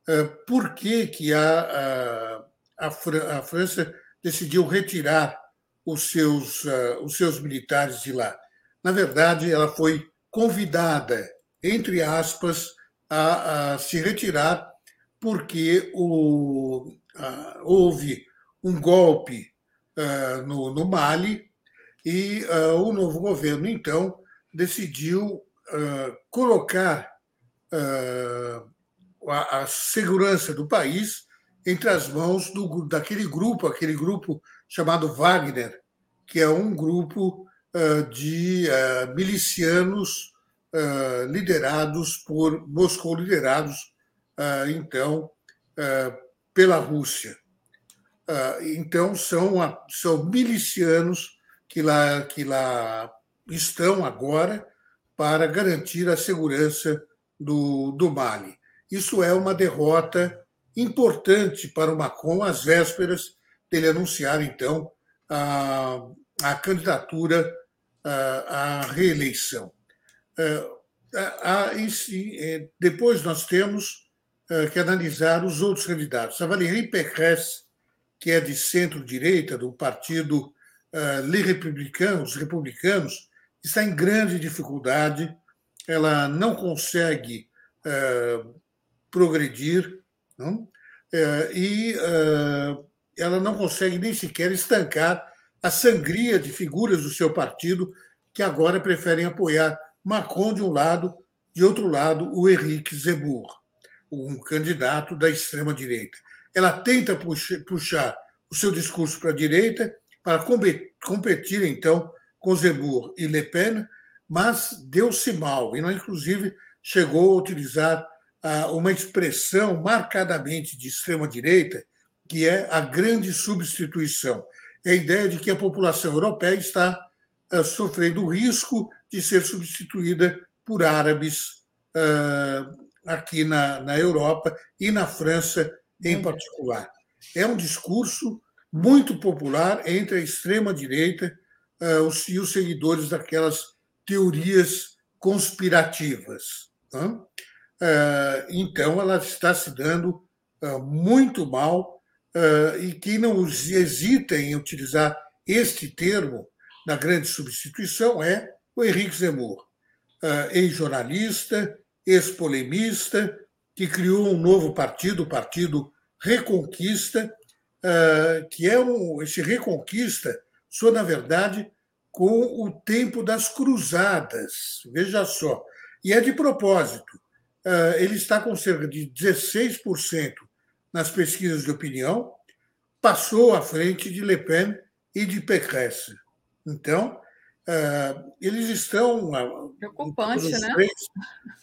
Ah, por que, que a, a, a França decidiu retirar os seus, ah, os seus militares de lá? Na verdade, ela foi convidada, entre aspas, a, a se retirar porque o, a, houve um golpe a, no, no, Mali e o novo governo, então, decidiu colocar a, a, segurança do país entre as mãos do, daquele grupo, aquele grupo chamado Wagner, que é um grupo de milicianos liderados por Moscou, liderados então pela Rússia. Então são são milicianos que lá que lá estão agora para garantir a segurança do, do Mali. Isso é uma derrota importante para o Macron às vésperas dele anunciar então a, a candidatura a reeleição. É, depois nós temos é, que analisar os outros candidatos. A Valérie Pécresse, que é de centro-direita, do partido é, Les Républicains, os republicanos, está em grande dificuldade, ela não consegue progredir não? e ela não consegue nem sequer estancar a sangria de figuras do seu partido que agora preferem apoiar Macron de um lado, de outro lado, o Henrique Zemmour, um candidato da extrema-direita. Ela tenta puxar o seu discurso para a direita para competir, então, com Zemmour e Le Pen, mas deu-se mal, e não, inclusive, chegou a utilizar ah, uma expressão marcadamente de extrema-direita, que é a grande substituição é a ideia de que a população europeia está uh, sofrendo o risco de ser substituída por árabes uh, aqui na, na Europa e na França em particular. É um discurso muito popular entre a extrema-direita uh, e os seguidores daquelas teorias conspirativas. Né? então, ela está se dando muito mal e que não hesita em utilizar este termo na grande substituição é o Henrique Zemmour, ex-jornalista, ex-polemista, que criou um novo partido, o Partido Reconquista, que é um, esse Reconquista soa, na verdade, com o tempo das cruzadas, veja só. E é de propósito, ele está com cerca de 16% nas pesquisas de opinião, passou à frente de Le Pen e de Pécresse. Então, uh, eles estão. Ah, Preocupante, né? Três,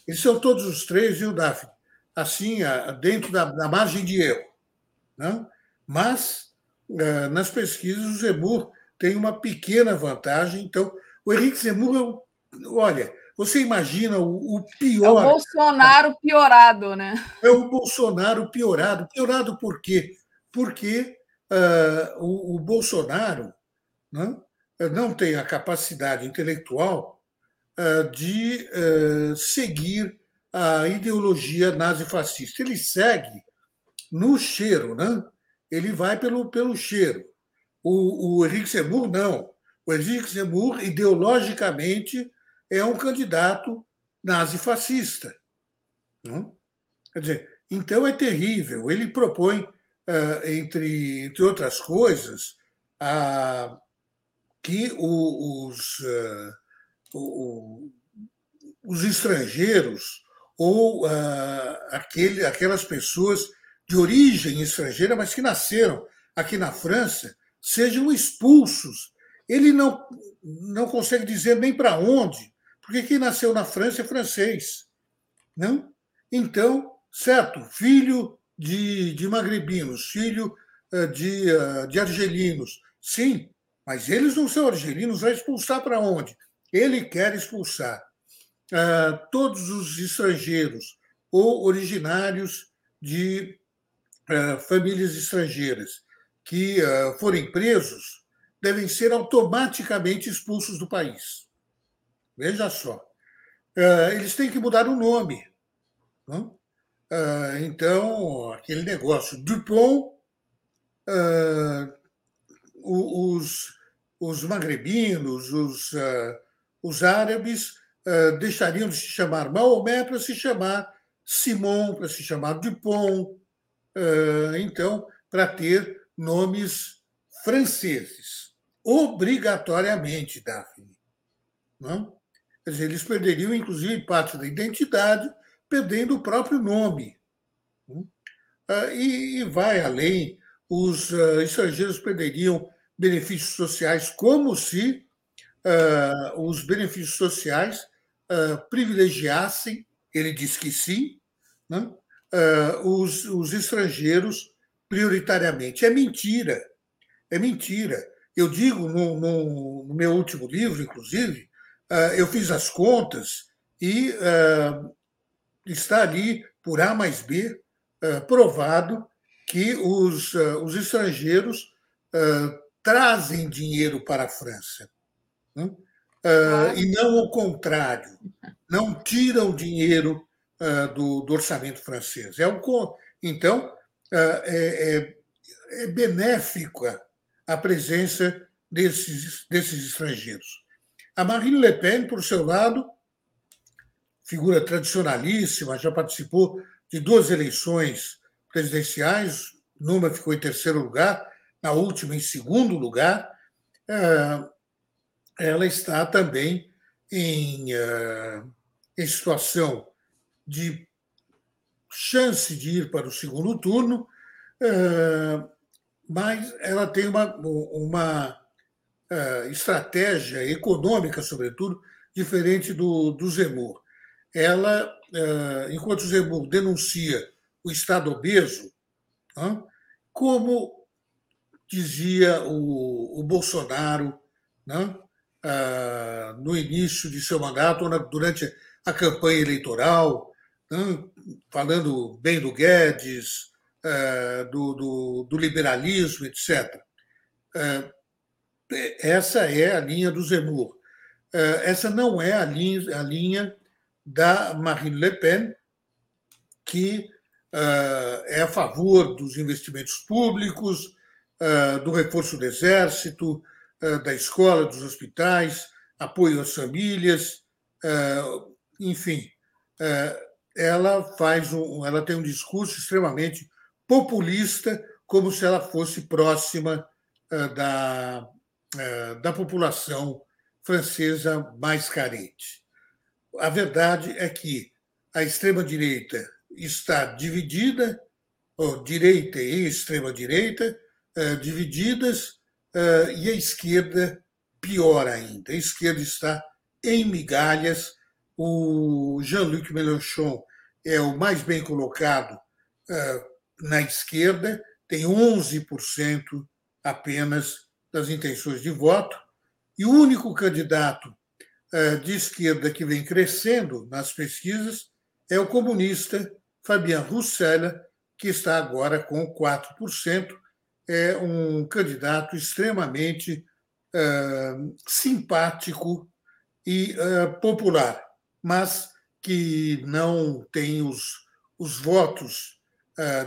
eles são todos os três, viu, Daphne? Assim, uh, dentro da, da, margem de erro. Né? Mas, uh, nas pesquisas, o Zemur tem uma pequena vantagem. Então, o Henrique Zemur, olha, você imagina o, o pior. É o Bolsonaro piorado, né? É o Bolsonaro piorado. Piorado por quê? Porque uh, o, o, Bolsonaro né, não tem a capacidade intelectual uh, de uh, seguir a ideologia nazifascista. Ele segue no cheiro, né? ele vai pelo, pelo cheiro. O, o Henrique Seymour, não. O Henrique Seymour, ideologicamente, é um candidato nazifascista. Não? Quer dizer, então é terrível. Ele propõe, uh, entre, entre outras coisas, uh, que os, uh, o, os estrangeiros ou aquele, aquelas pessoas de origem estrangeira, mas que nasceram aqui na França, sejam expulsos. Ele não, não consegue dizer nem para onde, porque quem nasceu na França é francês. Não? Então, certo, filho de, de magrebinos, filho eh, de, eh, de argelinos, sim, mas eles não são argelinos, vai expulsar para onde? Ele quer expulsar uh, todos os estrangeiros ou originários de uh, famílias estrangeiras que uh, forem presos devem ser automaticamente expulsos do país. Veja só. eles têm que mudar o nome. Não? então, aquele negócio. Dupont, os, os magrebinos, os, os árabes deixariam de se chamar Maomé para se chamar Simon, para se chamar Dupont, então, para ter nomes franceses, obrigatoriamente, Daphne. Não? Quer dizer, eles perderiam, inclusive, parte da identidade, perdendo o próprio nome. E vai além, os estrangeiros perderiam benefícios sociais, como se os benefícios sociais privilegiassem, ele diz que sim, né? os, os estrangeiros prioritariamente. É mentira. É mentira. Eu digo no, no, no meu último livro, inclusive, eu fiz as contas e está ali, por A mais B, provado que os, os estrangeiros trazem dinheiro para a França. Né? e não o contrário. Não tiram dinheiro do, do, orçamento francês. É um, então, é, é, é benéfica a presença desses, desses estrangeiros. A Marine Le Pen, por seu lado, figura tradicionalíssima, já participou de duas eleições presidenciais, numa ficou em terceiro lugar, na última em segundo lugar. Ela está também em, uh, em situação de chance de ir para o segundo turno, uh, mas ela tem uma, uma estratégia econômica, sobretudo, diferente do, do Zemmour. Ela, enquanto o Zemmour denuncia o Estado obeso, como dizia o, o Bolsonaro, no início de seu mandato, durante a campanha eleitoral, falando bem do Guedes, ah, do, do, do, liberalismo, etc. Essa é a linha do Zemmour. Ah, essa não é a linha, a linha da Marine Le Pen, que ah, é a favor dos investimentos públicos, ah, do reforço do exército, eh, da escola, dos hospitais, apoio às famílias, eh, enfim, eh, ela faz um, ela tem um discurso extremamente populista, como se ela fosse próxima da, da população francesa mais carente. A verdade é que a extrema-direita está dividida, ou direita e extrema-direita, divididas Uh, e a esquerda, pior ainda. A esquerda está em migalhas. O Jean-Luc Mélenchon é o mais bem colocado na esquerda, tem 11% apenas das intenções de voto. E o único candidato uh, de esquerda que vem crescendo nas pesquisas é o comunista Fabien Roussel, que está agora com 4%, é um candidato extremamente uh, simpático e uh, popular, mas que não tem os, os votos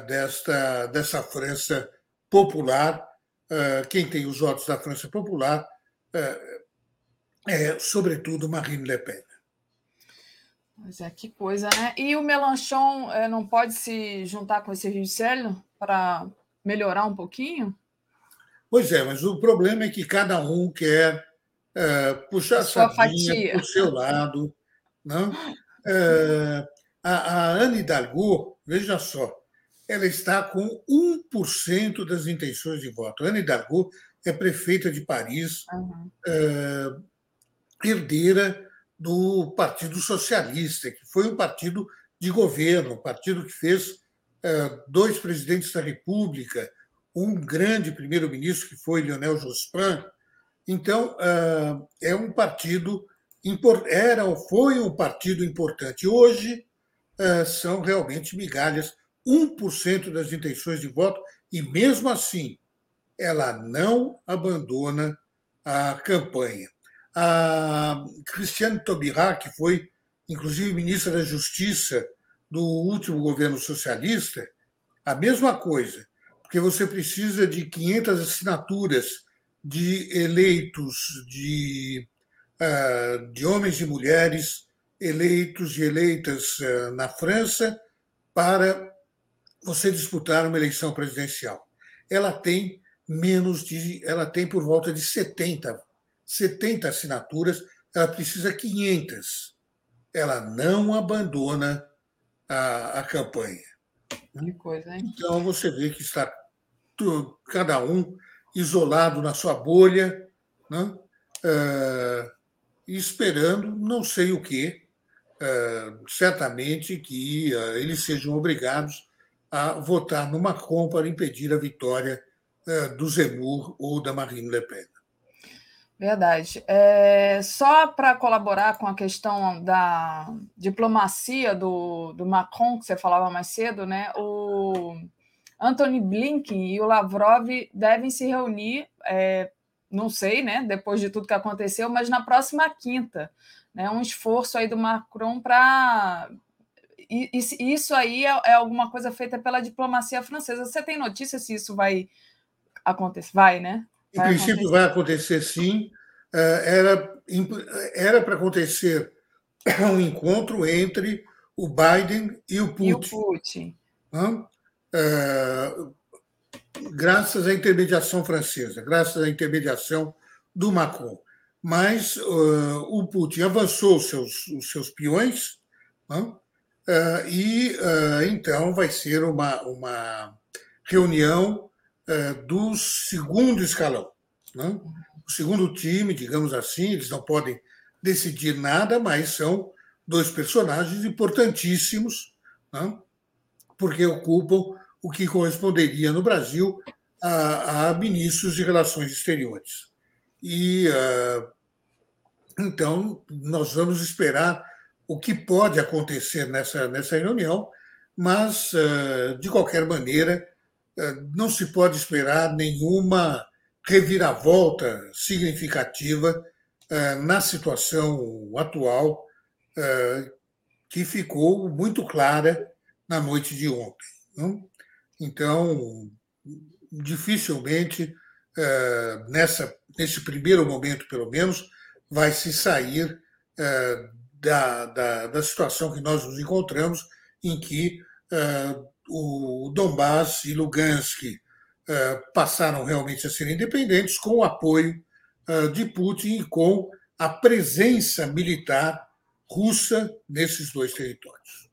desta, dessa França popular. Uh, quem tem os votos da França popular uh, é, sobretudo, Marine Le Pen. Pois é, que coisa, né? E o Melanchon é, não pode se juntar com esse Gisele para melhorar um pouquinho? Pois é, mas o problema é que cada um quer puxar a sardinha para o seu lado. Não? É, a, a Anne Hidalgo, veja só, ela está com 1% das intenções de voto. Anne Hidalgo é prefeita de Paris, uhum. é, herdeira do Partido Socialista, que foi um partido de governo, um partido que fez é, dois presidentes da República, um grande primeiro-ministro que foi Lionel Jospin. Então, é, é um partido era foi um partido importante. Hoje são realmente migalhas, 1% das intenções de voto, e mesmo assim ela não abandona a campanha. A Cristiane Taubira, que foi inclusive ministra da Justiça do último governo socialista, a mesma coisa, porque você precisa de 500 assinaturas de eleitos, de, uh, de homens e mulheres eleitos e eleitas uh, na França para você disputar uma eleição presidencial. Ela tem menos de, ela tem por volta de 70 70 assinaturas, ela precisa 500. Ela não abandona a, a campanha. Que coisa, hein? Então você vê que está tudo, cada um isolado na sua bolha, né? Uh, esperando não sei o que, uh, certamente que uh, eles sejam obrigados a votar numa Macron para impedir a vitória do Zemmour ou da Marine Le Pen. Verdade. É, só para colaborar com a questão da diplomacia do, do Macron, que você falava mais cedo, né? O Anthony Blinken e o Lavrov devem se reunir, é, não sei, né? Depois de tudo que aconteceu, mas na próxima quinta. Né, um esforço aí do Macron para. Isso aí é, é alguma coisa feita pela diplomacia francesa. Você tem notícia se isso vai acontecer? Vai, né? Em princípio, acontecer. vai acontecer sim. É, era era para acontecer um encontro entre o Biden e o Putin. E o Putin. É, graças à intermediação francesa, graças à intermediação do Macron. Mas uh, o Putin avançou os seus, os seus peões uh, e uh, então vai ser uma, uma reunião é, do segundo escalão. Né? O segundo time, digamos assim, eles não podem decidir nada, mas são dois personagens importantíssimos, né? porque ocupam o que corresponderia no Brasil a, a ministros de relações exteriores. E uh, então nós vamos esperar o que pode acontecer nessa, nessa reunião, mas uh, de qualquer maneira é, não se pode esperar nenhuma reviravolta significativa é, na situação atual, que ficou muito clara na noite de ontem. Então, dificilmente, nessa, nesse primeiro momento, pelo menos, vai se sair da, da, da situação que nós nos encontramos, em que o Donbass e Lugansk eh, passaram realmente a ser independentes com o apoio eh, de Putin e com a presença militar russa nesses dois territórios.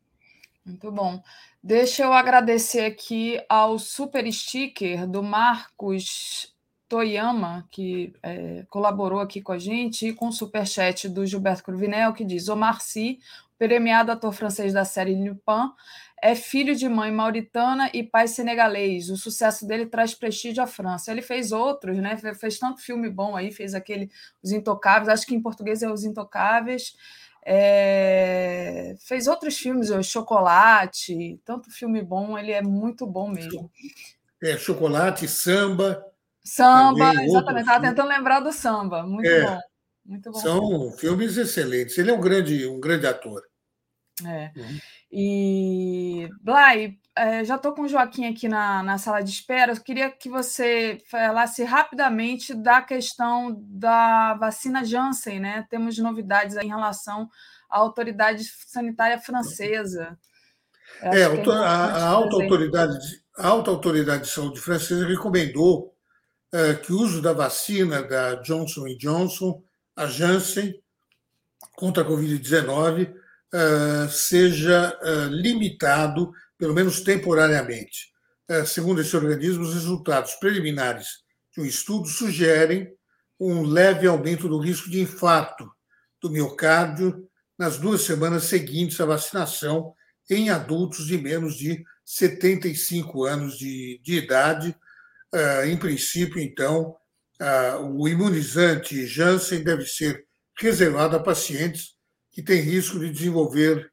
Muito bom. Deixa eu agradecer aqui ao super sticker do Marcos Toyama, que é, colaborou aqui com a gente, e com o superchat do Gilberto Cruvinel, que diz: Omar Sy, premiado ator francês da série Lupin, é filho de mãe mauritana e pai senegalês. O sucesso dele traz prestígio à França. Ele fez outros, né? Fez tanto filme bom aí, fez aquele Os Intocáveis, acho que em português é Os Intocáveis. É... Fez outros filmes, o Chocolate, tanto filme bom, ele é muito bom mesmo. É, Chocolate, Samba. Samba, exatamente. Estava tentando lembrar do samba. Muito é, bom. Muito bom. São filmes excelentes. Ele é um grande, um grande ator. É. Uhum. E, Blay, é, já estou com o Joaquim aqui na, na sala de espera. Eu queria que você falasse rapidamente da questão da vacina Janssen, né? Temos novidades em relação à autoridade sanitária francesa. É, é, a, a, alta autoridade, a alta autoridade de saúde francesa recomendou que o uso da vacina da Johnson Johnson, a Janssen, contra a Covid-19, uh, eh, seja uh, limitado pelo menos temporariamente. É, segundo esse organismo, os resultados preliminares de um estudo sugerem um leve aumento do risco de infarto do miocárdio nas duas semanas seguintes à vacinação em adultos de menos de 75 anos de, de idade. É, em princípio, então, é, o imunizante Janssen deve ser reservado a pacientes que têm risco de desenvolver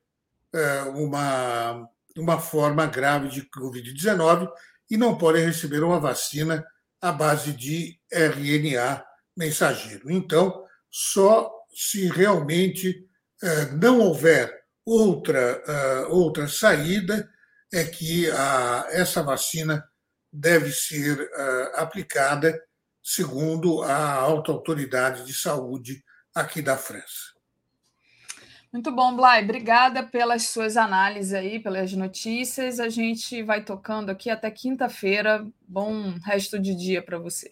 uma uma forma grave de Covid-19 e não podem receber uma vacina à base de RNA mensageiro. Então, só se realmente eh, não houver outra, eh, outra saída é que essa vacina deve ser eh, aplicada segundo a alta autoridade de saúde aqui da França. Muito bom, Blay. Obrigada pelas suas análises aí, pelas notícias. A gente vai tocando aqui até quinta-feira. Bom resto de dia para você.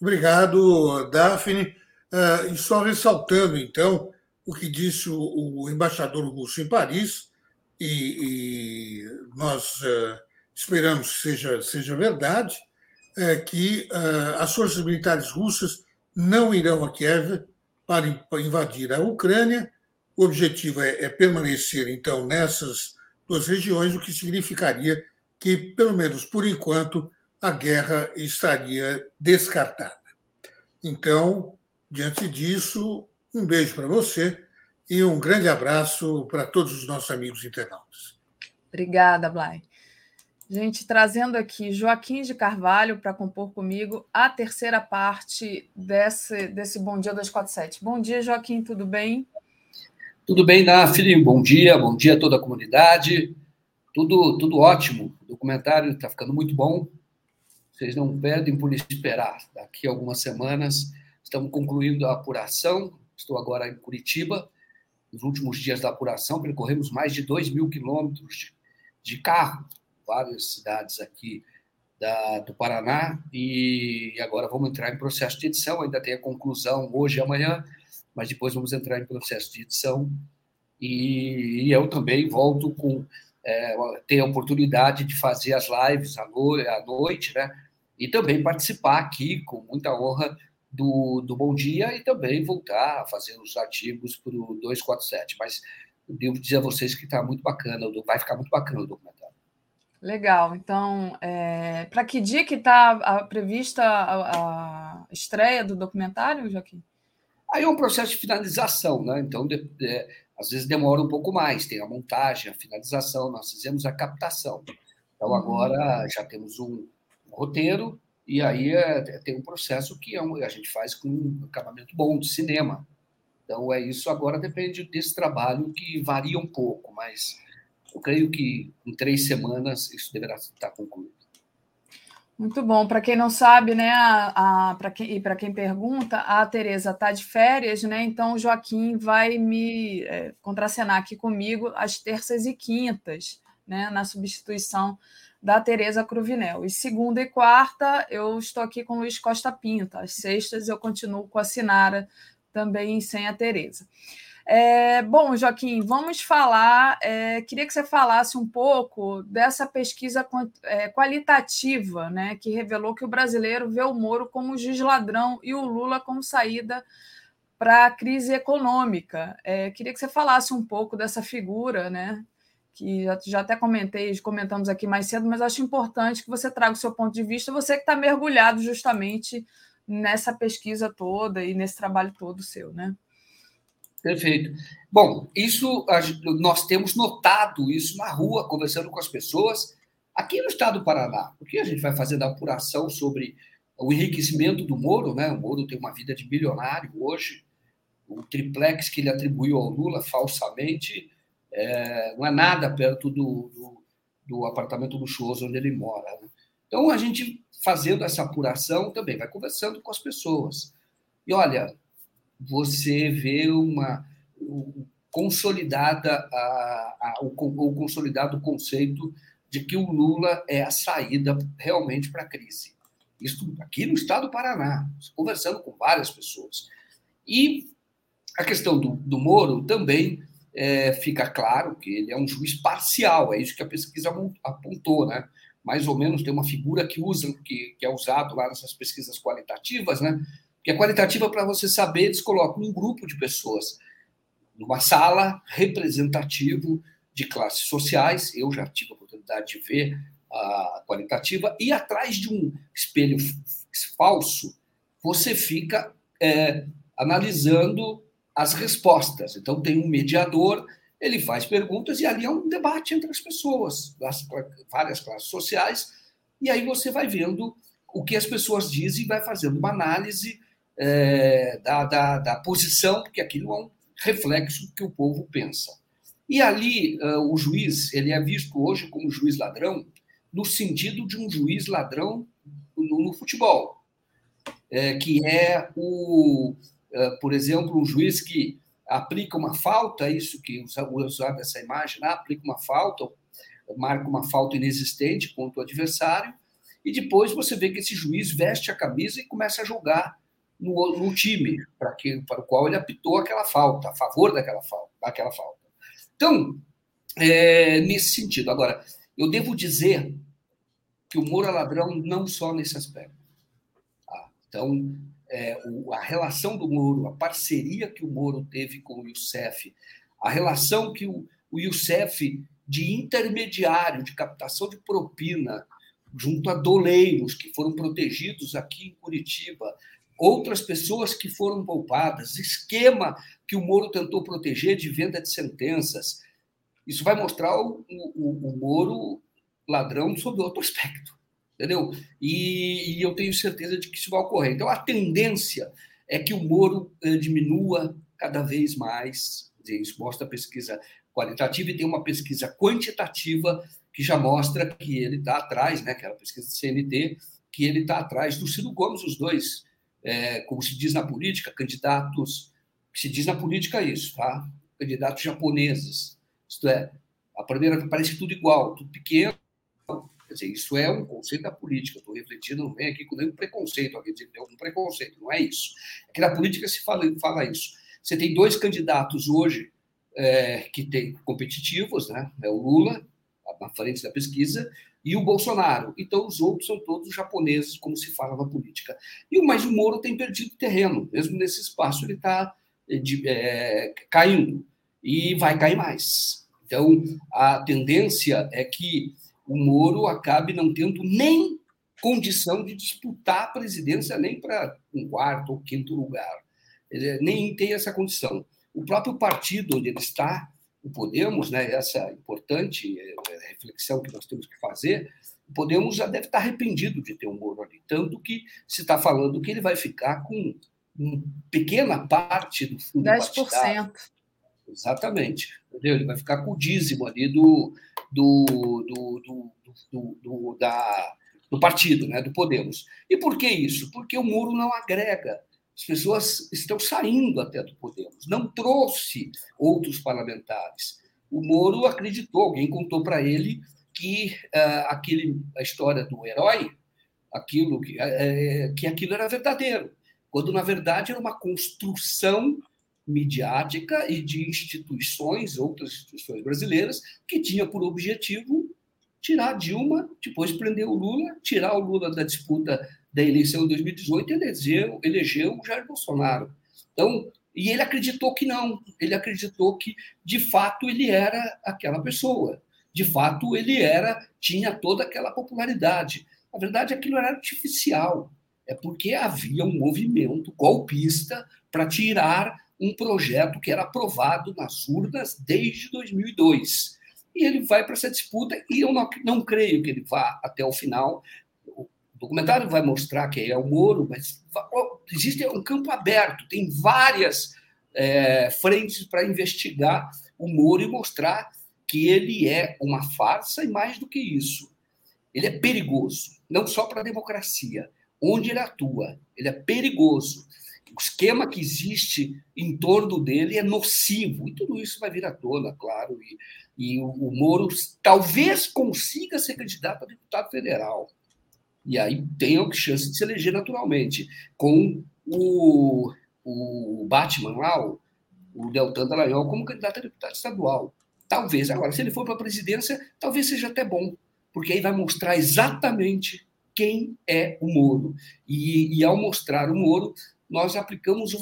Obrigado, Daphne. Uh, e só ressaltando, então, o que disse o, o embaixador russo em Paris, e, e nós uh, esperamos que seja, seja verdade, é que uh, as forças militares russas não irão a Kiev para invadir a Ucrânia o objetivo é, é permanecer, então, nessas duas regiões, o que significaria que, pelo menos por enquanto, a guerra estaria descartada. Então, diante disso, um beijo para você e um grande abraço para todos os nossos amigos internautas. Obrigada, Blay. Gente, trazendo aqui Joaquim de Carvalho para compor comigo a terceira parte desse, desse Bom Dia 247. Bom dia, Joaquim, tudo bem? Tudo bem, Nafri? Bom dia, bom dia a toda a comunidade. Tudo, tudo ótimo. O documentário está ficando muito bom. Vocês não perdem por esperar. Daqui a algumas semanas estamos concluindo a apuração. Estou agora em Curitiba. Nos últimos dias da apuração, percorremos mais de 2 mil quilômetros de carro, várias cidades aqui da, do Paraná. E agora vamos entrar em processo de edição. Ainda tem a conclusão hoje e amanhã mas depois vamos entrar em processo de edição. E, e eu também volto com é, ter a oportunidade de fazer as lives à, no, à noite, né? E também participar aqui com muita honra do, do Bom Dia e também voltar a fazer os artigos para o 247. Mas devo dizer a vocês que está muito bacana, vai ficar muito bacana o documentário. Legal. Então, é, para que dia que está prevista a, a, estreia do documentário, Joaquim? Aí é um processo de finalização, né? Então, de, de, às vezes demora um pouco mais, tem a montagem, a finalização, nós fizemos a captação. Então, uhum. agora já temos um, um roteiro, e aí é, tem um processo que é um, a gente faz com um acabamento bom de cinema. Então, é isso. Agora depende desse trabalho que varia um pouco, mas eu creio que em três semanas isso deverá estar concluído. Muito bom. Para quem não sabe, né, a, a, para quem, e para quem pergunta, a Tereza está de férias, né? Então o Joaquim vai me é, contracenar aqui comigo às terças e quintas, né, na substituição da Tereza Cruvinel. E segunda e quarta eu estou aqui com o Luiz Costa Pinto. Às sextas eu continuo com a Sinara, também sem a Tereza. É, bom, Joaquim, vamos falar. É, queria que você falasse um pouco dessa pesquisa é, qualitativa, né, que revelou que o brasileiro vê o Moro como juiz ladrão e o Lula como saída para a crise econômica. É, queria que você falasse um pouco dessa figura, né, que já, já até comentei, comentamos aqui mais cedo, mas acho importante que você traga o seu ponto de vista, você que está mergulhado justamente nessa pesquisa toda e nesse trabalho todo seu, né? Perfeito. Bom, isso nós temos notado isso na rua, conversando com as pessoas. Aqui no estado do Paraná, o que a gente vai fazer da apuração sobre o enriquecimento do Moro, né? O Moro tem uma vida de bilionário hoje. O triplex que ele atribuiu ao Lula falsamente é, não é nada perto do, do, do, apartamento luxuoso onde ele mora. Né? Então, a gente fazendo essa apuração também vai conversando com as pessoas. E olha, você vê uma consolidada a, a, o, o consolidado conceito de que o Lula é a saída realmente para a crise. Isso aqui no estado do Paraná, conversando com várias pessoas. E a questão do, do Moro também é, fica claro que ele é um juiz parcial, é isso que a pesquisa apontou, né? Mais ou menos tem uma figura que usa, que, que é usado lá nessas pesquisas qualitativas, né? Que é qualitativa para você saber, eles colocam um grupo de pessoas numa sala representativo de classes sociais. Eu já tive a oportunidade de ver a qualitativa, e atrás de um espelho falso, você fica é, analisando as respostas. Então, tem um mediador, ele faz perguntas, e ali é um debate entre as pessoas, das várias classes sociais, e aí você vai vendo o que as pessoas dizem e vai fazendo uma análise é, da, da, da posição, porque aquilo é um reflexo do que o povo pensa. E ali, uh, o juiz, ele é visto hoje como juiz ladrão, no sentido de um juiz ladrão no, no futebol, é, que é o, é, por exemplo, um juiz que aplica uma falta, isso que usado essa imagem lá, aplica uma falta, marca uma falta inexistente contra o adversário, e depois você vê que esse juiz veste a camisa e começa a jogar no, no time para, que, para o qual ele apitou aquela falta, a favor daquela falta. Daquela falta. Então, é, nesse sentido. Agora, eu devo dizer que o Moro é ladrão não só nesse aspecto. Tá? Então, é, o, a relação do Moro, a parceria que o Moro teve com o Youssef, a relação que o, o Youssef de intermediário, de captação de propina, junto a doleiros que foram protegidos aqui em Curitiba, outras pessoas que foram poupadas, esquema que o Moro tentou proteger de venda de sentenças. Isso vai mostrar o, o, o Moro ladrão sob outro aspecto, entendeu? E, e, eu tenho certeza de que isso vai ocorrer. Então, a tendência é que o Moro eh, diminua cada vez mais. Isso mostra a pesquisa qualitativa e tem uma pesquisa quantitativa que já mostra que ele está atrás, né? Aquela pesquisa do CNT, que ele está atrás do Ciro Gomes, os dois, é, como se diz na política, candidatos, se diz na política isso, tá? Candidatos japoneses. Isto é, a primeira parece tudo igual, tudo pequeno, Quer dizer, isso é um conceito da política. Estou refletindo, não vem aqui com nenhum preconceito, alguém dizer que tem algum preconceito, não é isso. É que na política se fala, fala isso. Você tem dois candidatos hoje é, que tem competitivos, né? É o Lula, na frente da pesquisa, e o Bolsonaro. Então, os outros são todos japoneses, como se fala na política. E Mas o Moro tem perdido terreno, mesmo nesse espaço ele está é, é, caindo, e vai cair mais. Então, a tendência é que o Moro acabe não tendo nem condição de disputar a presidência nem para um quarto ou quinto lugar. Ele nem tem essa condição. O próprio partido onde ele está, o Podemos, né, essa importante é, reflexão que nós temos que fazer, o Podemos já deve estar arrependido de ter um Moro ali, tanto que se está falando que ele vai ficar com uma pequena parte do fundo 10%. partidário. Exatamente. Entendeu? Ele vai ficar com o dízimo ali do, do, do, do, do, do, da, do partido, né, do Podemos. E por que isso? Porque o muro não agrega. As pessoas estão saindo até do Podemos. Não trouxe outros parlamentares. O Moro acreditou, alguém contou para ele que uh, aquele, a história do herói, aquilo que, uh, que aquilo era verdadeiro, quando na verdade era uma construção midiática e de instituições, outras instituições brasileiras, que tinha por objetivo tirar Dilma, depois prender o Lula, tirar o Lula da disputa da eleição de 2018 e eleger, eleger o Jair Bolsonaro. Então, e ele acreditou que não, ele acreditou que de fato ele era aquela pessoa, de fato ele era, tinha toda aquela popularidade. Na verdade, aquilo era artificial, é porque havia um movimento golpista para tirar um projeto que era aprovado nas urnas desde 2002. E ele vai para essa disputa, e eu não, não creio que ele vá até o final. O documentário vai mostrar que é o Moro, mas existe um campo aberto, tem várias é, frentes para investigar o Moro e mostrar que ele é uma farsa e mais do que isso. Ele é perigoso, não só para a democracia, onde ele atua, ele é perigoso. O esquema que existe em torno dele é nocivo, e tudo isso vai vir à tona, claro. E, e o, o Moro talvez consiga ser candidato a deputado federal. E aí tem a chance de se eleger naturalmente. Com o, o Batman lá, o, o Deltan Dallagnol, como candidato a deputado estadual. Talvez. Agora, se ele for para a presidência, talvez seja até bom, porque aí vai mostrar exatamente quem é o Moro. E, e ao mostrar o Moro, nós aplicamos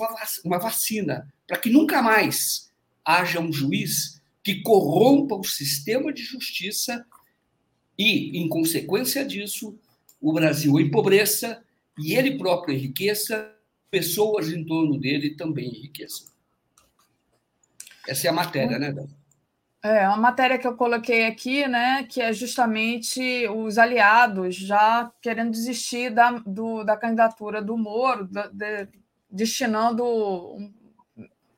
uma vacina para que nunca mais haja um juiz que corrompa o sistema de justiça e, em consequência disso, o Brasil empobreça e ele próprio enriqueça, pessoas em torno dele também enriqueçam. Essa é a matéria, né, Dan? É, uma matéria que eu coloquei aqui, né, que é justamente os aliados já querendo desistir da, do, da candidatura do Moro, da, de, destinando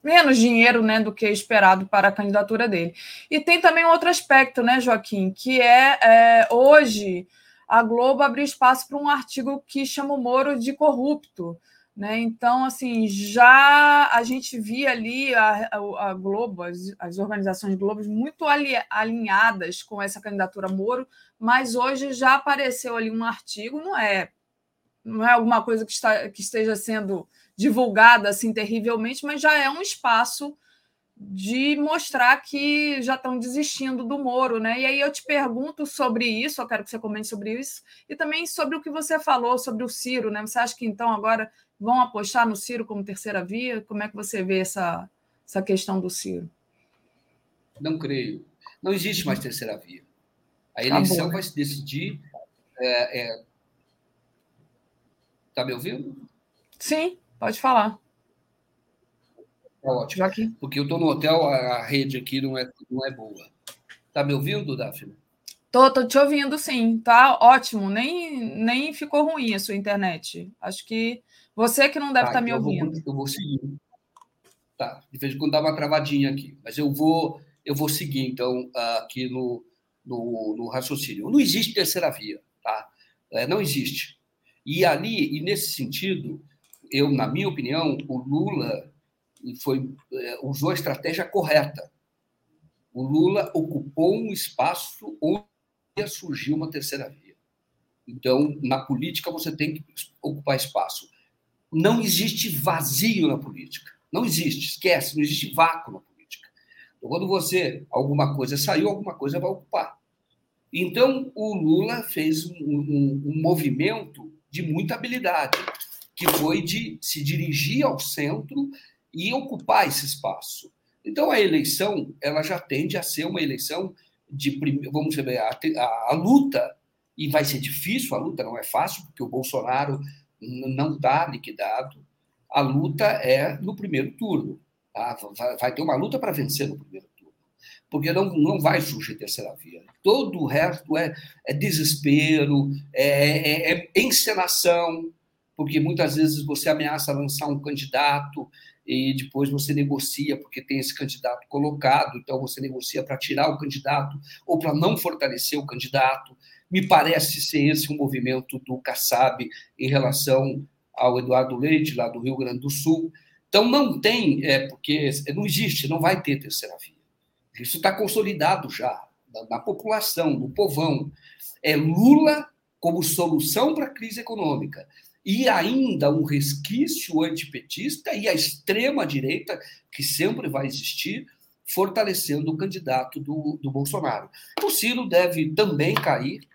menos dinheiro né, do que esperado para a candidatura dele. E tem também outro aspecto, né, Joaquim, que é, é hoje a Globo abriu espaço para um artigo que chama o Moro de corrupto. Né? Então, assim, já a gente via ali a, a, Globo, as, as, organizações Globos muito ali, alinhadas com essa candidatura Moro, mas hoje já apareceu ali um artigo, não é, não é alguma coisa que, está, que esteja sendo divulgada assim terrivelmente, mas já é um espaço de mostrar que já estão desistindo do Moro, né? E aí eu te pergunto sobre isso, eu quero que você comente sobre isso, e também sobre o que você falou sobre o Ciro, né? Você acha que então agora vão apostar no Ciro como terceira via? Como é que você vê essa, essa questão do Ciro? Não creio. Não existe mais terceira via. A eleição Acabou, vai se decidir. É, é... Tá me ouvindo? Sim, pode falar. Tá ótimo. Joaquim. Porque eu estou no hotel, a rede aqui não é, não é boa. Tá me ouvindo, Daphne? Tô, tô te ouvindo, sim. Tá ótimo. Nem, nem ficou ruim a sua internet. Acho que você que não deve estar tá, tá me então ouvindo. Eu vou, eu vou seguir. Tá, de vez em quando dá uma travadinha aqui, mas eu vou, eu vou seguir, então, aqui no, no, no raciocínio. Não existe terceira via, tá? É, não existe. E ali, e nesse sentido, eu, na minha opinião, o Lula foi, é, usou a estratégia correta. O Lula ocupou um espaço onde ia surgir uma terceira via. Então, na política, você tem que ocupar espaço não existe vazio na política. Não existe, esquece, não existe vácuo na política. Então, quando você, alguma coisa saiu, alguma coisa vai ocupar. Então, o Lula fez um, um, um movimento de muita habilidade, que foi de se dirigir ao centro e ocupar esse espaço. Então, a eleição ela já tende a ser uma eleição de, vamos ver, a, a, a luta, e vai ser difícil, a luta não é fácil, porque o Bolsonaro não está liquidado. A luta é no primeiro turno. Tá? Vai ter uma luta para vencer no primeiro turno, porque não, não vai surgir terceira via. Todo o resto é, é desespero, é, é, é encenação, porque muitas vezes você ameaça lançar um candidato e depois você negocia porque tem esse candidato colocado, então você negocia para tirar o candidato ou para não fortalecer o candidato. Me parece ser esse um movimento do Kassab em relação ao Eduardo Leite, lá do Rio Grande do Sul. Então, não tem, é, porque não existe, não vai ter terceira via. Isso está consolidado já na, população, no povão. É Lula como solução para a crise econômica. E ainda um resquício antipetista e a extrema-direita, que sempre vai existir, fortalecendo o candidato do, do Bolsonaro. O Ciro deve também cair,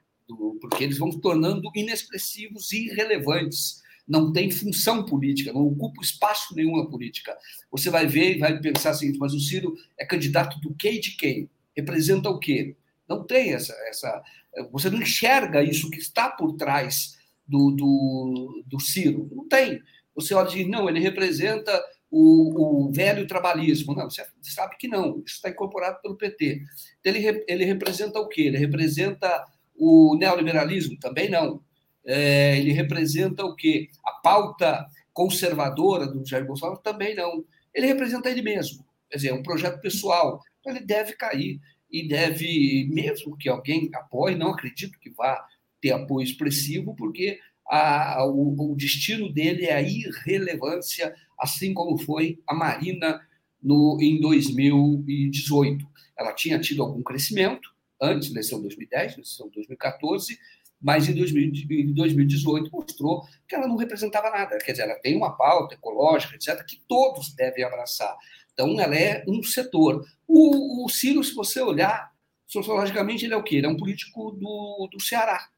porque eles vão tornando inexpressivos e irrelevantes. Não tem função política, não ocupa espaço nenhum na política. Você vai ver e vai pensar seguinte: mas o Ciro é candidato do quê e de quem? Representa o quê? Não tem essa. essa você não enxerga isso que está por trás do, do, do Ciro. Não tem. Você olha e diz: não, ele representa o, o, velho trabalhismo. Não, você sabe que não, isso está incorporado pelo PT. Então, ele, ele representa o quê? Ele representa o neoliberalismo também não. É, ele representa o quê? A pauta conservadora do Jair Bolsonaro também não. Ele representa ele mesmo. Quer dizer, é um projeto pessoal. Então, ele deve cair e deve, mesmo que alguém apoie, não acredito que vá ter apoio expressivo, porque a, o, o, destino dele é a irrelevância, assim como foi a Marina no, em 2018. Ela tinha tido algum crescimento antes da eleição de 2010, da eleição de 2014, mas em 2018 mostrou que ela não representava nada. Quer dizer, ela tem uma pauta ecológica, etc., que todos devem abraçar. Então, ela é um setor. O, o Ciro, se você olhar, sociologicamente, ele é o quê? Ele é um político do, do Ceará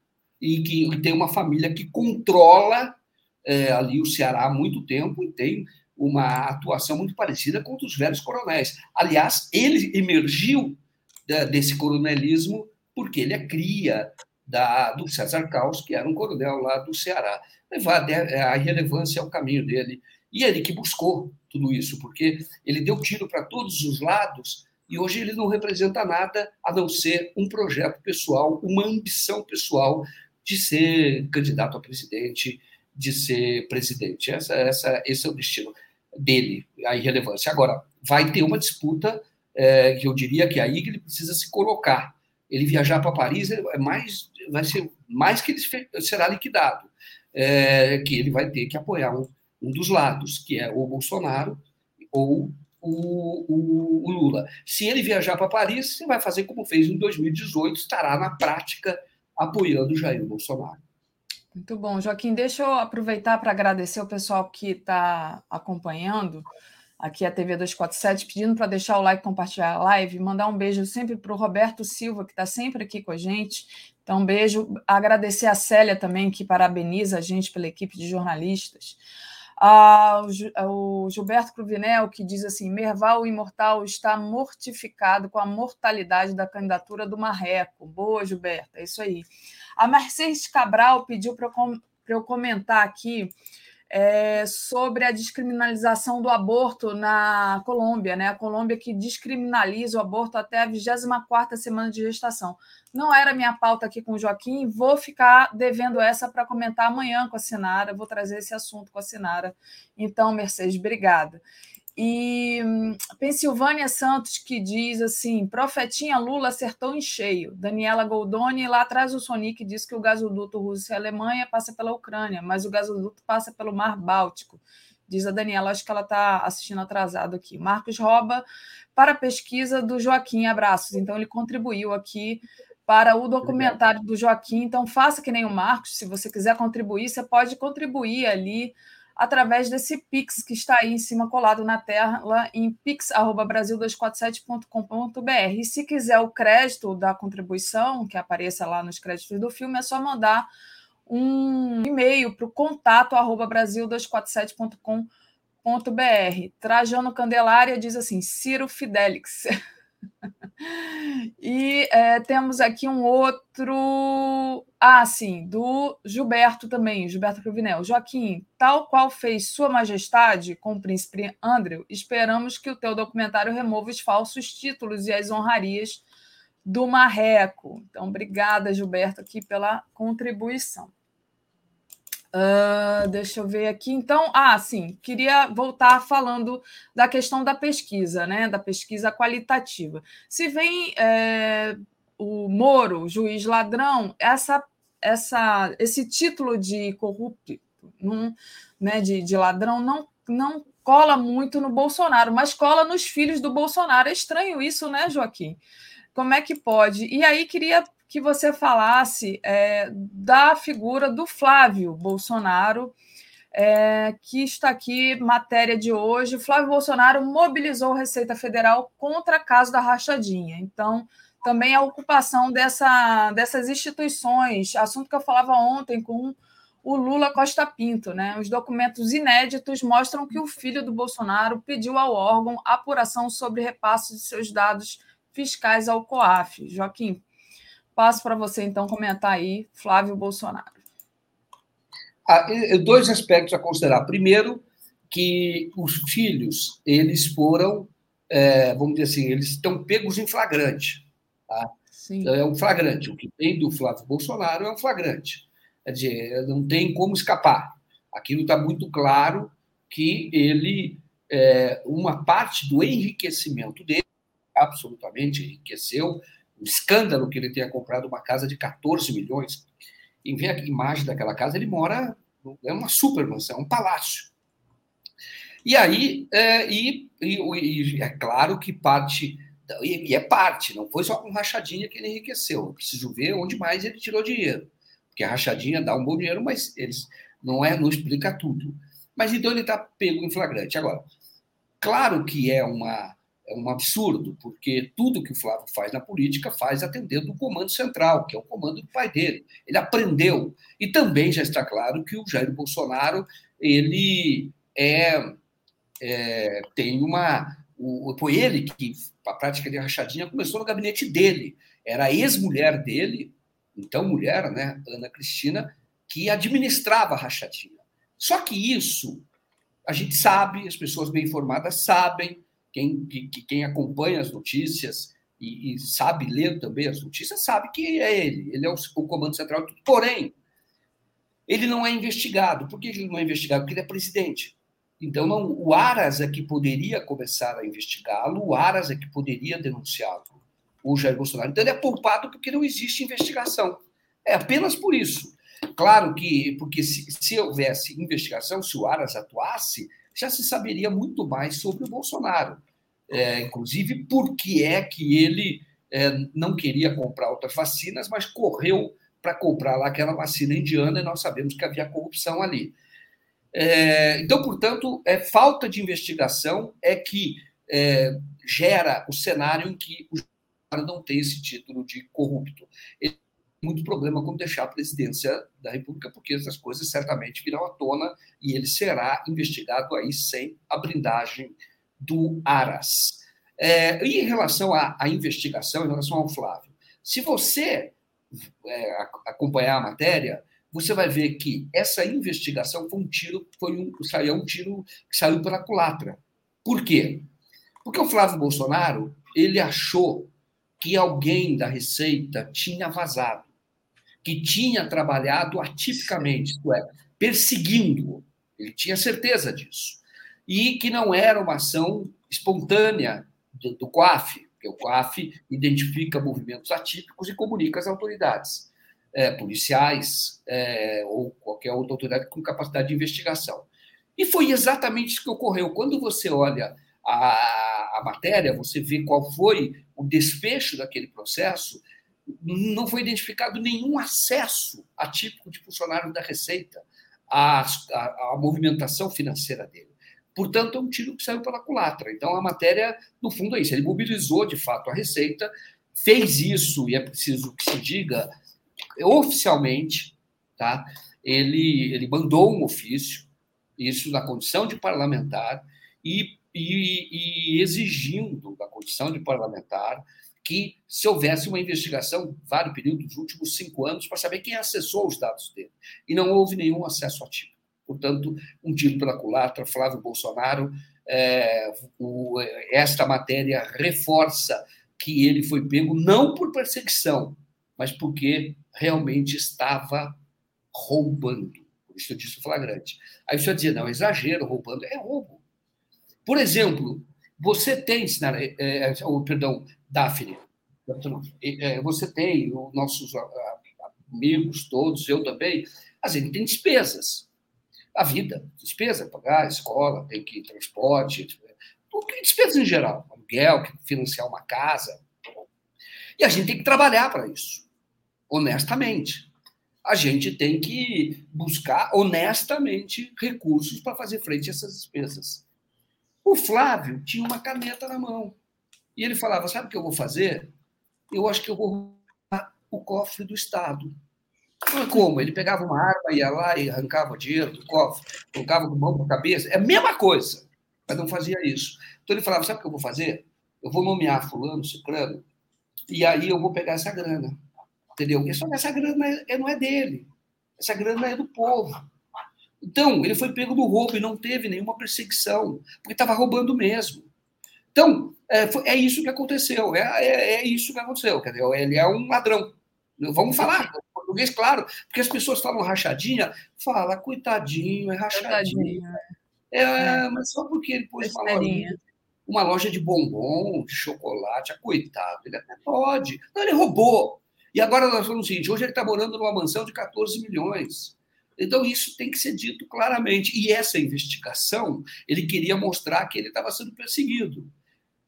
e que e tem uma família que controla é, ali o Ceará há muito tempo e tem uma atuação muito parecida com os velhos coronéis. Aliás, ele emergiu desse coronelismo porque ele é cria da, do César Caos, que era um coronel lá do Ceará. Levar a irrelevância ao caminho dele. E ele que buscou tudo isso, porque ele deu tiro para todos os lados e hoje ele não representa nada a não ser um projeto pessoal, uma ambição pessoal de ser candidato a presidente, de ser presidente. Essa, essa, esse é o destino dele, a irrelevância. Agora, vai ter uma disputa é, que eu diria que aí ele precisa se colocar. Ele viajar para Paris é mais, vai ser mais que ele será liquidado, é, que ele vai ter que apoiar um, um dos lados, que é o Bolsonaro ou o, o, o Lula. Se ele viajar para Paris, você vai fazer como fez em 2018, estará na prática apoiando Jair Bolsonaro. Muito bom. Joaquim, deixa eu aproveitar para agradecer o pessoal que está acompanhando aqui a TV 247, pedindo para deixar o like, compartilhar a live, mandar um beijo sempre para o Roberto Silva, que está sempre aqui com a gente. Então, um beijo. Agradecer a Célia também, que parabeniza a gente pela equipe de jornalistas. O Gilberto Cruvinel, que diz assim: Merval Imortal está mortificado com a mortalidade da candidatura do Marreco. Boa, Gilberto, é isso aí. A Mercedes Cabral pediu para eu comentar aqui é, sobre a descriminalização do aborto na Colômbia, né? A Colômbia que descriminaliza o aborto até a 24 semana de gestação. Não era minha pauta aqui com o Joaquim, vou ficar devendo essa para comentar amanhã com a Sinara, vou trazer esse assunto com a Sinara. Então, Mercedes, obrigada. E hum, Pensilvânia Santos que diz assim: Profetinha Lula acertou em cheio. Daniela Goldoni, lá atrás o Sonic diz que o gasoduto Rússia-Alemanha passa pela Ucrânia, mas o gasoduto passa pelo Mar Báltico. Diz a Daniela, acho que ela está assistindo atrasado aqui. Marcos Roba, para a pesquisa do Joaquim, abraços. Então, ele contribuiu aqui para o documentário do Joaquim. Então, faça que nem o Marcos, se você quiser contribuir, você pode contribuir ali através desse Pix que está aí em cima colado na tela em pix@brasil247.com.br. E se quiser o crédito da contribuição que apareça lá nos créditos do filme, é só mandar um e-mail para o contato arroba brasil247.com.br. Trajano Candelária diz assim: Ciro Fidelix. e é, temos aqui um outro. Ah, sim, do Gilberto também, Gilberto Cruvinel. Joaquim, tal qual fez Sua Majestade com o príncipe Andrew, esperamos que o teu documentário remova os falsos títulos e as honrarias do Marreco. Então, obrigada, Gilberto, aqui pela contribuição. Uh, deixa eu ver aqui. Então, ah, sim, queria voltar falando da questão da pesquisa, né? Da pesquisa qualitativa. Se vem é, o Moro, juiz ladrão, essa, essa, esse título de corrupto, não, né, de, de ladrão, não, não cola muito no Bolsonaro, mas cola nos filhos do Bolsonaro. É estranho isso, né, Joaquim? Como é que pode? E aí queria que você falasse é, da figura do Flávio Bolsonaro, é, que está aqui, matéria de hoje. Flávio Bolsonaro mobilizou a Receita Federal contra caso da rachadinha. Então, também a ocupação dessa, dessas instituições, assunto que eu falava ontem com o Lula Costa Pinto. Né? Os documentos inéditos mostram que o filho do Bolsonaro pediu ao órgão apuração sobre repasse de seus dados fiscais ao COAF. Joaquim, Passo para você, então, comentar aí, Flávio Bolsonaro. Ah, dois aspectos a considerar. Primeiro, que os filhos, eles foram, é, vamos dizer assim, eles estão pegos em flagrante. Tá? Sim. É um flagrante. O que tem do Flávio Bolsonaro é um flagrante. Quer dizer, não tem como escapar. Aquilo está muito claro que ele é, uma parte do enriquecimento dele, absolutamente enriqueceu, um escândalo que ele tenha comprado uma casa de 14 milhões. Em ver a imagem daquela casa, ele mora, é uma super mansão, um palácio. E aí, é, e, e, e, é claro que parte, e, e, é parte, não foi só com rachadinha que ele enriqueceu. Eu preciso ver onde mais ele tirou dinheiro. Porque a rachadinha dá um bom dinheiro, mas eles não é, não explica tudo. Mas então ele está pego em flagrante. Agora, claro que é uma é um absurdo, porque tudo que o Flávio faz na política faz atendendo o comando central, que é o comando do pai dele. Ele aprendeu. E também já está claro que o Jair Bolsonaro ele é, é tem uma. O, foi ele que a prática de rachadinha começou no gabinete dele. Era a ex-mulher dele, então mulher, né, Ana Cristina, que administrava a rachadinha. Só que isso a gente sabe, as pessoas bem informadas sabem, quem, que, quem acompanha as notícias e, e, sabe ler também as notícias sabe que é ele, ele é o, o comando central. Porém, ele não é investigado. Por que ele não é investigado? Porque ele é presidente. Então, não, o Aras é que poderia começar a investigá-lo, o Aras é que poderia denunciá-lo, o Jair Bolsonaro. Então, ele é poupado porque não existe investigação. É apenas por isso. Claro que, porque se, se houvesse investigação, se o Aras atuasse, já se saberia muito mais sobre o Bolsonaro. É, inclusive, por que é que ele é, não queria comprar outras vacinas, mas correu para comprar lá aquela vacina indiana e nós sabemos que havia corrupção ali. É, então, portanto, é falta de investigação é que é, gera o cenário em que o Bolsonaro não tem esse título de corrupto. Ele muito problema com deixar a presidência da República, porque essas coisas certamente virão à tona e ele será investigado aí sem a blindagem do Aras. É, e em relação à, à, investigação, em relação ao Flávio, se você é, acompanhar a matéria, você vai ver que essa investigação foi um tiro, foi um, saiu um tiro que saiu pela culatra. Por quê? Porque o Flávio Bolsonaro ele achou que alguém da Receita tinha vazado que tinha trabalhado atipicamente, isto é, perseguindo-o. Ele tinha certeza disso. E que não era uma ação espontânea do, do COAF, porque o COAF identifica movimentos atípicos e comunica às autoridades é, policiais é, ou qualquer outra autoridade com capacidade de investigação. E foi exatamente isso que ocorreu. Quando você olha a, a matéria, você vê qual foi o desfecho daquele processo, não foi identificado nenhum acesso atípico de funcionário da Receita à, à, à, movimentação financeira dele. Portanto, é um tiro que saiu pela culatra. Então, a matéria, no fundo, é isso. Ele mobilizou, de fato, a Receita, fez isso, e é preciso que se diga oficialmente, tá? ele, ele mandou um ofício, isso na condição de parlamentar, e, e, e exigindo, da condição de parlamentar, que se houvesse uma investigação, vários períodos dos últimos cinco anos, para saber quem acessou os dados dele. E não houve nenhum acesso ativo. Portanto, um tiro pela culatra, Flávio Bolsonaro. É, o, esta matéria reforça que ele foi pego não por perseguição, mas porque realmente estava roubando. Por isso eu disse flagrante. Aí você dizer, não, exagero, roubando. É roubo. Por exemplo, você tem, é, é, perdão, Daphne, é, você tem os nossos amigos todos, eu também, a gente tem despesas. A vida, despesa, pagar escola, tem que ir transporte, despesas em geral, aluguel, financiar uma casa. E a gente tem que trabalhar para isso, honestamente. A gente tem que buscar honestamente recursos para fazer frente a essas despesas. O Flávio tinha uma caneta na mão. E ele falava: sabe o que eu vou fazer? Eu acho que eu vou o cofre do Estado. Não como? Ele pegava uma arma, ia lá e arrancava o dinheiro do cofre, colocava com mão a cabeça. É a mesma coisa, mas não fazia isso. Então ele falava: sabe o que eu vou fazer? Eu vou nomear Fulano, Ciclano, e aí eu vou pegar essa grana. Entendeu? Só que essa grana é, não é dele. Essa grana é do povo. Então, ele foi pego no roubo e não teve nenhuma perseguição, porque estava roubando mesmo. Então, é, é, isso que aconteceu, é, é, é, isso que aconteceu. Quer dizer, ele é um ladrão. Vamos falar português, claro, porque as pessoas falam rachadinha, fala, coitadinho, é rachadinha. É, é. Mas só porque ele pôs uma loja, uma loja de bombom, de chocolate, ah, coitado, ele até pode. Não, ele roubou. E agora nós falamos o seguinte: hoje ele está morando numa mansão de 14 milhões. Então, isso tem que ser dito claramente. E essa investigação, ele queria mostrar que ele estava sendo perseguido.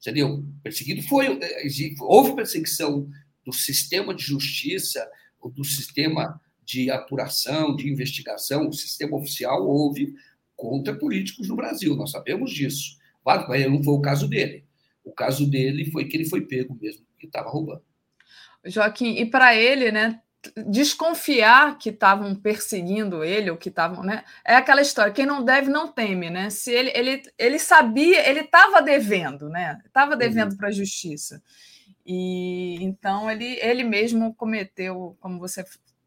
Entendeu? Perseguido foi. Eh, houve perseguição do sistema de justiça, do sistema de apuração, de investigação, o sistema oficial houve contra políticos no Brasil, nós sabemos disso. Claro, mas não foi o caso dele. O caso dele foi que ele foi pego mesmo, que estava roubando. Joaquim, e para ele, né, desconfiar que estavam perseguindo ele ou que estavam, né? É aquela história, quem não deve não teme, né? Se ele ele, ele sabia, ele estava devendo, né? Estava uhum. devendo uhum. para a justiça. E então ele ele mesmo cometeu, como você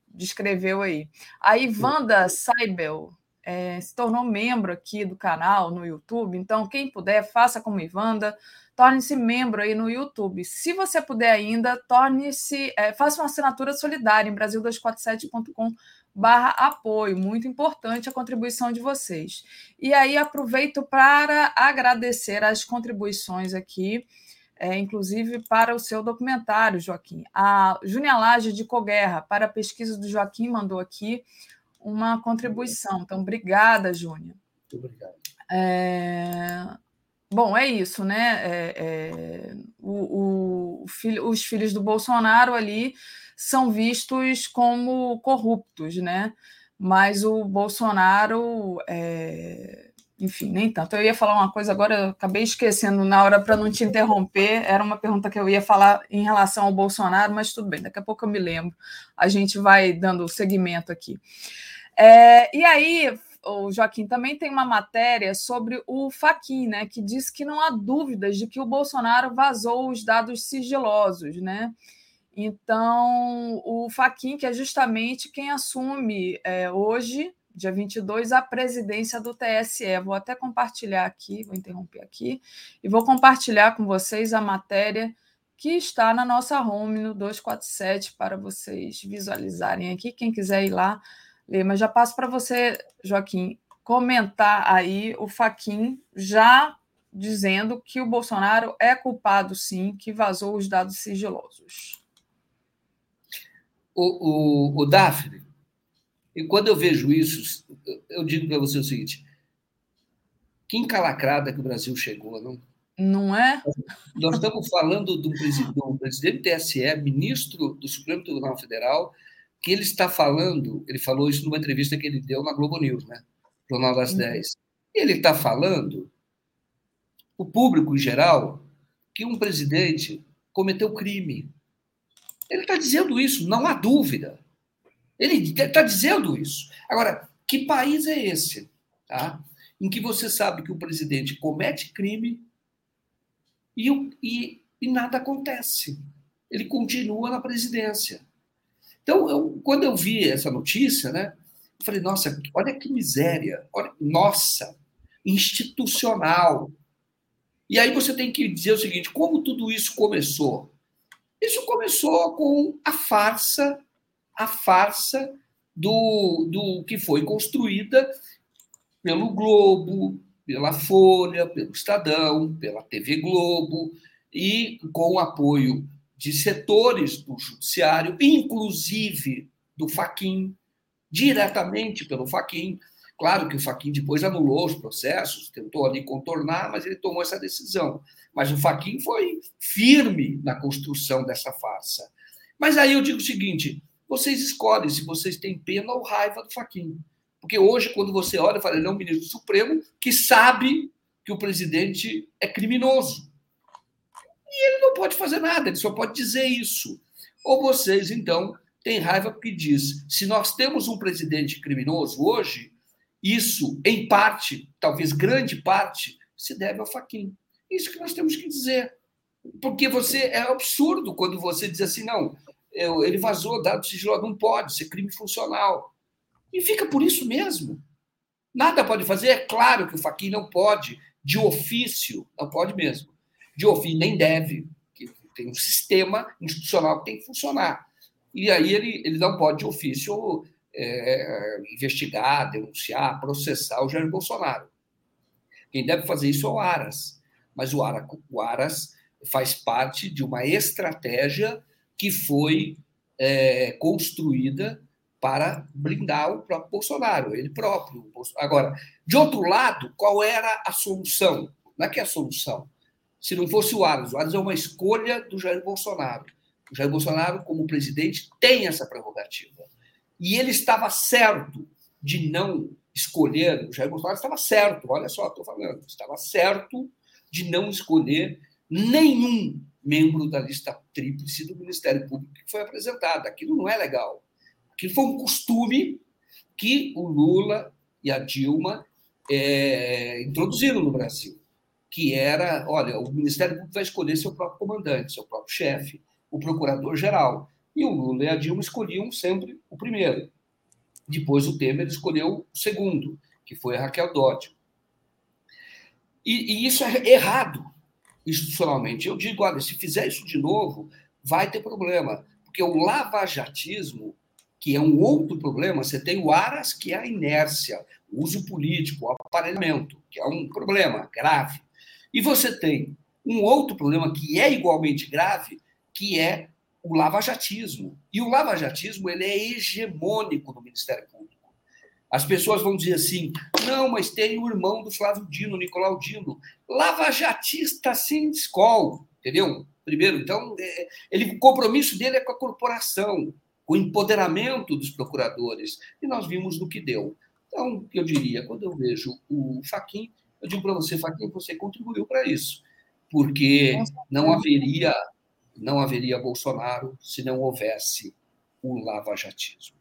descreveu aí. A Ivanda Saibel é, se tornou membro aqui do canal no YouTube, então quem puder, faça como Ivanda, torne-se membro aí no YouTube. Se você puder ainda, torne-se, é, faça uma assinatura solidária em brasil247.com barra apoio, muito importante a contribuição de vocês. E aí aproveito para agradecer as contribuições aqui, é, inclusive para o seu documentário, Joaquim. A Júnia Laje de Coguerra, para a pesquisa do Joaquim, mandou aqui uma contribuição. Então, obrigada, Júnia. Muito obrigado. É... Bom, é isso, né? É, é, o, o os filhos do Bolsonaro ali são vistos como corruptos, né? Mas o Bolsonaro, é, enfim, nem tanto. Eu ia falar uma coisa agora, acabei esquecendo na hora para não te interromper. Era uma pergunta que eu ia falar em relação ao Bolsonaro, mas tudo bem, daqui a pouco eu me lembro. A gente vai dando segmento aqui. É, e aí, o Joaquim, também tem uma matéria sobre o Faquin, né, que diz que não há dúvidas de que o Bolsonaro vazou os dados sigilosos, né? Então, o Faquin, que é justamente quem assume é, hoje, dia 22, a presidência do TSE. Vou até compartilhar aqui, vou interromper aqui, e vou compartilhar com vocês a matéria que está na nossa home no 247 para vocês visualizarem aqui. Quem quiser ir lá, mas já passo para você, Joaquim, comentar aí o Faquin já dizendo que o Bolsonaro é culpado, sim, que vazou os dados sigilosos. O, o, o Daphne, e quando eu vejo isso, eu digo para você o seguinte: que encalacrada que o Brasil chegou, não? Não é? Nós estamos falando do presidente, do presidente do TSE, ministro do Supremo Tribunal Federal, que ele está falando, ele falou isso numa entrevista que ele deu na Globo News, né? Jornal das 10. Uhum. Ele está falando, o público em geral, que um presidente cometeu crime. Ele está dizendo isso, não há dúvida. Ele está dizendo isso. Agora, que país é esse, tá? Em que você sabe que o presidente comete crime e, e, e nada acontece. Ele continua na presidência. Então, eu, quando eu vi essa notícia, né, eu falei, nossa, olha que miséria, olha, nossa, institucional. E aí você tem que dizer o seguinte: como tudo isso começou? Isso começou com a farsa, a farsa do, do que foi construída pelo Globo, pela Folha, pelo Estadão, pela TV Globo e com o apoio de setores do judiciário, inclusive do Faquin, diretamente pelo Faquin. Claro que o Faquin depois anulou os processos, tentou ali contornar, mas ele tomou essa decisão. Mas o Faquin foi firme na construção dessa farsa. Mas aí eu digo o seguinte: vocês escolhem se vocês têm pena ou raiva do Faquin. Porque hoje, quando você olha, fala, ele é um ministro do Supremo que sabe que o presidente é criminoso. E ele não pode fazer nada, ele só pode dizer isso. Ou vocês, então, têm raiva porque diz: se nós temos um presidente criminoso hoje, isso, em parte, talvez grande parte, se deve ao Faquin. Isso que nós temos que dizer. Porque você é absurdo quando você diz assim, não, ele vazou dados sigilosos, não pode ser crime funcional. E fica por isso mesmo. Nada pode fazer. É claro que o Faquin não pode, de ofício, não pode mesmo de ouvir nem deve, que tem um sistema institucional que tem que funcionar. E aí ele, ele não pode, de ofício, é, investigar, denunciar, processar o Jair Bolsonaro. Quem deve fazer isso é o Aras. Mas o Aras, o Aras faz parte de uma estratégia que foi é, construída para blindar o próprio Bolsonaro, ele próprio. Agora, de outro lado, qual era a solução? Não é que é a solução. Se não fosse o Aras, o Aras é uma escolha do Jair Bolsonaro. O Jair Bolsonaro, como presidente, tem essa prerrogativa. E ele estava certo de não escolher, o Jair Bolsonaro estava certo, olha só, estou falando, estava certo de não escolher nenhum membro da lista tríplice do Ministério Público que foi apresentado. Aquilo não é legal. Aquilo foi um costume que o Lula e a Dilma é, introduziram no Brasil, que era, olha, o Ministério Público vai escolher seu próprio comandante, seu próprio chefe, o procurador-geral. E o Lula e a Dilma escolhiam sempre o primeiro. Depois o Temer escolheu o segundo, que foi a Raquel Dodge. E, e isso é errado institucionalmente. Eu digo, olha, se fizer isso de novo, vai ter problema. Porque o lavajatismo, que é um outro problema, você tem o ARAS, que é a inércia, o uso político, o aparelhamento, que é um problema grave. E você tem um outro problema que é igualmente grave, que é o lavajatismo. E o lavajatismo ele é hegemônico no Ministério Público. As pessoas vão dizer assim: não, mas tem o irmão do Flávio Dino, Nicolau Dino, lavajatista sem escola, entendeu? Primeiro, então, é, ele, o compromisso dele é com a corporação, com o empoderamento dos procuradores. E nós vimos no que deu. Então, eu diria, quando eu vejo o Faquin, eu digo para você, Faquin, você contribuiu para isso, porque não haveria, não haveria Bolsonaro se não houvesse o lavajatismo.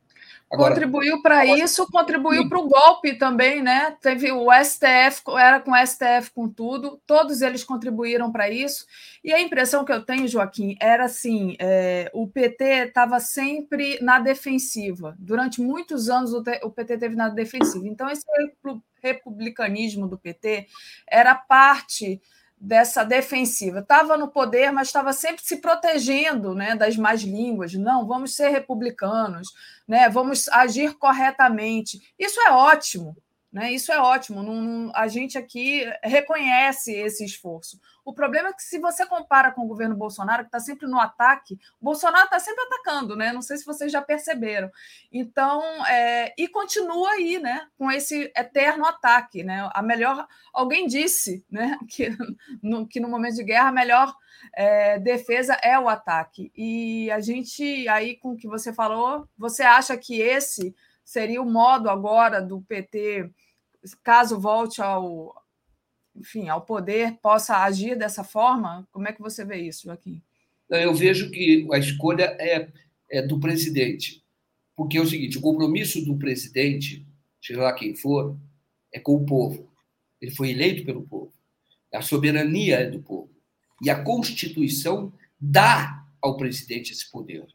Agora, contribuiu para isso, contribuiu para o golpe também, né? Teve o STF, era com o STF com tudo, todos eles contribuíram para isso. E a impressão que eu tenho, Joaquim, era assim: é, o PT estava sempre na defensiva. Durante muitos anos o, o PT teve na defensiva. Então, esse republicanismo do PT era parte dessa defensiva. Estava no poder, mas estava sempre se protegendo né, das más línguas. Não, vamos ser republicanos, né, vamos agir corretamente. Isso é ótimo. Né? Isso é ótimo. A gente aqui reconhece esse esforço. O problema é que, se você compara com o governo Bolsonaro, que está sempre no ataque, Bolsonaro está sempre atacando, né? Não sei se vocês já perceberam. Então, é, e continua aí, né? Com esse eterno ataque, né? A melhor. Alguém disse, né? Que no, que no momento de guerra a melhor é, defesa é o ataque. E a gente, aí, com o que você falou, você acha que esse seria o modo agora do PT, caso volte ao, enfim, ao poder, possa agir dessa forma? Como é que você vê isso, Joaquim? Eu vejo que a escolha é, é do presidente. Porque é o seguinte: o compromisso do presidente, seja lá quem for, é com o povo. Ele foi eleito pelo povo. A soberania é do povo. E a Constituição dá ao presidente esse poder.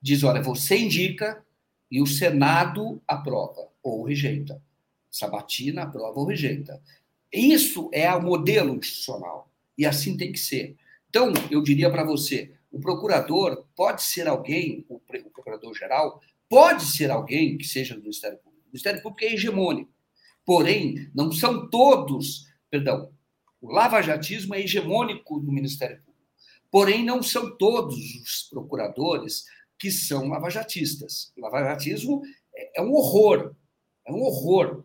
Diz: olha, você indica, e o Senado aprova ou rejeita. Sabatina aprova ou rejeita. Isso é o modelo institucional. E assim tem que ser. Então, eu diria para você: o procurador pode ser alguém, o procurador-geral, pode ser alguém que seja do Ministério Público. O Ministério Público é hegemônico. Porém, não são todos, perdão, o lavajatismo é hegemônico no Ministério Público. Porém, não são todos os procuradores que são lavajatistas. O lavajatismo é, é um horror, é um horror.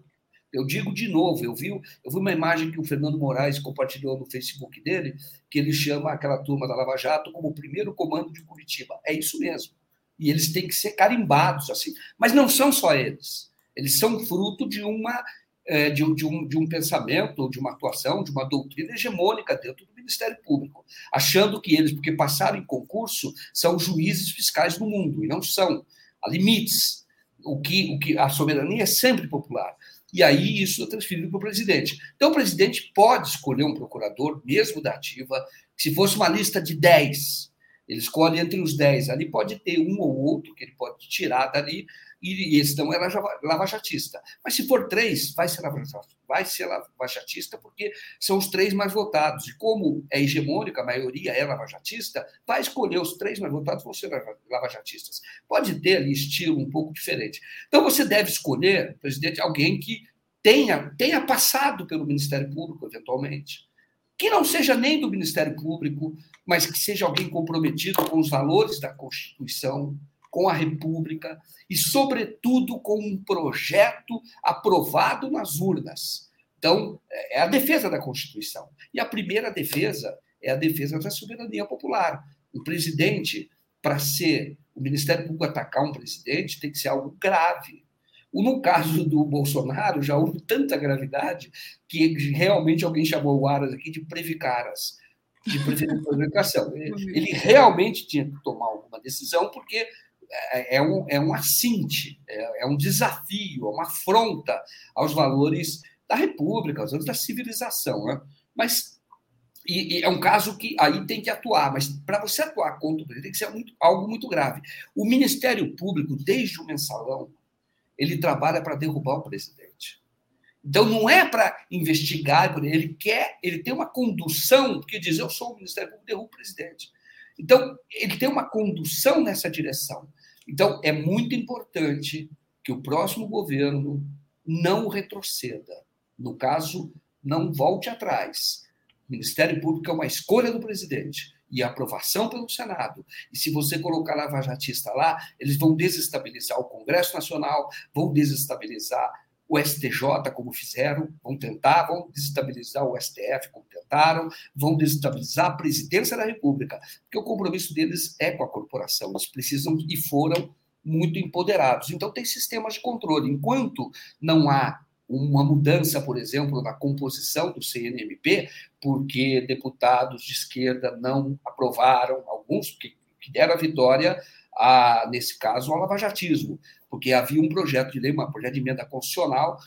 Eu digo de novo, eu vi, eu vi uma imagem que o Fernando Moraes compartilhou no Facebook dele, que ele chama aquela turma da Lava Jato como o primeiro comando de Curitiba. É isso mesmo. E eles têm que ser carimbados assim. Mas não são só eles. Eles são fruto de uma é, de, de, um, de um pensamento, de uma atuação, de uma doutrina hegemônica dentro do Ministério Público, achando que eles, porque passaram em concurso, são juízes fiscais do mundo, e não são. Há limites. O que, o que a soberania é sempre popular. E aí isso é transferido para o presidente. Então, o presidente pode escolher um procurador, mesmo da ativa, se fosse uma lista de 10, ele escolhe entre os 10. Ali pode ter um ou outro que ele pode tirar dali, e esse não era lavajatista. Mas se for três, vai ser vai ser lavajatista porque são os três mais votados. E como é hegemônica, a maioria é lavajatista, vai escolher os três mais votados vão ser lavajatistas. Pode ter ali estilo um pouco diferente. Então você deve escolher, presidente, alguém que tenha, tenha passado pelo Ministério Público, eventualmente. Que não seja nem do Ministério Público, mas que seja alguém comprometido com os valores da Constituição, com a República e, sobretudo, com um projeto aprovado nas urnas. Então, é a defesa da Constituição. E a primeira defesa é a defesa da soberania popular. O presidente, para ser o Ministério Público atacar um presidente, tem que ser algo grave. No caso do Bolsonaro, já houve tanta gravidade que realmente alguém chamou o Aras aqui de previcaras, de previcação. Ele realmente tinha que tomar alguma decisão, porque é, é um, é um assinte, é, é um desafio, é uma afronta aos valores da República, aos valores da civilização. Né? Mas e, e, é um caso que aí tem que atuar, mas para você atuar contra o presidente tem que ser muito, algo muito grave. O Ministério Público, desde o mensalão, ele trabalha para derrubar o presidente. Então não é para investigar, ele quer, ele tem uma condução que diz eu sou o Ministério Público, derrubo o presidente. Então ele tem uma condução nessa direção. Então é muito importante que o próximo governo não retroceda. No caso, não volte atrás. O Ministério Público é uma escolha do presidente e aprovação pelo Senado. E se você colocar lava-jatista lá, eles vão desestabilizar o Congresso Nacional, vão desestabilizar o STJ, como fizeram, vão tentar, vão desestabilizar o STF, como tentaram, vão desestabilizar a presidência da República, porque o compromisso deles é com a corporação, eles precisam e foram muito empoderados. Então, tem sistemas de controle. Enquanto não há uma mudança, por exemplo, na composição do CNMP, porque deputados de esquerda não aprovaram, alguns que, que deram a vitória, a, nesse caso, ao lavajatismo, porque havia um projeto de lei, um projeto de emenda constitucional,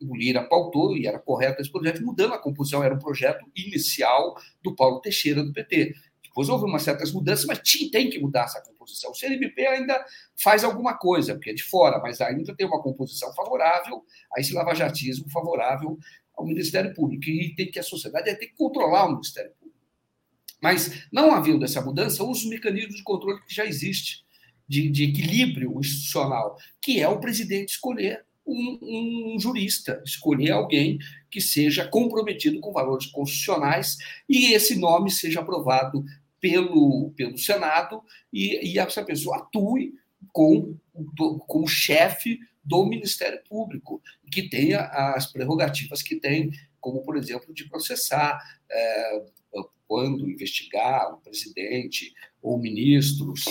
o Lira pautou e era correto esse projeto, mudando a composição, era um projeto inicial do Paulo Teixeira, do PT. Depois houve umas certas mudanças, mas tem que mudar essa composição. O CNBP ainda faz alguma coisa, porque é de fora, mas ainda tem uma composição favorável a esse lavajatismo, favorável ao Ministério Público. E tem que a sociedade tem que controlar o Ministério Público. Mas, não havendo essa mudança, usa os mecanismos de controle que já existe, de, de equilíbrio institucional, que é o presidente escolher um, um, jurista, escolher alguém que seja comprometido com valores constitucionais e esse nome seja aprovado pelo, pelo Senado e, e essa pessoa atue com, com o chefe do Ministério Público, que tenha as prerrogativas que tem, como, por exemplo, de processar é, quando investigar o presidente ou ministros.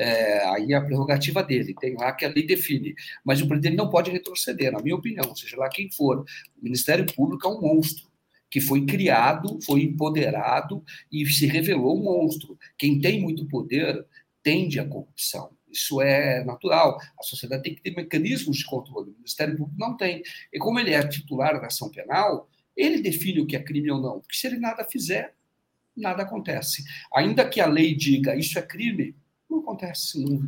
É, aí é a prerrogativa dele, tem lá que a lei define. Mas o presidente não pode retroceder, na minha opinião, seja lá quem for. O Ministério Público é um monstro que foi criado, foi empoderado e se revelou um monstro. Quem tem muito poder tende à corrupção. Isso é natural. A sociedade tem que ter mecanismos de controle. O Ministério Público não tem. E como ele é titular da ação penal, ele define o que é crime ou não. Porque se ele nada fizer, nada acontece. Ainda que a lei diga isso é crime, não acontece, não,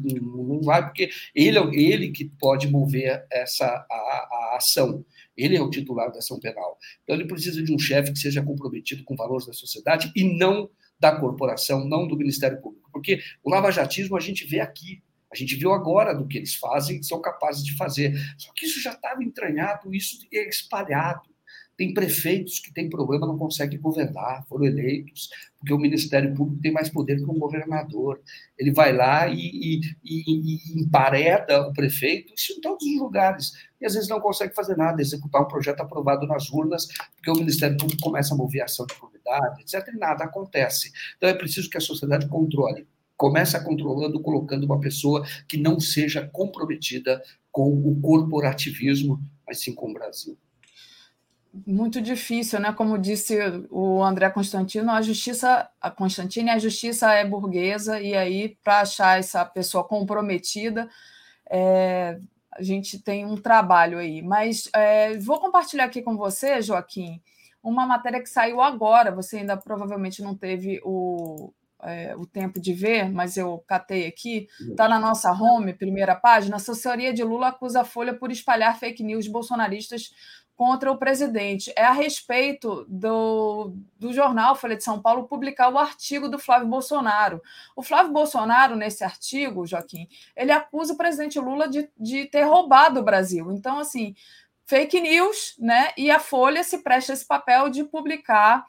não, vai, porque ele é ele que pode mover essa a, a ação. Ele é o titular da ação penal. Então, ele precisa de um chefe que seja comprometido com valores da sociedade e não da corporação, não do Ministério Público. Porque o lavajatismo a gente vê aqui. A gente viu agora do que eles fazem e são capazes de fazer. Só que isso já estava entranhado, isso é espalhado. Tem prefeitos que têm problema, não conseguem governar, foram eleitos, porque o Ministério Público tem mais poder que um governador. Ele vai lá e, e, e, e empareda o prefeito, isso em todos os lugares. E às vezes não consegue fazer nada, executar um projeto aprovado nas urnas, porque o Ministério Público começa a mover ação de probidade, etc. E nada acontece. Então é preciso que a sociedade controle começa controlando, colocando uma pessoa que não seja comprometida com o corporativismo, mas sim com o Brasil muito difícil, né? Como disse o André Constantino, a justiça, a Constantino, a justiça é burguesa e aí para achar essa pessoa comprometida, é, a gente tem um trabalho aí. Mas é, vou compartilhar aqui com você, Joaquim, uma matéria que saiu agora. Você ainda provavelmente não teve o, é, o tempo de ver, mas eu catei aqui. Está na nossa home, primeira página. A assessoria de Lula acusa a Folha por espalhar fake news bolsonaristas contra o presidente. É a respeito do, do jornal Folha de São Paulo publicar o artigo do Flávio Bolsonaro. O Flávio Bolsonaro, nesse artigo, Joaquim, ele acusa o presidente Lula de, de ter roubado o Brasil. Então, assim, fake news, né? E a Folha se presta esse papel de publicar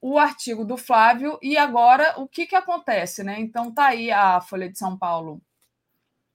o artigo do Flávio e agora o que, que acontece, né? Então tá aí a Folha de São Paulo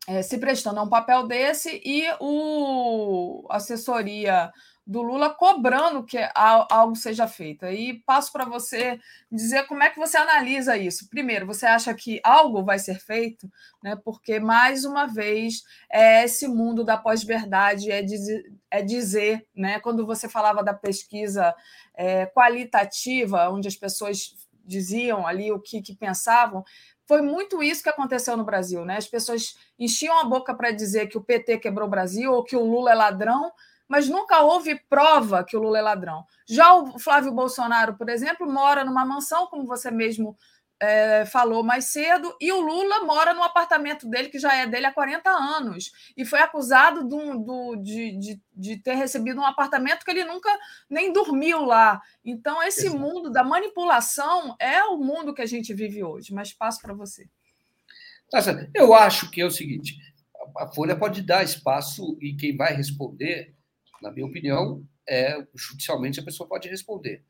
é, se prestando a um papel desse e o assessoria do Lula cobrando que algo seja feito. E passo para você dizer como é que você analisa isso. Primeiro, você acha que algo vai ser feito, né? Porque mais uma vez é esse mundo da pós-verdade é dizer, é dizer, né? Quando você falava da pesquisa é, qualitativa, onde as pessoas diziam ali o que, que pensavam, foi muito isso que aconteceu no Brasil, né? As pessoas enchiam a boca para dizer que o PT quebrou o Brasil ou que o Lula é ladrão, mas nunca houve prova que o Lula é ladrão. Já o Flávio Bolsonaro, por exemplo, mora numa mansão, como você mesmo é, falou mais cedo, e o Lula mora no apartamento dele, que já é dele há 40 anos, e foi acusado do, do, de, de, de, ter recebido um apartamento que ele nunca nem dormiu lá. Então, esse Exato. mundo da manipulação é o mundo que a gente vive hoje. Mas passo para você. Tá Eu acho que é o seguinte: a Folha pode dar espaço e quem vai responder na minha opinião, é, judicialmente a pessoa pode responder.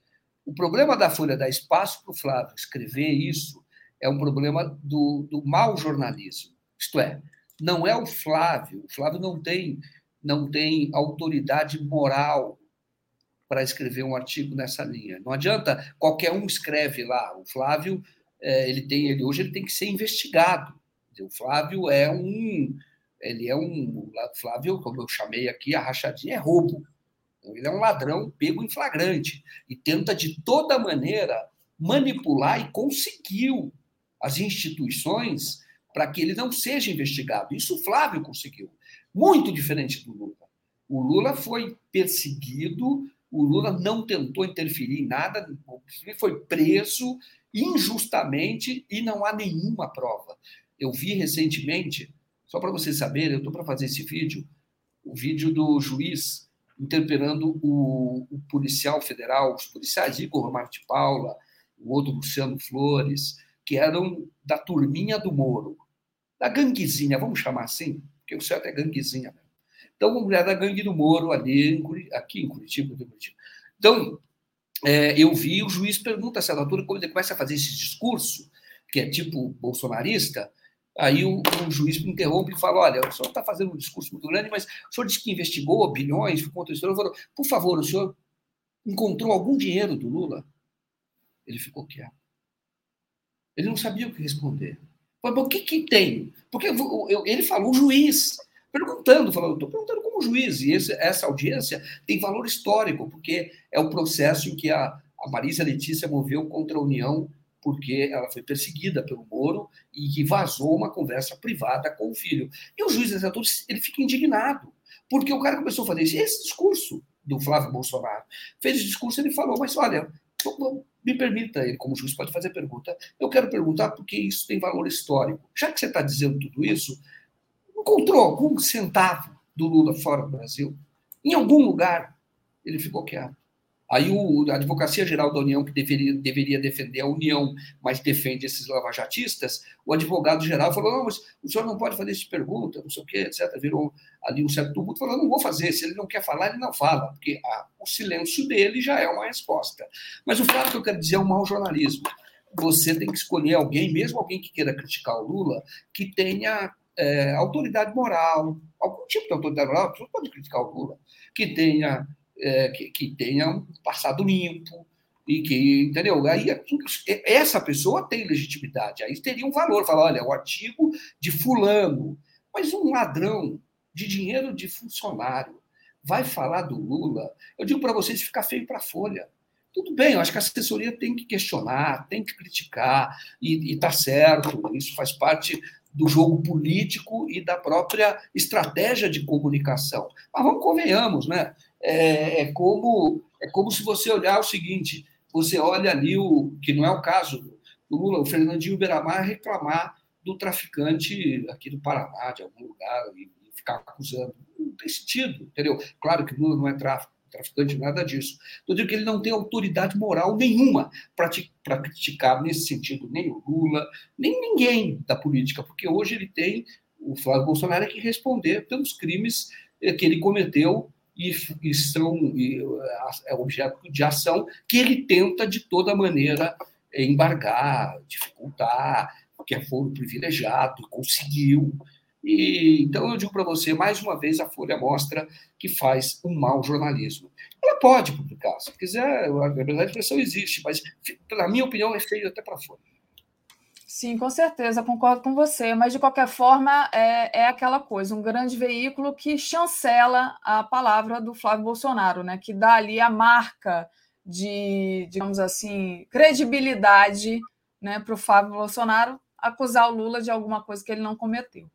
O problema da Folha dar espaço para o Flávio escrever isso é um problema do, do mau jornalismo. Isto é, não é o Flávio. O Flávio não tem, não tem autoridade moral para escrever um artigo nessa linha. Não adianta qualquer um escreve lá. O Flávio, é, ele tem, ele hoje ele tem que ser investigado. O Flávio é um ele é um. Flávio, como eu chamei aqui, a rachadinha é roubo. Então, ele é um ladrão pego em flagrante e tenta de toda maneira manipular e conseguiu as instituições para que ele não seja investigado. Isso o Flávio conseguiu. Muito diferente do Lula. O Lula foi perseguido, o Lula não tentou interferir em nada, foi preso injustamente e não há nenhuma prova. Eu vi recentemente só para vocês saberem, eu estou para fazer esse vídeo, o vídeo do juiz interpelando o, o policial federal, os policiais Igor Romário de Paula, o outro Luciano Flores, que eram da turminha do Moro, da ganguezinha, vamos chamar assim, porque o certo é ganguezinha mesmo. Então, uma mulher da gangue do Moro ali, aqui em Curitiba, Curitiba. Então, é, eu vi o juiz pergunta a essa altura, quando ele começa a fazer esse discurso, que é tipo bolsonarista, Aí o, o, juiz me interrompe e fala: Olha, o senhor está fazendo um discurso muito grande, mas o senhor disse que investigou bilhões, contra história. Falou, Por favor, o senhor encontrou algum dinheiro do Lula? Ele ficou quieto. Ele não sabia o que responder. Falei, o que, que tem? Porque eu, eu, ele falou, o juiz, perguntando, falou, estou perguntando como juiz, e esse, essa audiência tem valor histórico, porque é o processo em que a, a Marisa Letícia moveu contra a União porque ela foi perseguida pelo Moro e que vazou uma conversa privada com o filho. E o juiz exator ele fica indignado, porque o cara começou a fazer esse, esse discurso do Flávio Bolsonaro. Fez esse discurso ele falou, mas olha, me permita, ele como juiz pode fazer pergunta, eu quero perguntar porque isso tem valor histórico. Já que você está dizendo tudo isso, encontrou algum centavo do Lula fora do Brasil? Em algum lugar? Ele ficou quieto. Aí o, a Advocacia Geral da União, que deveria, deveria defender a União, mas defende esses lavajatistas, o advogado-geral falou, não, mas o senhor não pode fazer essa pergunta, não sei o quê, etc. Virou ali um certo tumulto, falou, não vou fazer, se ele não quer falar, ele não fala, porque a, o silêncio dele já é uma resposta. Mas o fato que eu quero dizer é um mau jornalismo. Você tem que escolher alguém, mesmo alguém que queira criticar o Lula, que tenha é, autoridade moral, algum tipo de autoridade moral, você pode criticar o Lula, que tenha é, que, que tenha um passado limpo e que, entendeu? Aí essa pessoa tem legitimidade, aí teria um valor, falar, olha, o artigo de fulano, mas um ladrão de dinheiro de funcionário vai falar do Lula, eu digo para vocês ficar feio para a Folha. Tudo bem, eu acho que a assessoria tem que questionar, tem que criticar, e está certo, isso faz parte do jogo político e da própria estratégia de comunicação. Mas vamos convenhamos, né? É, é, como, é como se você olhar o seguinte: você olha ali o que não é o caso do Lula, o Fernandinho Beiramar reclamar do traficante aqui do Paraná, de algum lugar, e, ficar acusando. Não tem sentido, entendeu? Claro que o Lula não é tráfico, traficante, nada disso. Eu digo que ele não tem autoridade moral nenhuma para criticar nesse sentido nem o Lula, nem ninguém da política, porque hoje ele tem, o Flávio Bolsonaro, é que responder pelos crimes que ele cometeu e, e são e, é objeto de ação que ele tenta de toda maneira embargar, dificultar, que é foro privilegiado, conseguiu. E, então, eu digo para você, mais uma vez, a Folha mostra que faz um mau jornalismo. Ela pode publicar, se quiser, a liberdade de expressão existe, mas, na minha opinião, é feio até para a Folha. Sim, com certeza, concordo com você, mas de qualquer forma é, é aquela coisa, um grande veículo que chancela a palavra do Flávio Bolsonaro, né? Que dá ali a marca de, digamos assim, credibilidade né, para o Flávio Bolsonaro acusar o Lula de alguma coisa que ele não cometeu.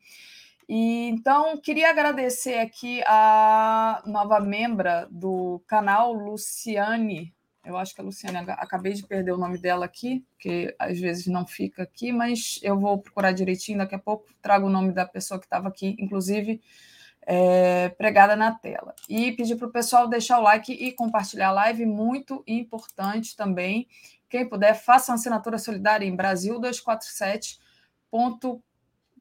E, então, queria agradecer aqui a nova membra do canal, Luciane. Eu acho que é Luciane, acabei de perder o nome dela aqui, porque às vezes não fica aqui, mas eu vou procurar direitinho daqui a pouco, trago o nome da pessoa que estava aqui, inclusive é, pregada na tela. E pedir para o pessoal deixar o like e compartilhar a live, muito importante também. Quem puder, faça uma assinatura solidária em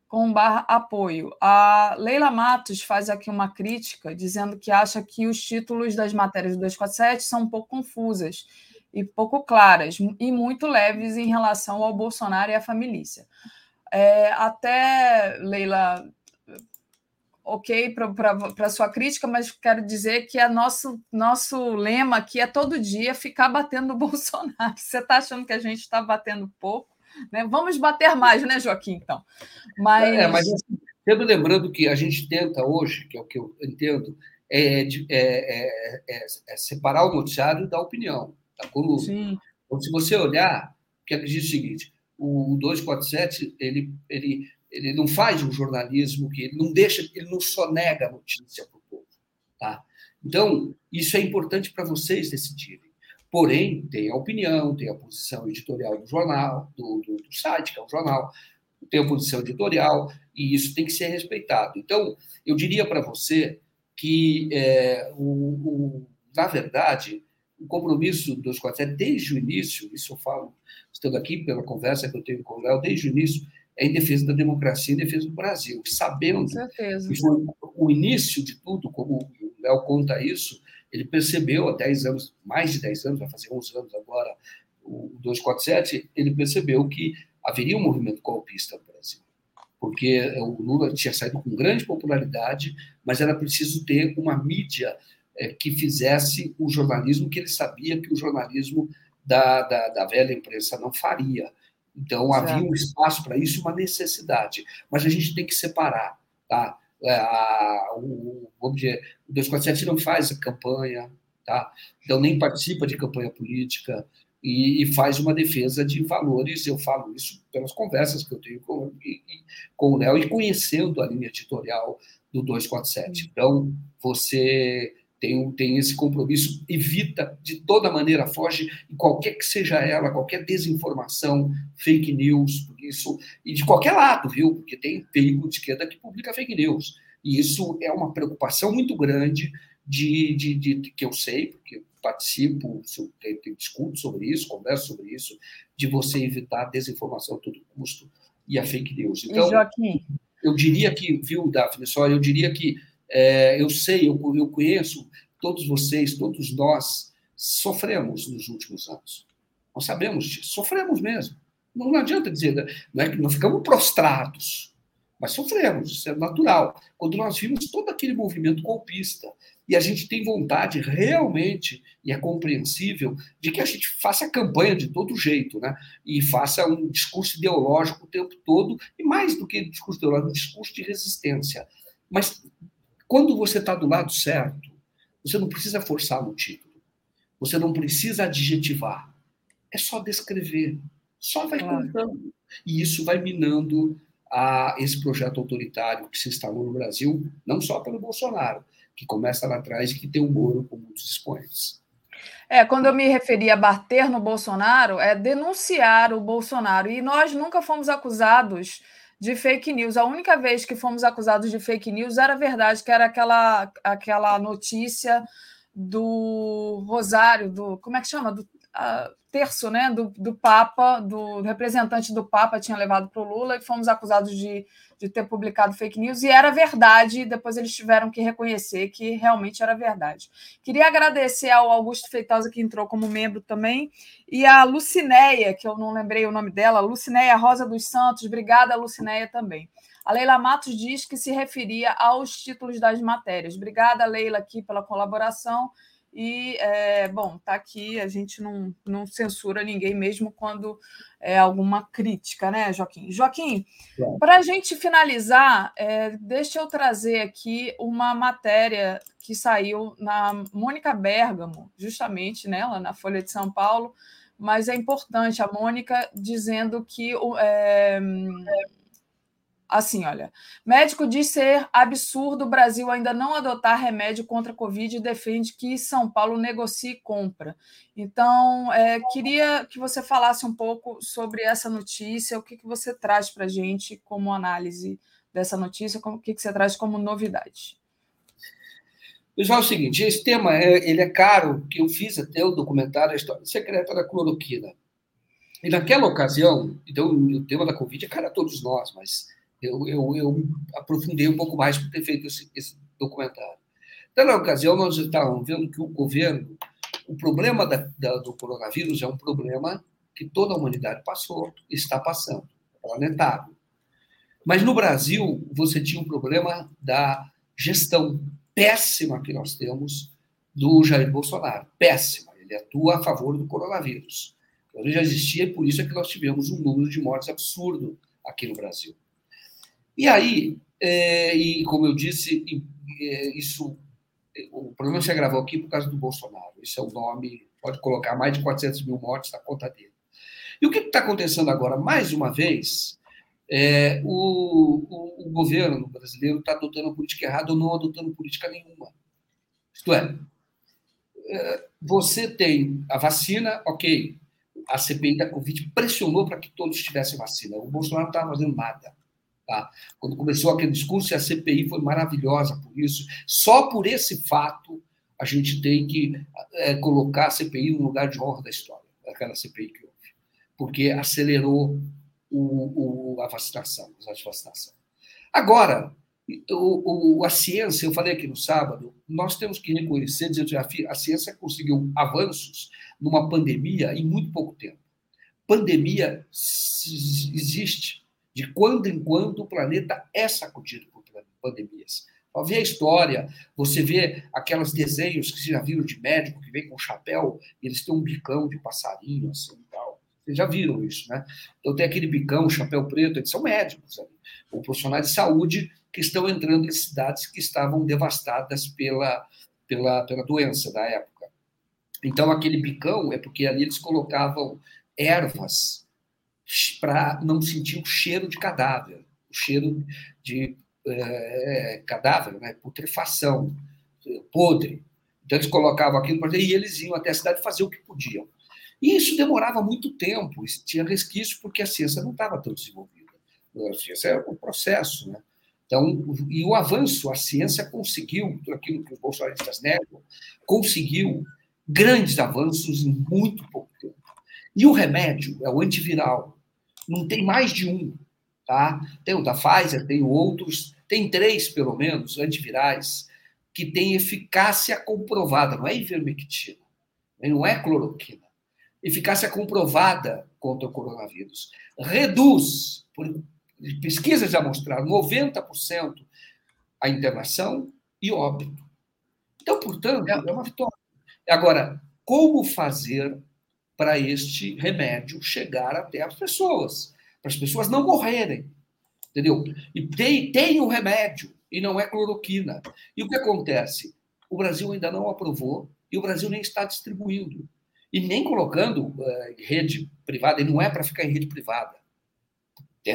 Brasil247.com.br apoio. A Leila Matos faz aqui uma crítica, dizendo que acha que os títulos das matérias do 247 são um pouco confusas e pouco claras, e muito leves em relação ao Bolsonaro e à família. É, até, Leila, ok para a sua crítica, mas quero dizer que é nosso, nosso lema aqui é todo dia ficar batendo no Bolsonaro. Você está achando que a gente está batendo pouco? Né? Vamos bater mais, né, Joaquim? Então. Mas... É, mas assim, sempre lembrando que a gente tenta hoje, que é o que eu entendo, é, é, é, é, é separar o noticiário da opinião, da coluna. Sim. Então, se você olhar, que acredito o seguinte, o 247 ele, ele ele não faz um jornalismo que ele não deixa, ele não só nega a notícia para o povo. Tá? Então, isso é importante para vocês decidirem. Porém, tem a opinião, tem a posição editorial do jornal, do, do, do site, que é o jornal, tem a posição editorial, e isso tem que ser respeitado. Então, eu diria para você que, é, o, o, na verdade, o compromisso dos 247, desde o início, isso eu falo, estando aqui pela conversa que eu tenho com o Léo, desde o início, é em defesa da democracia, em defesa do Brasil. Sabendo que foi o início de tudo, como o Léo conta isso, ele percebeu há 10 anos, mais de 10 anos, vai fazer 11 anos agora, o 247, ele percebeu que haveria um movimento golpista no Brasil. Porque o Lula tinha saído com grande popularidade, mas era preciso ter uma mídia é, que fizesse o jornalismo que ele sabia que o jornalismo da, da, da velha imprensa não faria. Então, havia um espaço para isso, uma necessidade. Mas a gente tem que separar. Tá? É, a, o, o 247 não faz a campanha, tá? então nem participa de campanha política e, e, faz uma defesa de valores. Eu falo isso pelas conversas que eu tenho com, e, com o Léo e conhecendo a linha editorial do 247. Então, você tem, tem esse compromisso, evita de toda maneira, foge, e qualquer que seja ela, qualquer desinformação, fake news, isso, e de qualquer lado, viu? Porque tem veículo de esquerda que publica fake news. E isso é uma preocupação muito grande de, de, de, de que eu sei, porque participo, discuto sobre isso, converso sobre isso, de você evitar a desinformação a todo custo e a fake news. Então, Joaquim? eu diria que, viu, Daphne, só eu diria que é, eu sei, eu, eu conheço todos vocês, todos nós sofremos nos últimos anos. Nós sabemos disso, sofremos mesmo. Não, adianta dizer, não é que não ficamos prostrados, mas sofremos, isso é natural. Quando nós vimos todo aquele movimento golpista, e a gente tem vontade realmente, e é compreensível, de que a gente faça campanha de todo jeito, né? E faça um discurso ideológico o tempo todo, e mais do que discurso ideológico, um discurso de resistência. Mas quando você está do lado certo, você não precisa forçar no título. Você não precisa adjetivar. É só descrever. Só vai contando. E isso vai minando a esse projeto autoritário que se instalou no Brasil, não só pelo Bolsonaro, que começa lá atrás e que tem o Moro como um dos expoentes. É, quando eu me referi a bater no Bolsonaro, é denunciar o Bolsonaro. E nós nunca fomos acusados de fake news. A única vez que fomos acusados de fake news era verdade, que era aquela, aquela notícia do Rosário, do. Como é que chama? Do, terço né, do, do Papa, do representante do Papa tinha levado para o Lula e fomos acusados de, de ter publicado fake news, e era verdade, depois eles tiveram que reconhecer que realmente era verdade. Queria agradecer ao Augusto Feitosa, que entrou como membro também, e a Lucinéia, que eu não lembrei o nome dela, Lucinéia Rosa dos Santos, obrigada, Lucinéia, também. A Leila Matos diz que se referia aos títulos das matérias. Obrigada, Leila, aqui pela colaboração. E, é, bom, tá aqui, a gente não, não censura ninguém, mesmo quando é alguma crítica, né, Joaquim? Joaquim, para a gente finalizar, é, deixa eu trazer aqui uma matéria que saiu na Mônica Bergamo, justamente nela, na Folha de São Paulo, mas é importante, a Mônica dizendo que é, Assim, olha, médico diz ser absurdo o Brasil ainda não adotar remédio contra a Covid e defende que São Paulo negocie compra. Então, é, queria que você falasse um pouco sobre essa notícia, o que, que você traz para a gente como análise dessa notícia, o que, que você traz como novidade. Pessoal, é o seguinte, esse tema é, ele é caro, que eu fiz até o documentário A História Secreta da Cloroquina. E naquela ocasião, então o tema da Covid é cara a todos nós, mas eu, eu, eu aprofundei um pouco mais por ter feito esse, esse documentário. Então, na ocasião, nós estávamos vendo que o governo, o problema da, da, do coronavírus é um problema que toda a humanidade passou, está passando, planetário. Mas no Brasil, você tinha um problema da gestão péssima que nós temos do Jair Bolsonaro. Péssima. Ele atua a favor do coronavírus. Ele já existia e por isso é que nós tivemos um número de mortes absurdo aqui no Brasil. E aí, é, e como eu disse, é, isso, o problema se agravou aqui por causa do Bolsonaro. Esse é o nome, pode colocar mais de 400 mil mortes na conta dele. E o que está acontecendo agora, mais uma vez, é, o, o, o, governo brasileiro está adotando política errada ou não adotando política nenhuma. Isto é, é, você tem a vacina, ok, a CPI da Covid pressionou para que todos tivessem vacina. O Bolsonaro não estava fazendo nada. Tá? Quando começou aquele discurso, a CPI foi maravilhosa por isso. Só por esse fato, a gente tem que é, colocar a CPI no lugar de honra da história, aquela CPI que houve, porque acelerou o, o, a vacinação, a vacinação. Agora, o, o, a ciência, eu falei aqui no sábado, nós temos que reconhecer, dizer que a ciência conseguiu avanços numa pandemia em muito pouco tempo. Pandemia existe de quando em quando o planeta é sacudido por pandemias. Ao ver a história, você vê aqueles desenhos que você já viram de médico que vem com chapéu e eles têm um bicão de passarinho, assim e tal. Vocês já viram isso, né? Então tem aquele bicão, chapéu preto, eles são médicos, ali, ou profissionais de saúde que estão entrando em cidades que estavam devastadas pela, pela, pela doença da época. Então aquele bicão é porque ali eles colocavam ervas para não sentir o cheiro de cadáver, o cheiro de é, cadáver, né, putrefação, podre. Então eles colocavam aquilo para e eles iam até a cidade fazer o que podiam. E isso demorava muito tempo, tinha resquício porque a ciência não estava tão desenvolvida. A ciência era um processo, né? Então, e o avanço, a ciência conseguiu, aquilo que os bolsonaristas negam, conseguiu grandes avanços em muito pouco tempo. E o remédio é o antiviral, não tem mais de um, tá? Tem o da Pfizer, tem outros, tem três, pelo menos, antivirais, que têm eficácia comprovada, não é ivermectina, não é cloroquina. Eficácia comprovada contra o coronavírus. Reduz, por pesquisas já mostraram, 90% a internação e óbito. Então, portanto, é uma vitória. Agora, como fazer para este remédio chegar até as pessoas, para as pessoas não morrerem. Entendeu? E tem, tem um remédio, e não é cloroquina. E o que acontece? O Brasil ainda não aprovou e o Brasil nem está distribuindo. E nem colocando uh, rede privada, e não é para ficar em rede privada.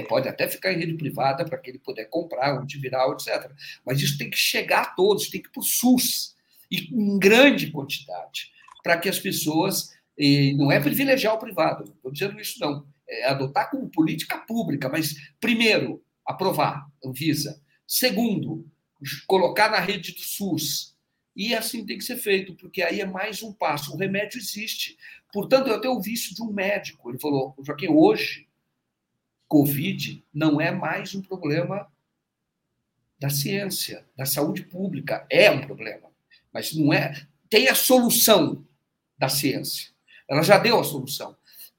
Pode até ficar em rede privada para que ele puder comprar, antiviral, etc. Mas isso tem que chegar a todos, tem que ir para o SUS, e em grande quantidade, para que as pessoas e não é privilegiar o privado, estou dizendo isso não. É adotar como política pública, mas, primeiro, aprovar, Anvisa. Segundo, colocar na rede do SUS E assim tem que ser feito, porque aí é mais um passo. O remédio existe. Portanto, eu até ouvi isso de um médico. Ele falou, Joaquim, hoje, Covid não é mais um problema da ciência, da saúde pública. É um problema, mas não é. Tem a solução da ciência. Ela já deu a solução.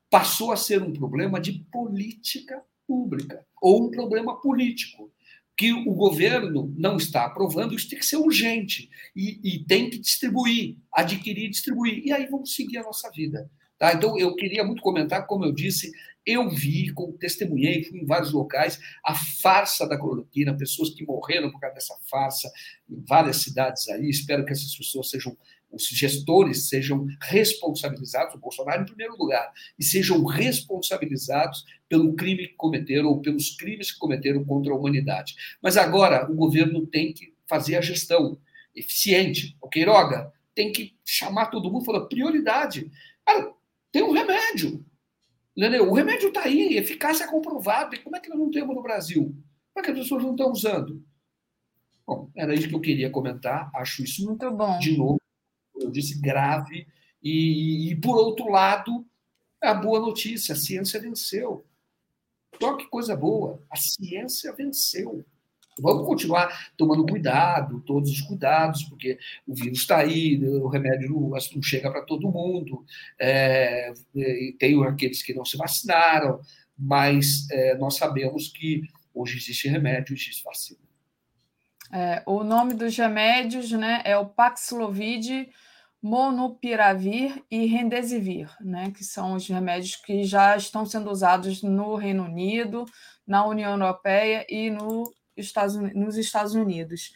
Passou a ser um problema de política pública ou um problema político que o governo não está aprovando, isso tem que ser urgente e, e, tem que distribuir, adquirir e distribuir. E aí vamos seguir a nossa vida. Tá? Então, eu queria muito comentar, como eu disse, eu vi, testemunhei, fui em vários locais, a farsa da cloroquina, pessoas que morreram por causa dessa farsa, em várias cidades aí. Espero que essas pessoas sejam os gestores sejam responsabilizados, o Bolsonaro em primeiro lugar, e sejam responsabilizados pelo crime que cometeram ou pelos crimes que cometeram contra a humanidade. Mas agora o governo tem que fazer a gestão eficiente. O Queiroga tem que chamar todo mundo e falar prioridade. Cara, tem um remédio. Entendeu? O remédio está aí, eficácia comprovada. E como é que nós não temos no Brasil? Como é que as pessoas não estão usando? Bom, era isso que eu queria comentar. Acho isso, Muito bom. de novo, eu disse grave, e, e, por outro lado, a boa notícia: a ciência venceu. Só que coisa boa, a ciência venceu. Vamos continuar tomando cuidado, todos os cuidados, porque o vírus está aí, o remédio não, chega para todo mundo, é, tem aqueles que não se vacinaram, mas é, nós sabemos que hoje existe remédio, existe vacina. É, o nome dos remédios né, é o Paxlovid, Monopiravir e Remdesivir, né, que são os remédios que já estão sendo usados no Reino Unido, na União Europeia e no Estados, nos Estados Unidos.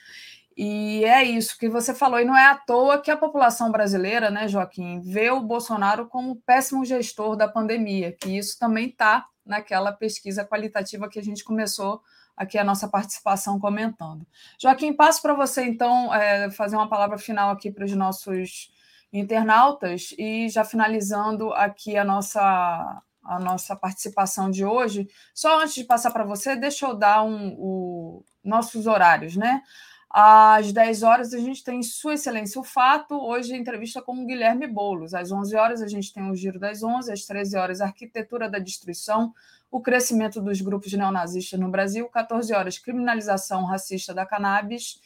E é isso que você falou, e não é à toa que a população brasileira, né, Joaquim, vê o Bolsonaro como um péssimo gestor da pandemia, que isso também está naquela pesquisa qualitativa que a gente começou aqui a nossa participação comentando. Joaquim, passo para você, então, é, fazer uma palavra final aqui para os nossos internautas e já finalizando aqui a nossa a nossa participação de hoje. Só antes de passar para você, deixa eu dar um, o, nossos horários, né? Às 10 horas a gente tem Sua Excelência o Fato, hoje entrevista com o Guilherme Boulos. Às 11 horas a gente tem o Giro das 11, às 13 horas Arquitetura da Destruição, o crescimento dos grupos neonazistas no Brasil, 14 horas Criminalização racista da cannabis,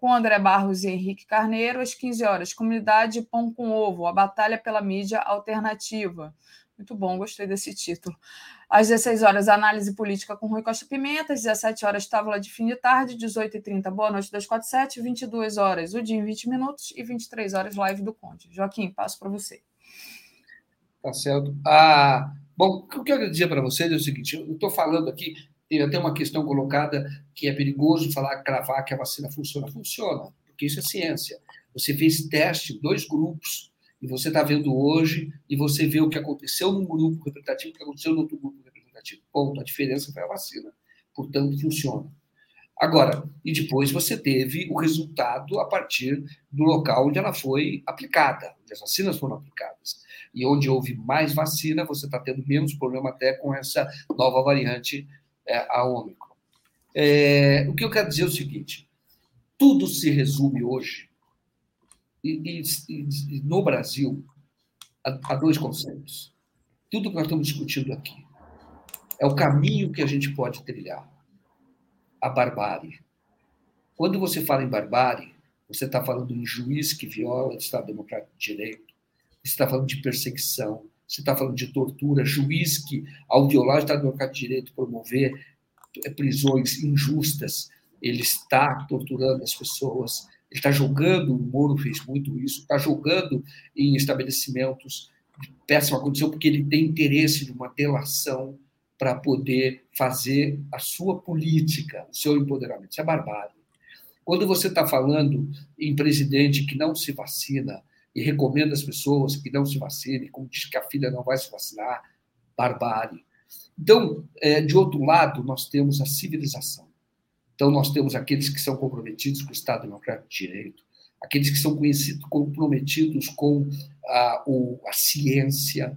com André Barros e Henrique Carneiro, às 15 horas Comunidade Pão com Ovo, a batalha pela mídia alternativa. Muito bom, gostei desse título. Às 16 horas, análise política com Rui Costa Pimenta. Às 17 horas, tábua de fim de tarde. 18h30, boa noite 247. 22 horas, o dia em 20 minutos. E 23 horas, live do Conde. Joaquim, passo para você. Tá certo. Ah, bom, o que eu quero dizer para vocês é o seguinte: eu estou falando aqui, tem até uma questão colocada que é perigoso falar, cravar que a vacina funciona. Funciona, porque isso é ciência. Você fez teste dois grupos e você está vendo hoje, e você vê o que aconteceu num grupo representativo, o que aconteceu no outro grupo representativo. Ponto. A diferença foi a vacina. Portanto, funciona. Agora, e depois você teve o resultado a partir do local onde ela foi aplicada, onde as vacinas foram aplicadas. E onde houve mais vacina, você está tendo menos problema até com essa nova variante, é, a Ômicron. É, o que eu quero dizer é o seguinte: tudo se resume hoje e, e, e no Brasil, há, há dois conceitos. Tudo que nós estamos discutindo aqui é o caminho que a gente pode trilhar a barbárie. Quando você fala em barbárie, você está falando em juiz que viola o Estado Democrático de Direito, você está falando de perseguição, você está falando de tortura, juiz que, ao violar o Estado Democrático de Direito, promover prisões injustas, ele está torturando as pessoas, ele está jogando, o Moro fez muito isso, está jogando em estabelecimentos de péssima condição, porque ele tem interesse de uma delação para poder fazer a sua política, o seu empoderamento. Isso é barbárie. Quando você está falando em presidente que não se vacina e recomenda as pessoas que não se vacinem, como diz que a filha não vai se vacinar, barbárie. Então, é, de outro lado, nós temos a civilização. Então, nós temos aqueles que são comprometidos com o Estado Democrático de Direito, aqueles que são conhecidos, comprometidos com a, o, a ciência,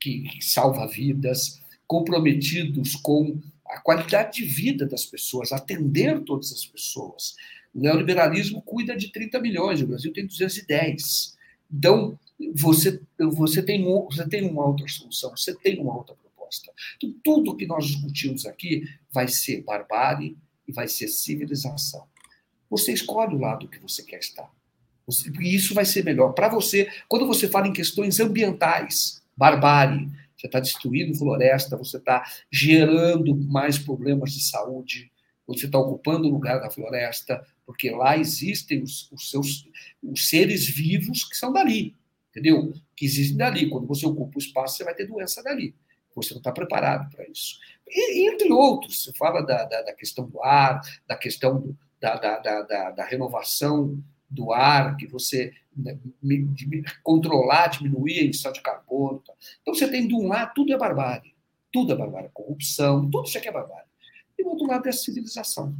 que, que salva vidas, comprometidos com a qualidade de vida das pessoas, atender todas as pessoas, O neoliberalismo cuida de 30 milhões, o Brasil tem 210. Então, você, você, tem, você tem uma outra solução, você tem uma outra proposta. Então, tudo que nós discutimos aqui vai ser barbárie e vai ser civilização. Você escolhe o lado que você quer estar. E isso vai ser melhor para você. Quando você fala em questões ambientais, barbárie, você está destruindo floresta, você está gerando mais problemas de saúde, você está ocupando o lugar da floresta, porque lá existem os, os seus os seres vivos que são dali, entendeu? Que existem dali. Quando você ocupa o espaço, você vai ter doença dali. Você não está preparado para isso. E, entre outros, você fala da, da, da, questão do ar, da questão do, da, da, da, da renovação do ar, que você né, controlar, diminuir a emissão de carbono. Tá? Então você tem de um lado, tudo é barbárie. Tudo é barbárie. Corrupção, tudo isso aqui é barbárie. E do outro lado é a civilização.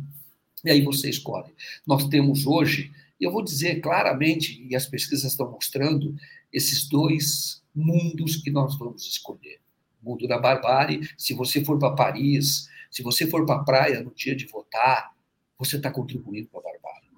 E aí você escolhe. Nós temos hoje, e eu vou dizer claramente, e as pesquisas estão mostrando, esses dois mundos que nós vamos escolher. O mundo da barbárie, se você for para Paris, se você for para a praia no dia de votar, você está contribuindo para a barbárie.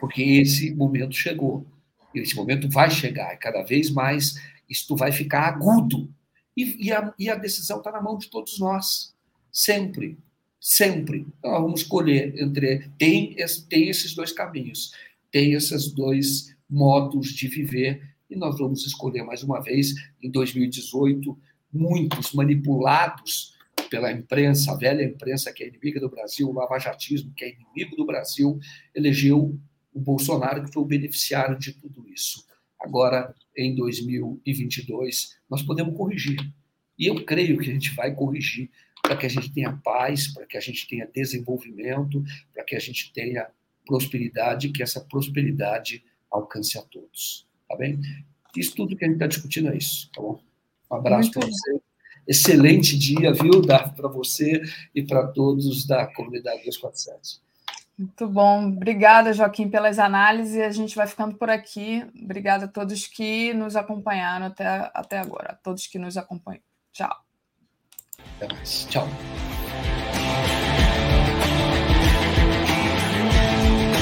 Porque esse momento chegou. Esse momento vai chegar. E cada vez mais isto vai ficar agudo. E, e, a, e a decisão está na mão de todos nós. Sempre. Sempre. Então, vamos escolher entre. Tem, tem esses dois caminhos. Tem esses dois modos de viver. E nós vamos escolher mais uma vez, em 2018, muitos manipulados pela imprensa, a velha imprensa que é inimiga do Brasil, o lavajatismo que é inimigo do Brasil, elegeu o Bolsonaro, que foi o beneficiário de tudo isso. Agora, em 2022, nós podemos corrigir. E eu creio que a gente vai corrigir para que a gente tenha paz, para que a gente tenha desenvolvimento, para que a gente tenha prosperidade, que essa prosperidade alcance a todos. Tá bem? Isso tudo que a gente está discutindo é isso, tá bom? Um abraço para você excelente dia, viu, para você e para todos da comunidade 247. Muito bom. Obrigada, Joaquim, pelas análises. A gente vai ficando por aqui. Obrigada a todos que nos acompanharam até, até agora, a todos que nos acompanham. Tchau. Até mais. Tchau.